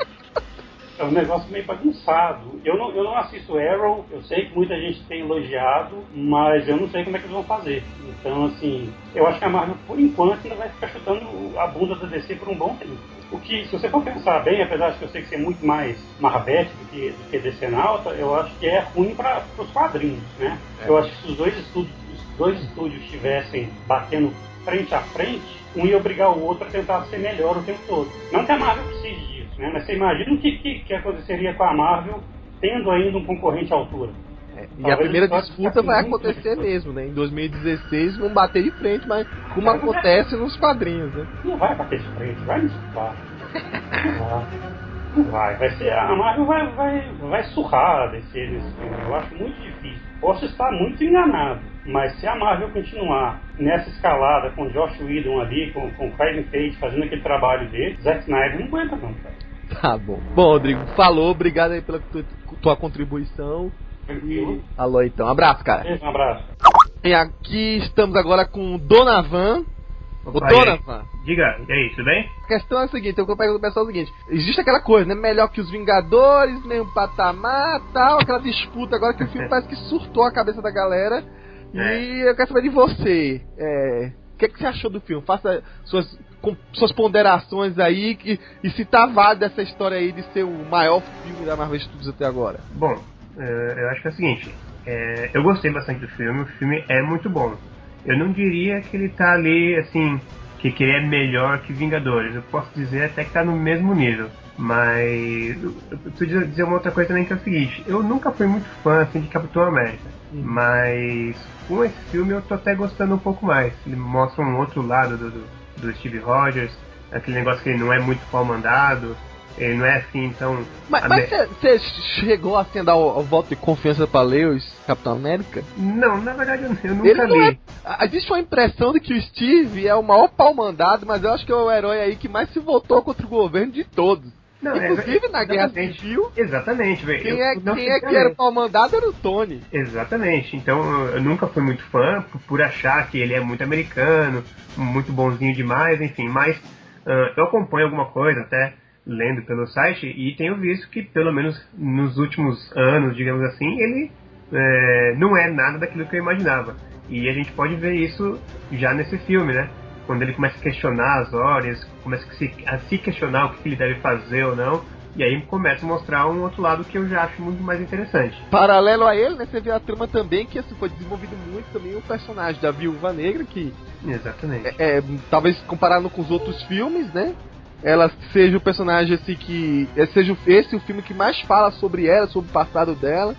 é um negócio meio bagunçado. Eu não, eu não assisto Arrow, eu sei que muita gente tem elogiado, mas eu não sei como é que eles vão fazer. Então, assim, eu acho que a Marvel, por enquanto, ainda vai ficar chutando a bunda da DC por um bom tempo. O que, se você for pensar bem, apesar de que eu sei que você é muito mais Marvete do que, do que DC Nauta, eu acho que é ruim para os quadrinhos, né? É. Eu acho que se os dois estúdios, os dois estúdios estivessem batendo frente a frente, um ia obrigar o outro a tentar ser melhor o tempo todo. Não que a Marvel precise disso, né? Mas você imagina o que, que, que aconteceria com a Marvel tendo ainda um concorrente à altura. É, e a primeira disputa vai acontecer mesmo, né? Em 2016 vão bater de frente, mas como acontece nos quadrinhos, né? Não vai bater de frente, vai disputar. Não vai. Vai ser, a Marvel vai, vai, vai surrar desse, desse filme. Eu acho muito difícil. Posso estar muito enganado, mas se a Marvel continuar nessa escalada com Josh Whedon ali, com, com Kevin Feige fazendo aquele trabalho dele, Zack Snyder não aguenta não, cara. Tá bom. Bom, Rodrigo, falou, obrigado aí pela tua, tua contribuição. E... Alô, então. Um abraço, cara. Um abraço. E aqui estamos agora com o Donavan. O Donavan. Diga, e aí, tudo bem? A questão é a seguinte, eu vou perguntar pro pessoal o seguinte. Existe aquela coisa, né? Melhor que os Vingadores, mesmo patamar, tal, aquela disputa agora que o filme parece que surtou a cabeça da galera. É. E eu quero saber de você. É, que, que você achou do filme? Faça suas, com, suas ponderações aí e, e se tá válido essa história aí de ser o maior filme da Marvel Studios até agora. Bom, uh, eu acho que é o seguinte, é, eu gostei bastante do filme, o filme é muito bom. Eu não diria que ele tá ali, assim, que, que ele é melhor que Vingadores. Eu posso dizer até que tá no mesmo nível. Mas eu preciso dizer uma outra coisa também que é o seguinte, eu nunca fui muito fã assim, de Capitão América. Uhum. Mas com esse filme eu tô até gostando um pouco mais. Ele mostra um outro lado do, do, do Steve Rogers, aquele negócio que ele não é muito pau mandado, ele não é assim, então. Mas você chegou assim a dar o, o voto de confiança pra Lewis, Capitão América? Não, na verdade eu, eu nunca li. É, existe uma impressão de que o Steve é o maior pau mandado, mas eu acho que é o herói aí que mais se voltou contra o governo de todos. Não, Inclusive é, na Guerra Civil. Exatamente, velho. Quem, é, quem é que era o pau mandado era o Tony. Exatamente. Então eu nunca fui muito fã por, por achar que ele é muito americano, muito bonzinho demais, enfim. Mas uh, eu acompanho alguma coisa até lendo pelo site e tenho visto que, pelo menos nos últimos anos, digamos assim, ele é, não é nada daquilo que eu imaginava. E a gente pode ver isso já nesse filme, né? Quando ele começa a questionar as ordens, começa a se, a se questionar o que ele deve fazer ou não, e aí começa a mostrar um outro lado que eu já acho muito mais interessante. Paralelo a ele, né, você vê a trama também que assim, foi desenvolvido muito também o personagem da Viúva Negra, que. Exatamente. É, é, talvez comparado com os outros filmes, né? ela seja o personagem assim que. É, seja esse o filme que mais fala sobre ela, sobre o passado dela.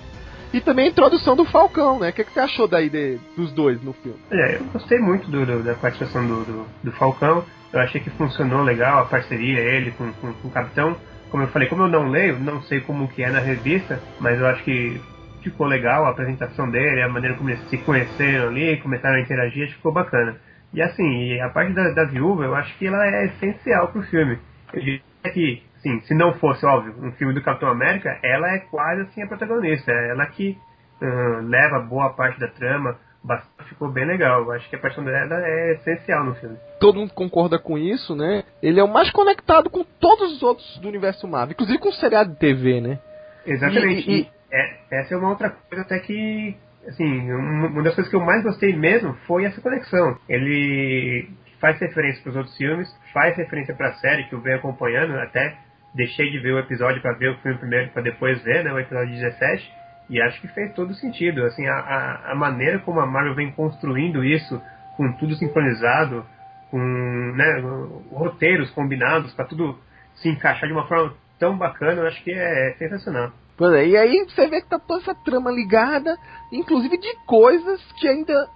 E também a introdução do Falcão, né? O que, que você achou daí de, dos dois no filme? É, eu gostei muito do, do, da participação do, do, do, Falcão. Eu achei que funcionou legal a parceria, ele com, com, com, o Capitão. Como eu falei, como eu não leio, não sei como que é na revista, mas eu acho que ficou legal a apresentação dele, a maneira como eles se conheceram ali, começaram a interagir, acho que ficou bacana. E assim, a parte da, da viúva, eu acho que ela é essencial pro filme. Eu diria que, sim, se não fosse, óbvio, um filme do Capitão América, ela é quase assim a protagonista. É ela que uh, leva boa parte da trama, ficou bem legal. Eu acho que a paixão dela é essencial no filme. Todo mundo concorda com isso, né? Ele é o mais conectado com todos os outros do universo Marvel, inclusive com o seriado de TV, né? Exatamente. E, e... É, essa é uma outra coisa até que assim, uma das coisas que eu mais gostei mesmo foi essa conexão. Ele faz referência para os outros filmes, faz referência para a série que eu venho acompanhando, até deixei de ver o episódio para ver o filme primeiro para depois ver, né, o episódio 17, e acho que fez todo sentido. Assim, a, a, maneira como a Marvel vem construindo isso, com tudo sincronizado, com né, roteiros combinados para tudo se encaixar de uma forma tão bacana, eu acho que é, é sensacional. É, e aí você vê que tá toda essa trama ligada, inclusive de coisas que ainda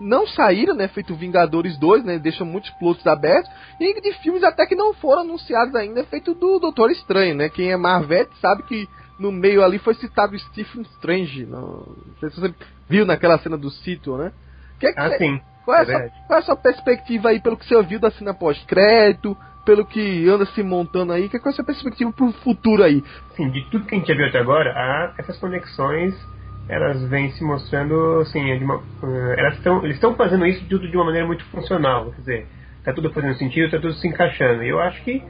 não saíram, né? Feito Vingadores 2, né? Deixa muitos plots abertos. E de filmes até que não foram anunciados ainda, feito do Doutor Estranho, né? Quem é Marvete sabe que no meio ali foi citado Stephen Strange. Não, não sei se você viu naquela cena do sítio, né? Que é que ah, você, sim. Qual é, é sua, qual é, a sua perspectiva aí pelo que você ouviu da cena pós-crédito? pelo que anda se montando aí, que é com essa perspectiva pro futuro aí? Sim, de tudo que a gente já viu até agora, há essas conexões elas vêm se mostrando assim, de uma, eh, elas estão, eles estão fazendo isso tudo de uma maneira muito funcional, quer dizer, está tudo fazendo sentido, está tudo se encaixando. E eu acho que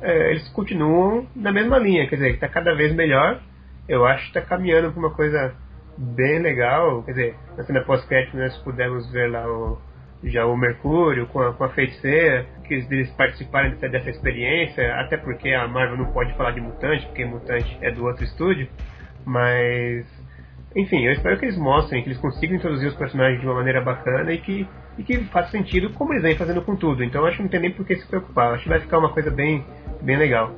é, eles continuam na mesma linha, quer dizer, está cada vez melhor. Eu acho que está caminhando para uma coisa bem legal, quer dizer, na cena pós-crédito nós pudemos ver lá o, já o Mercúrio com a, com a feiticeira, que eles participarem dessa, dessa experiência, até porque a Marvel não pode falar de mutante, porque mutante é do outro estúdio, mas enfim, eu espero que eles mostrem, que eles consigam introduzir os personagens de uma maneira bacana e que, e que faça sentido como eles vêm fazendo com tudo. Então acho que não tem nem por que se preocupar. Acho que vai ficar uma coisa bem, bem legal.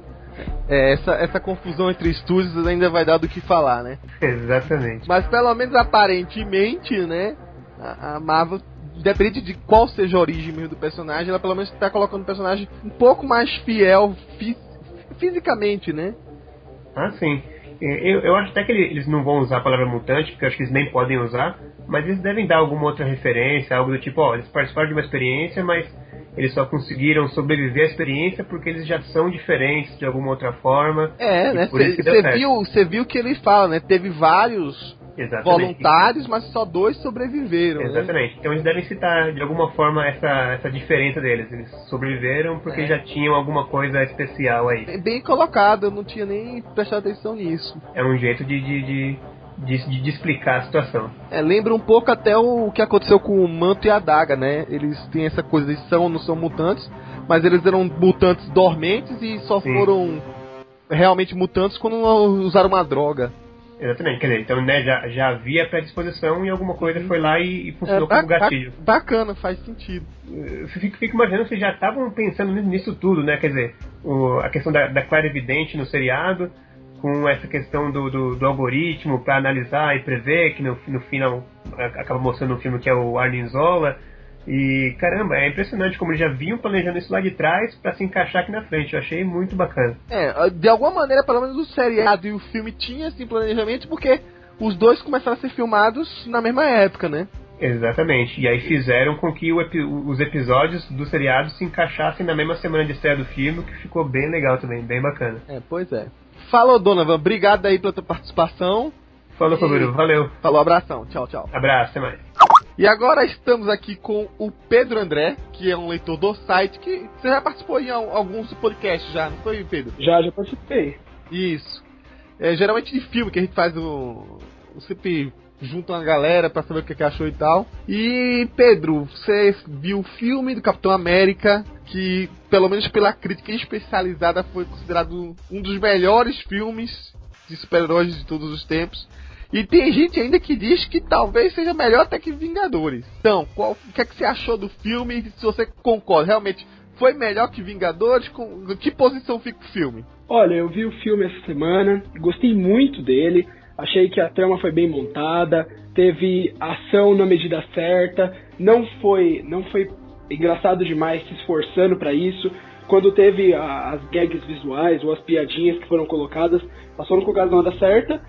É, essa, essa confusão entre estúdios ainda vai dar do que falar, né? Exatamente. Mas pelo menos aparentemente, né? A, a Marvel independente de qual seja a origem mesmo do personagem, ela pelo menos está colocando o personagem um pouco mais fiel fi fisicamente, né? Ah, sim. Eu, eu acho até que eles não vão usar a palavra mutante, porque eu acho que eles nem podem usar, mas eles devem dar alguma outra referência, algo do tipo, ó, eles participaram de uma experiência, mas eles só conseguiram sobreviver à experiência porque eles já são diferentes de alguma outra forma. É, né? Você viu, viu que ele fala, né? Teve vários Exatamente. voluntários, mas só dois sobreviveram. Né? Exatamente. Né? Então eles devem citar de alguma forma essa, essa diferença deles. Eles sobreviveram porque é. já tinham alguma coisa especial aí. Bem colocado, eu não tinha nem prestado atenção nisso. É um jeito de, de, de de, de, de, explicar a situação. É, lembra um pouco até o, o que aconteceu com o Manto e a Daga, né? Eles têm essa coisa, eles são ou não são mutantes, mas eles eram mutantes dormentes e só Sim. foram realmente mutantes quando usaram uma droga. Exatamente, quer dizer, então né, já, já havia predisposição e alguma coisa foi lá e, e funcionou é, como gatilho. Bacana, faz sentido. Fico, fico imaginando se já estavam pensando nisso tudo, né? Quer dizer, o, a questão da, da clara evidente no seriado, com essa questão do, do, do algoritmo para analisar e prever, que no, no final acaba mostrando um filme que é o Arnim Zola. E caramba, é impressionante como eles já vinham planejando isso lá de trás para se encaixar aqui na frente. Eu achei muito bacana. É, de alguma maneira, pelo menos o seriado e o filme tinham esse planejamento porque os dois começaram a ser filmados na mesma época, né? Exatamente. E aí fizeram com que epi os episódios do seriado se encaixassem na mesma semana de estreia do filme, que ficou bem legal também, bem bacana. É, pois é. Falou, Donovan. Obrigado aí pela tua participação. Falou, Fabiru. Valeu. Falou, abração. Tchau, tchau. Abraço, até mais. E agora estamos aqui com o Pedro André, que é um leitor do site, que você já participou em alguns podcasts já, não foi, Pedro? Já, já participei. Isso. É, geralmente de filme que a gente faz o. Sempre junta uma galera para saber o que, que achou e tal. E Pedro, você viu o filme do Capitão América, que pelo menos pela crítica especializada foi considerado um dos melhores filmes de super-heróis de todos os tempos. E tem gente ainda que diz que talvez seja melhor até que Vingadores. Então, qual, o que, é que você achou do filme? Se você concorda, realmente foi melhor que Vingadores? Com, que posição fica o filme? Olha, eu vi o filme essa semana, gostei muito dele. Achei que a trama foi bem montada, teve ação na medida certa, não foi, não foi engraçado demais se esforçando para isso. Quando teve a, as gags visuais ou as piadinhas que foram colocadas, passou no colocadas na hora certa.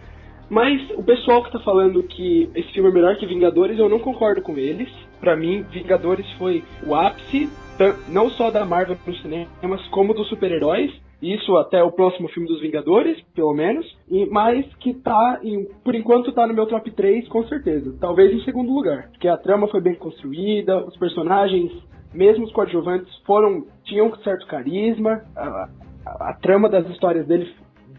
Mas o pessoal que tá falando que esse filme é melhor que Vingadores, eu não concordo com eles. Para mim, Vingadores foi o ápice, não só da Marvel nos cinemas, como dos super-heróis. Isso até o próximo filme dos Vingadores, pelo menos. E, mas que tá, em, por enquanto, tá no meu top 3, com certeza. Talvez em segundo lugar. Porque a trama foi bem construída, os personagens, mesmo os coadjuvantes, foram. tinham certo carisma. A, a, a trama das histórias deles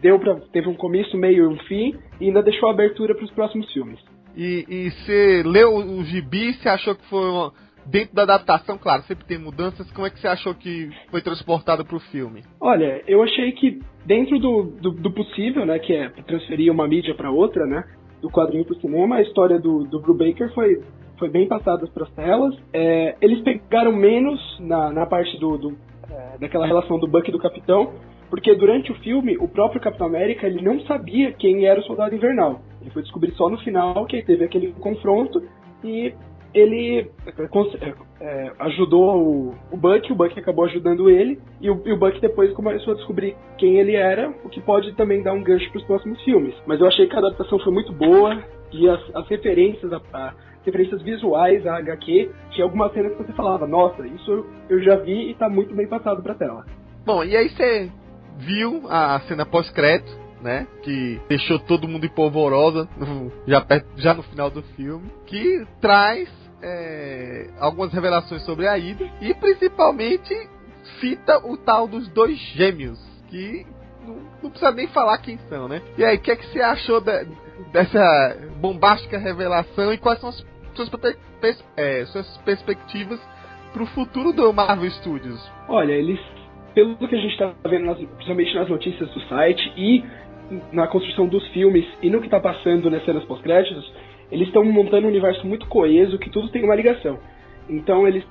deu pra, teve um começo, meio e um fim, e ainda deixou abertura para os próximos filmes. E você leu o gibi, você achou que foi uma, dentro da adaptação, claro, sempre tem mudanças, como é que você achou que foi transportado para o filme? Olha, eu achei que dentro do, do, do possível, né, que é transferir uma mídia para outra, né, do quadrinho para o cinema, a história do, do Brubaker foi, foi bem passada para as telas. É, eles pegaram menos na, na parte do, do é, daquela relação do Buck e do Capitão, porque durante o filme, o próprio Capitão América ele não sabia quem era o Soldado Invernal. Ele foi descobrir só no final que teve aquele confronto e ele é, ajudou o, o Buck, o Buck acabou ajudando ele, e o, e o, Buck depois começou a descobrir quem ele era, o que pode também dar um gancho para os próximos filmes. Mas eu achei que a adaptação foi muito boa, e as, as referências, a, a, referências visuais à HQ, tinha algumas cenas que você falava, nossa, isso eu já vi e está muito bem passado para tela. Bom, e aí você viu a cena pós-crédito, né? Que deixou todo mundo empolvorosa no, já, perto, já no final do filme. Que traz é, algumas revelações sobre a Ida e principalmente cita o tal dos dois gêmeos. Que não, não precisa nem falar quem são, né? E aí, o que, é que você achou de, dessa bombástica revelação e quais são as suas, pers é, suas perspectivas para o futuro do Marvel Studios? Olha, eles pelo que a gente está vendo, nas, principalmente nas notícias do site e na construção dos filmes e no que está passando nas cenas pós-créditos, eles estão montando um universo muito coeso que tudo tem uma ligação. Então eles,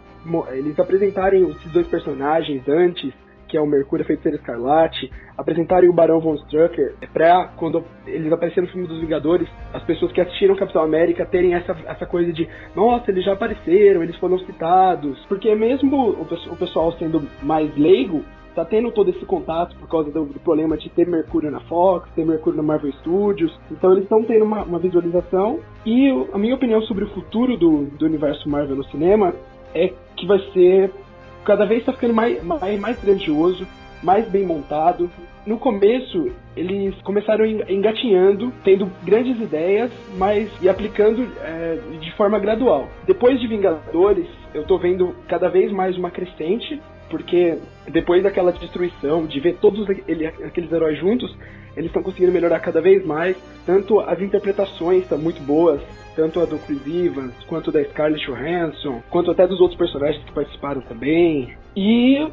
eles apresentarem esses dois personagens antes, que é o Mercúrio Feiticeiro Escarlate, apresentarem o Barão Von Strucker, é pra quando eles apareceram no filme dos Vingadores, as pessoas que assistiram Capitão América terem essa, essa coisa de, nossa, eles já apareceram, eles foram citados. Porque mesmo o, o pessoal sendo mais leigo, tá tendo todo esse contato por causa do, do, problema de ter Mercúrio na Fox, ter Mercúrio na Marvel Studios. Então eles estão tendo uma, uma, visualização. E a minha opinião sobre o futuro do, do universo Marvel no cinema é que vai ser. Cada vez está ficando mais, mais, mais grandioso, mais bem montado. No começo, eles começaram engatinhando, tendo grandes ideias, mas e aplicando é, de forma gradual. Depois de Vingadores, eu tô vendo cada vez mais uma crescente porque depois daquela destruição, de ver todos aqueles heróis juntos, eles estão conseguindo melhorar cada vez mais. Tanto as interpretações estão muito boas, tanto a do Chris Evans, quanto da Scarlett Johansson, quanto até dos outros personagens que participaram também. E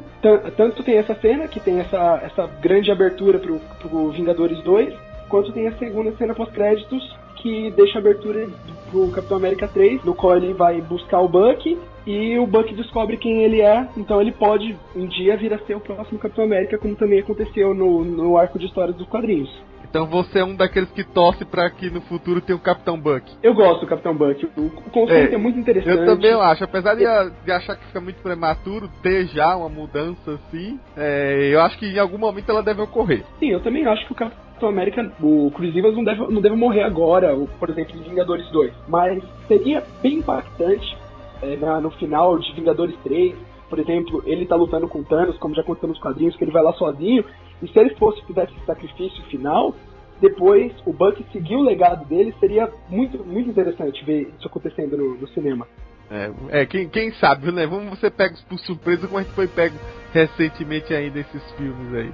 tanto tem essa cena, que tem essa, essa grande abertura pro, pro Vingadores 2, quanto tem a segunda cena pós-créditos, que deixa a abertura pro Capitão América 3, no qual ele vai buscar o Buck e o Buck descobre quem ele é, então ele pode um dia vir a ser o próximo Capitão América, como também aconteceu no, no arco de histórias dos quadrinhos. Então você é um daqueles que torce para que no futuro tenha o Capitão Buck. Eu gosto do Capitão Buck. O, conceito é, é, muito interessante. Eu também acho. Apesar de, de, achar que fica muito prematuro ter já uma mudança assim, é, eu acho que em algum momento ela deve ocorrer. Sim, eu também acho que o Capitão América, o Chris Evans não deve, não deve morrer agora, por exemplo, em Vingadores 2. Mas seria bem impactante é, na, no final de Vingadores 3, por exemplo, ele tá lutando com Thanos, como já aconteceu nos quadrinhos, que ele vai lá sozinho, e se ele fosse fizesse esse sacrifício final, depois o Buck seguir o legado dele, seria muito, muito interessante ver isso acontecendo no, no cinema. É, é, quem, quem sabe, né? Vamos ser pegos por surpresa como a gente foi pego recentemente aí nesses filmes aí.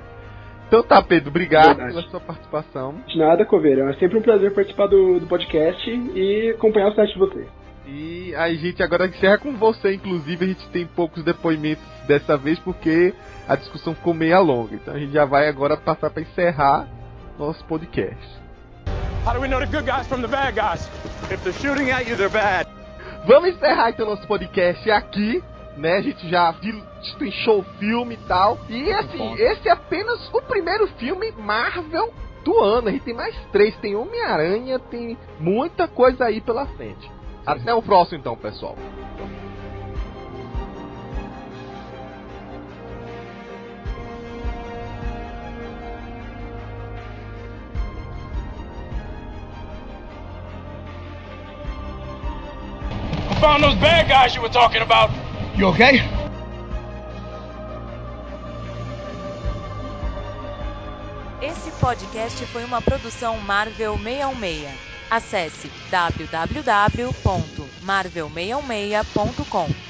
Então tá, Pedro, obrigado Verdade. pela sua participação. De nada, Coveira. É sempre um prazer participar do, do podcast e acompanhar o site de vocês. E a gente agora encerra com você, inclusive, a gente tem poucos depoimentos dessa vez porque a discussão ficou meia longa. Então a gente já vai agora passar para encerrar nosso podcast. How do we know the good guys from the bad guys? If they're shooting at you, they're bad. Vamos encerrar então nosso podcast aqui, né? A gente já destrinchou o filme e tal. E assim, esse é apenas o primeiro filme Marvel do ano. A gente tem mais três. Tem Homem-Aranha, tem muita coisa aí pela frente. Até o próximo então, pessoal. found those bad guys you were talking about. You okay? Esse podcast foi uma produção Marvel 616. Acesse www.marvel616.com.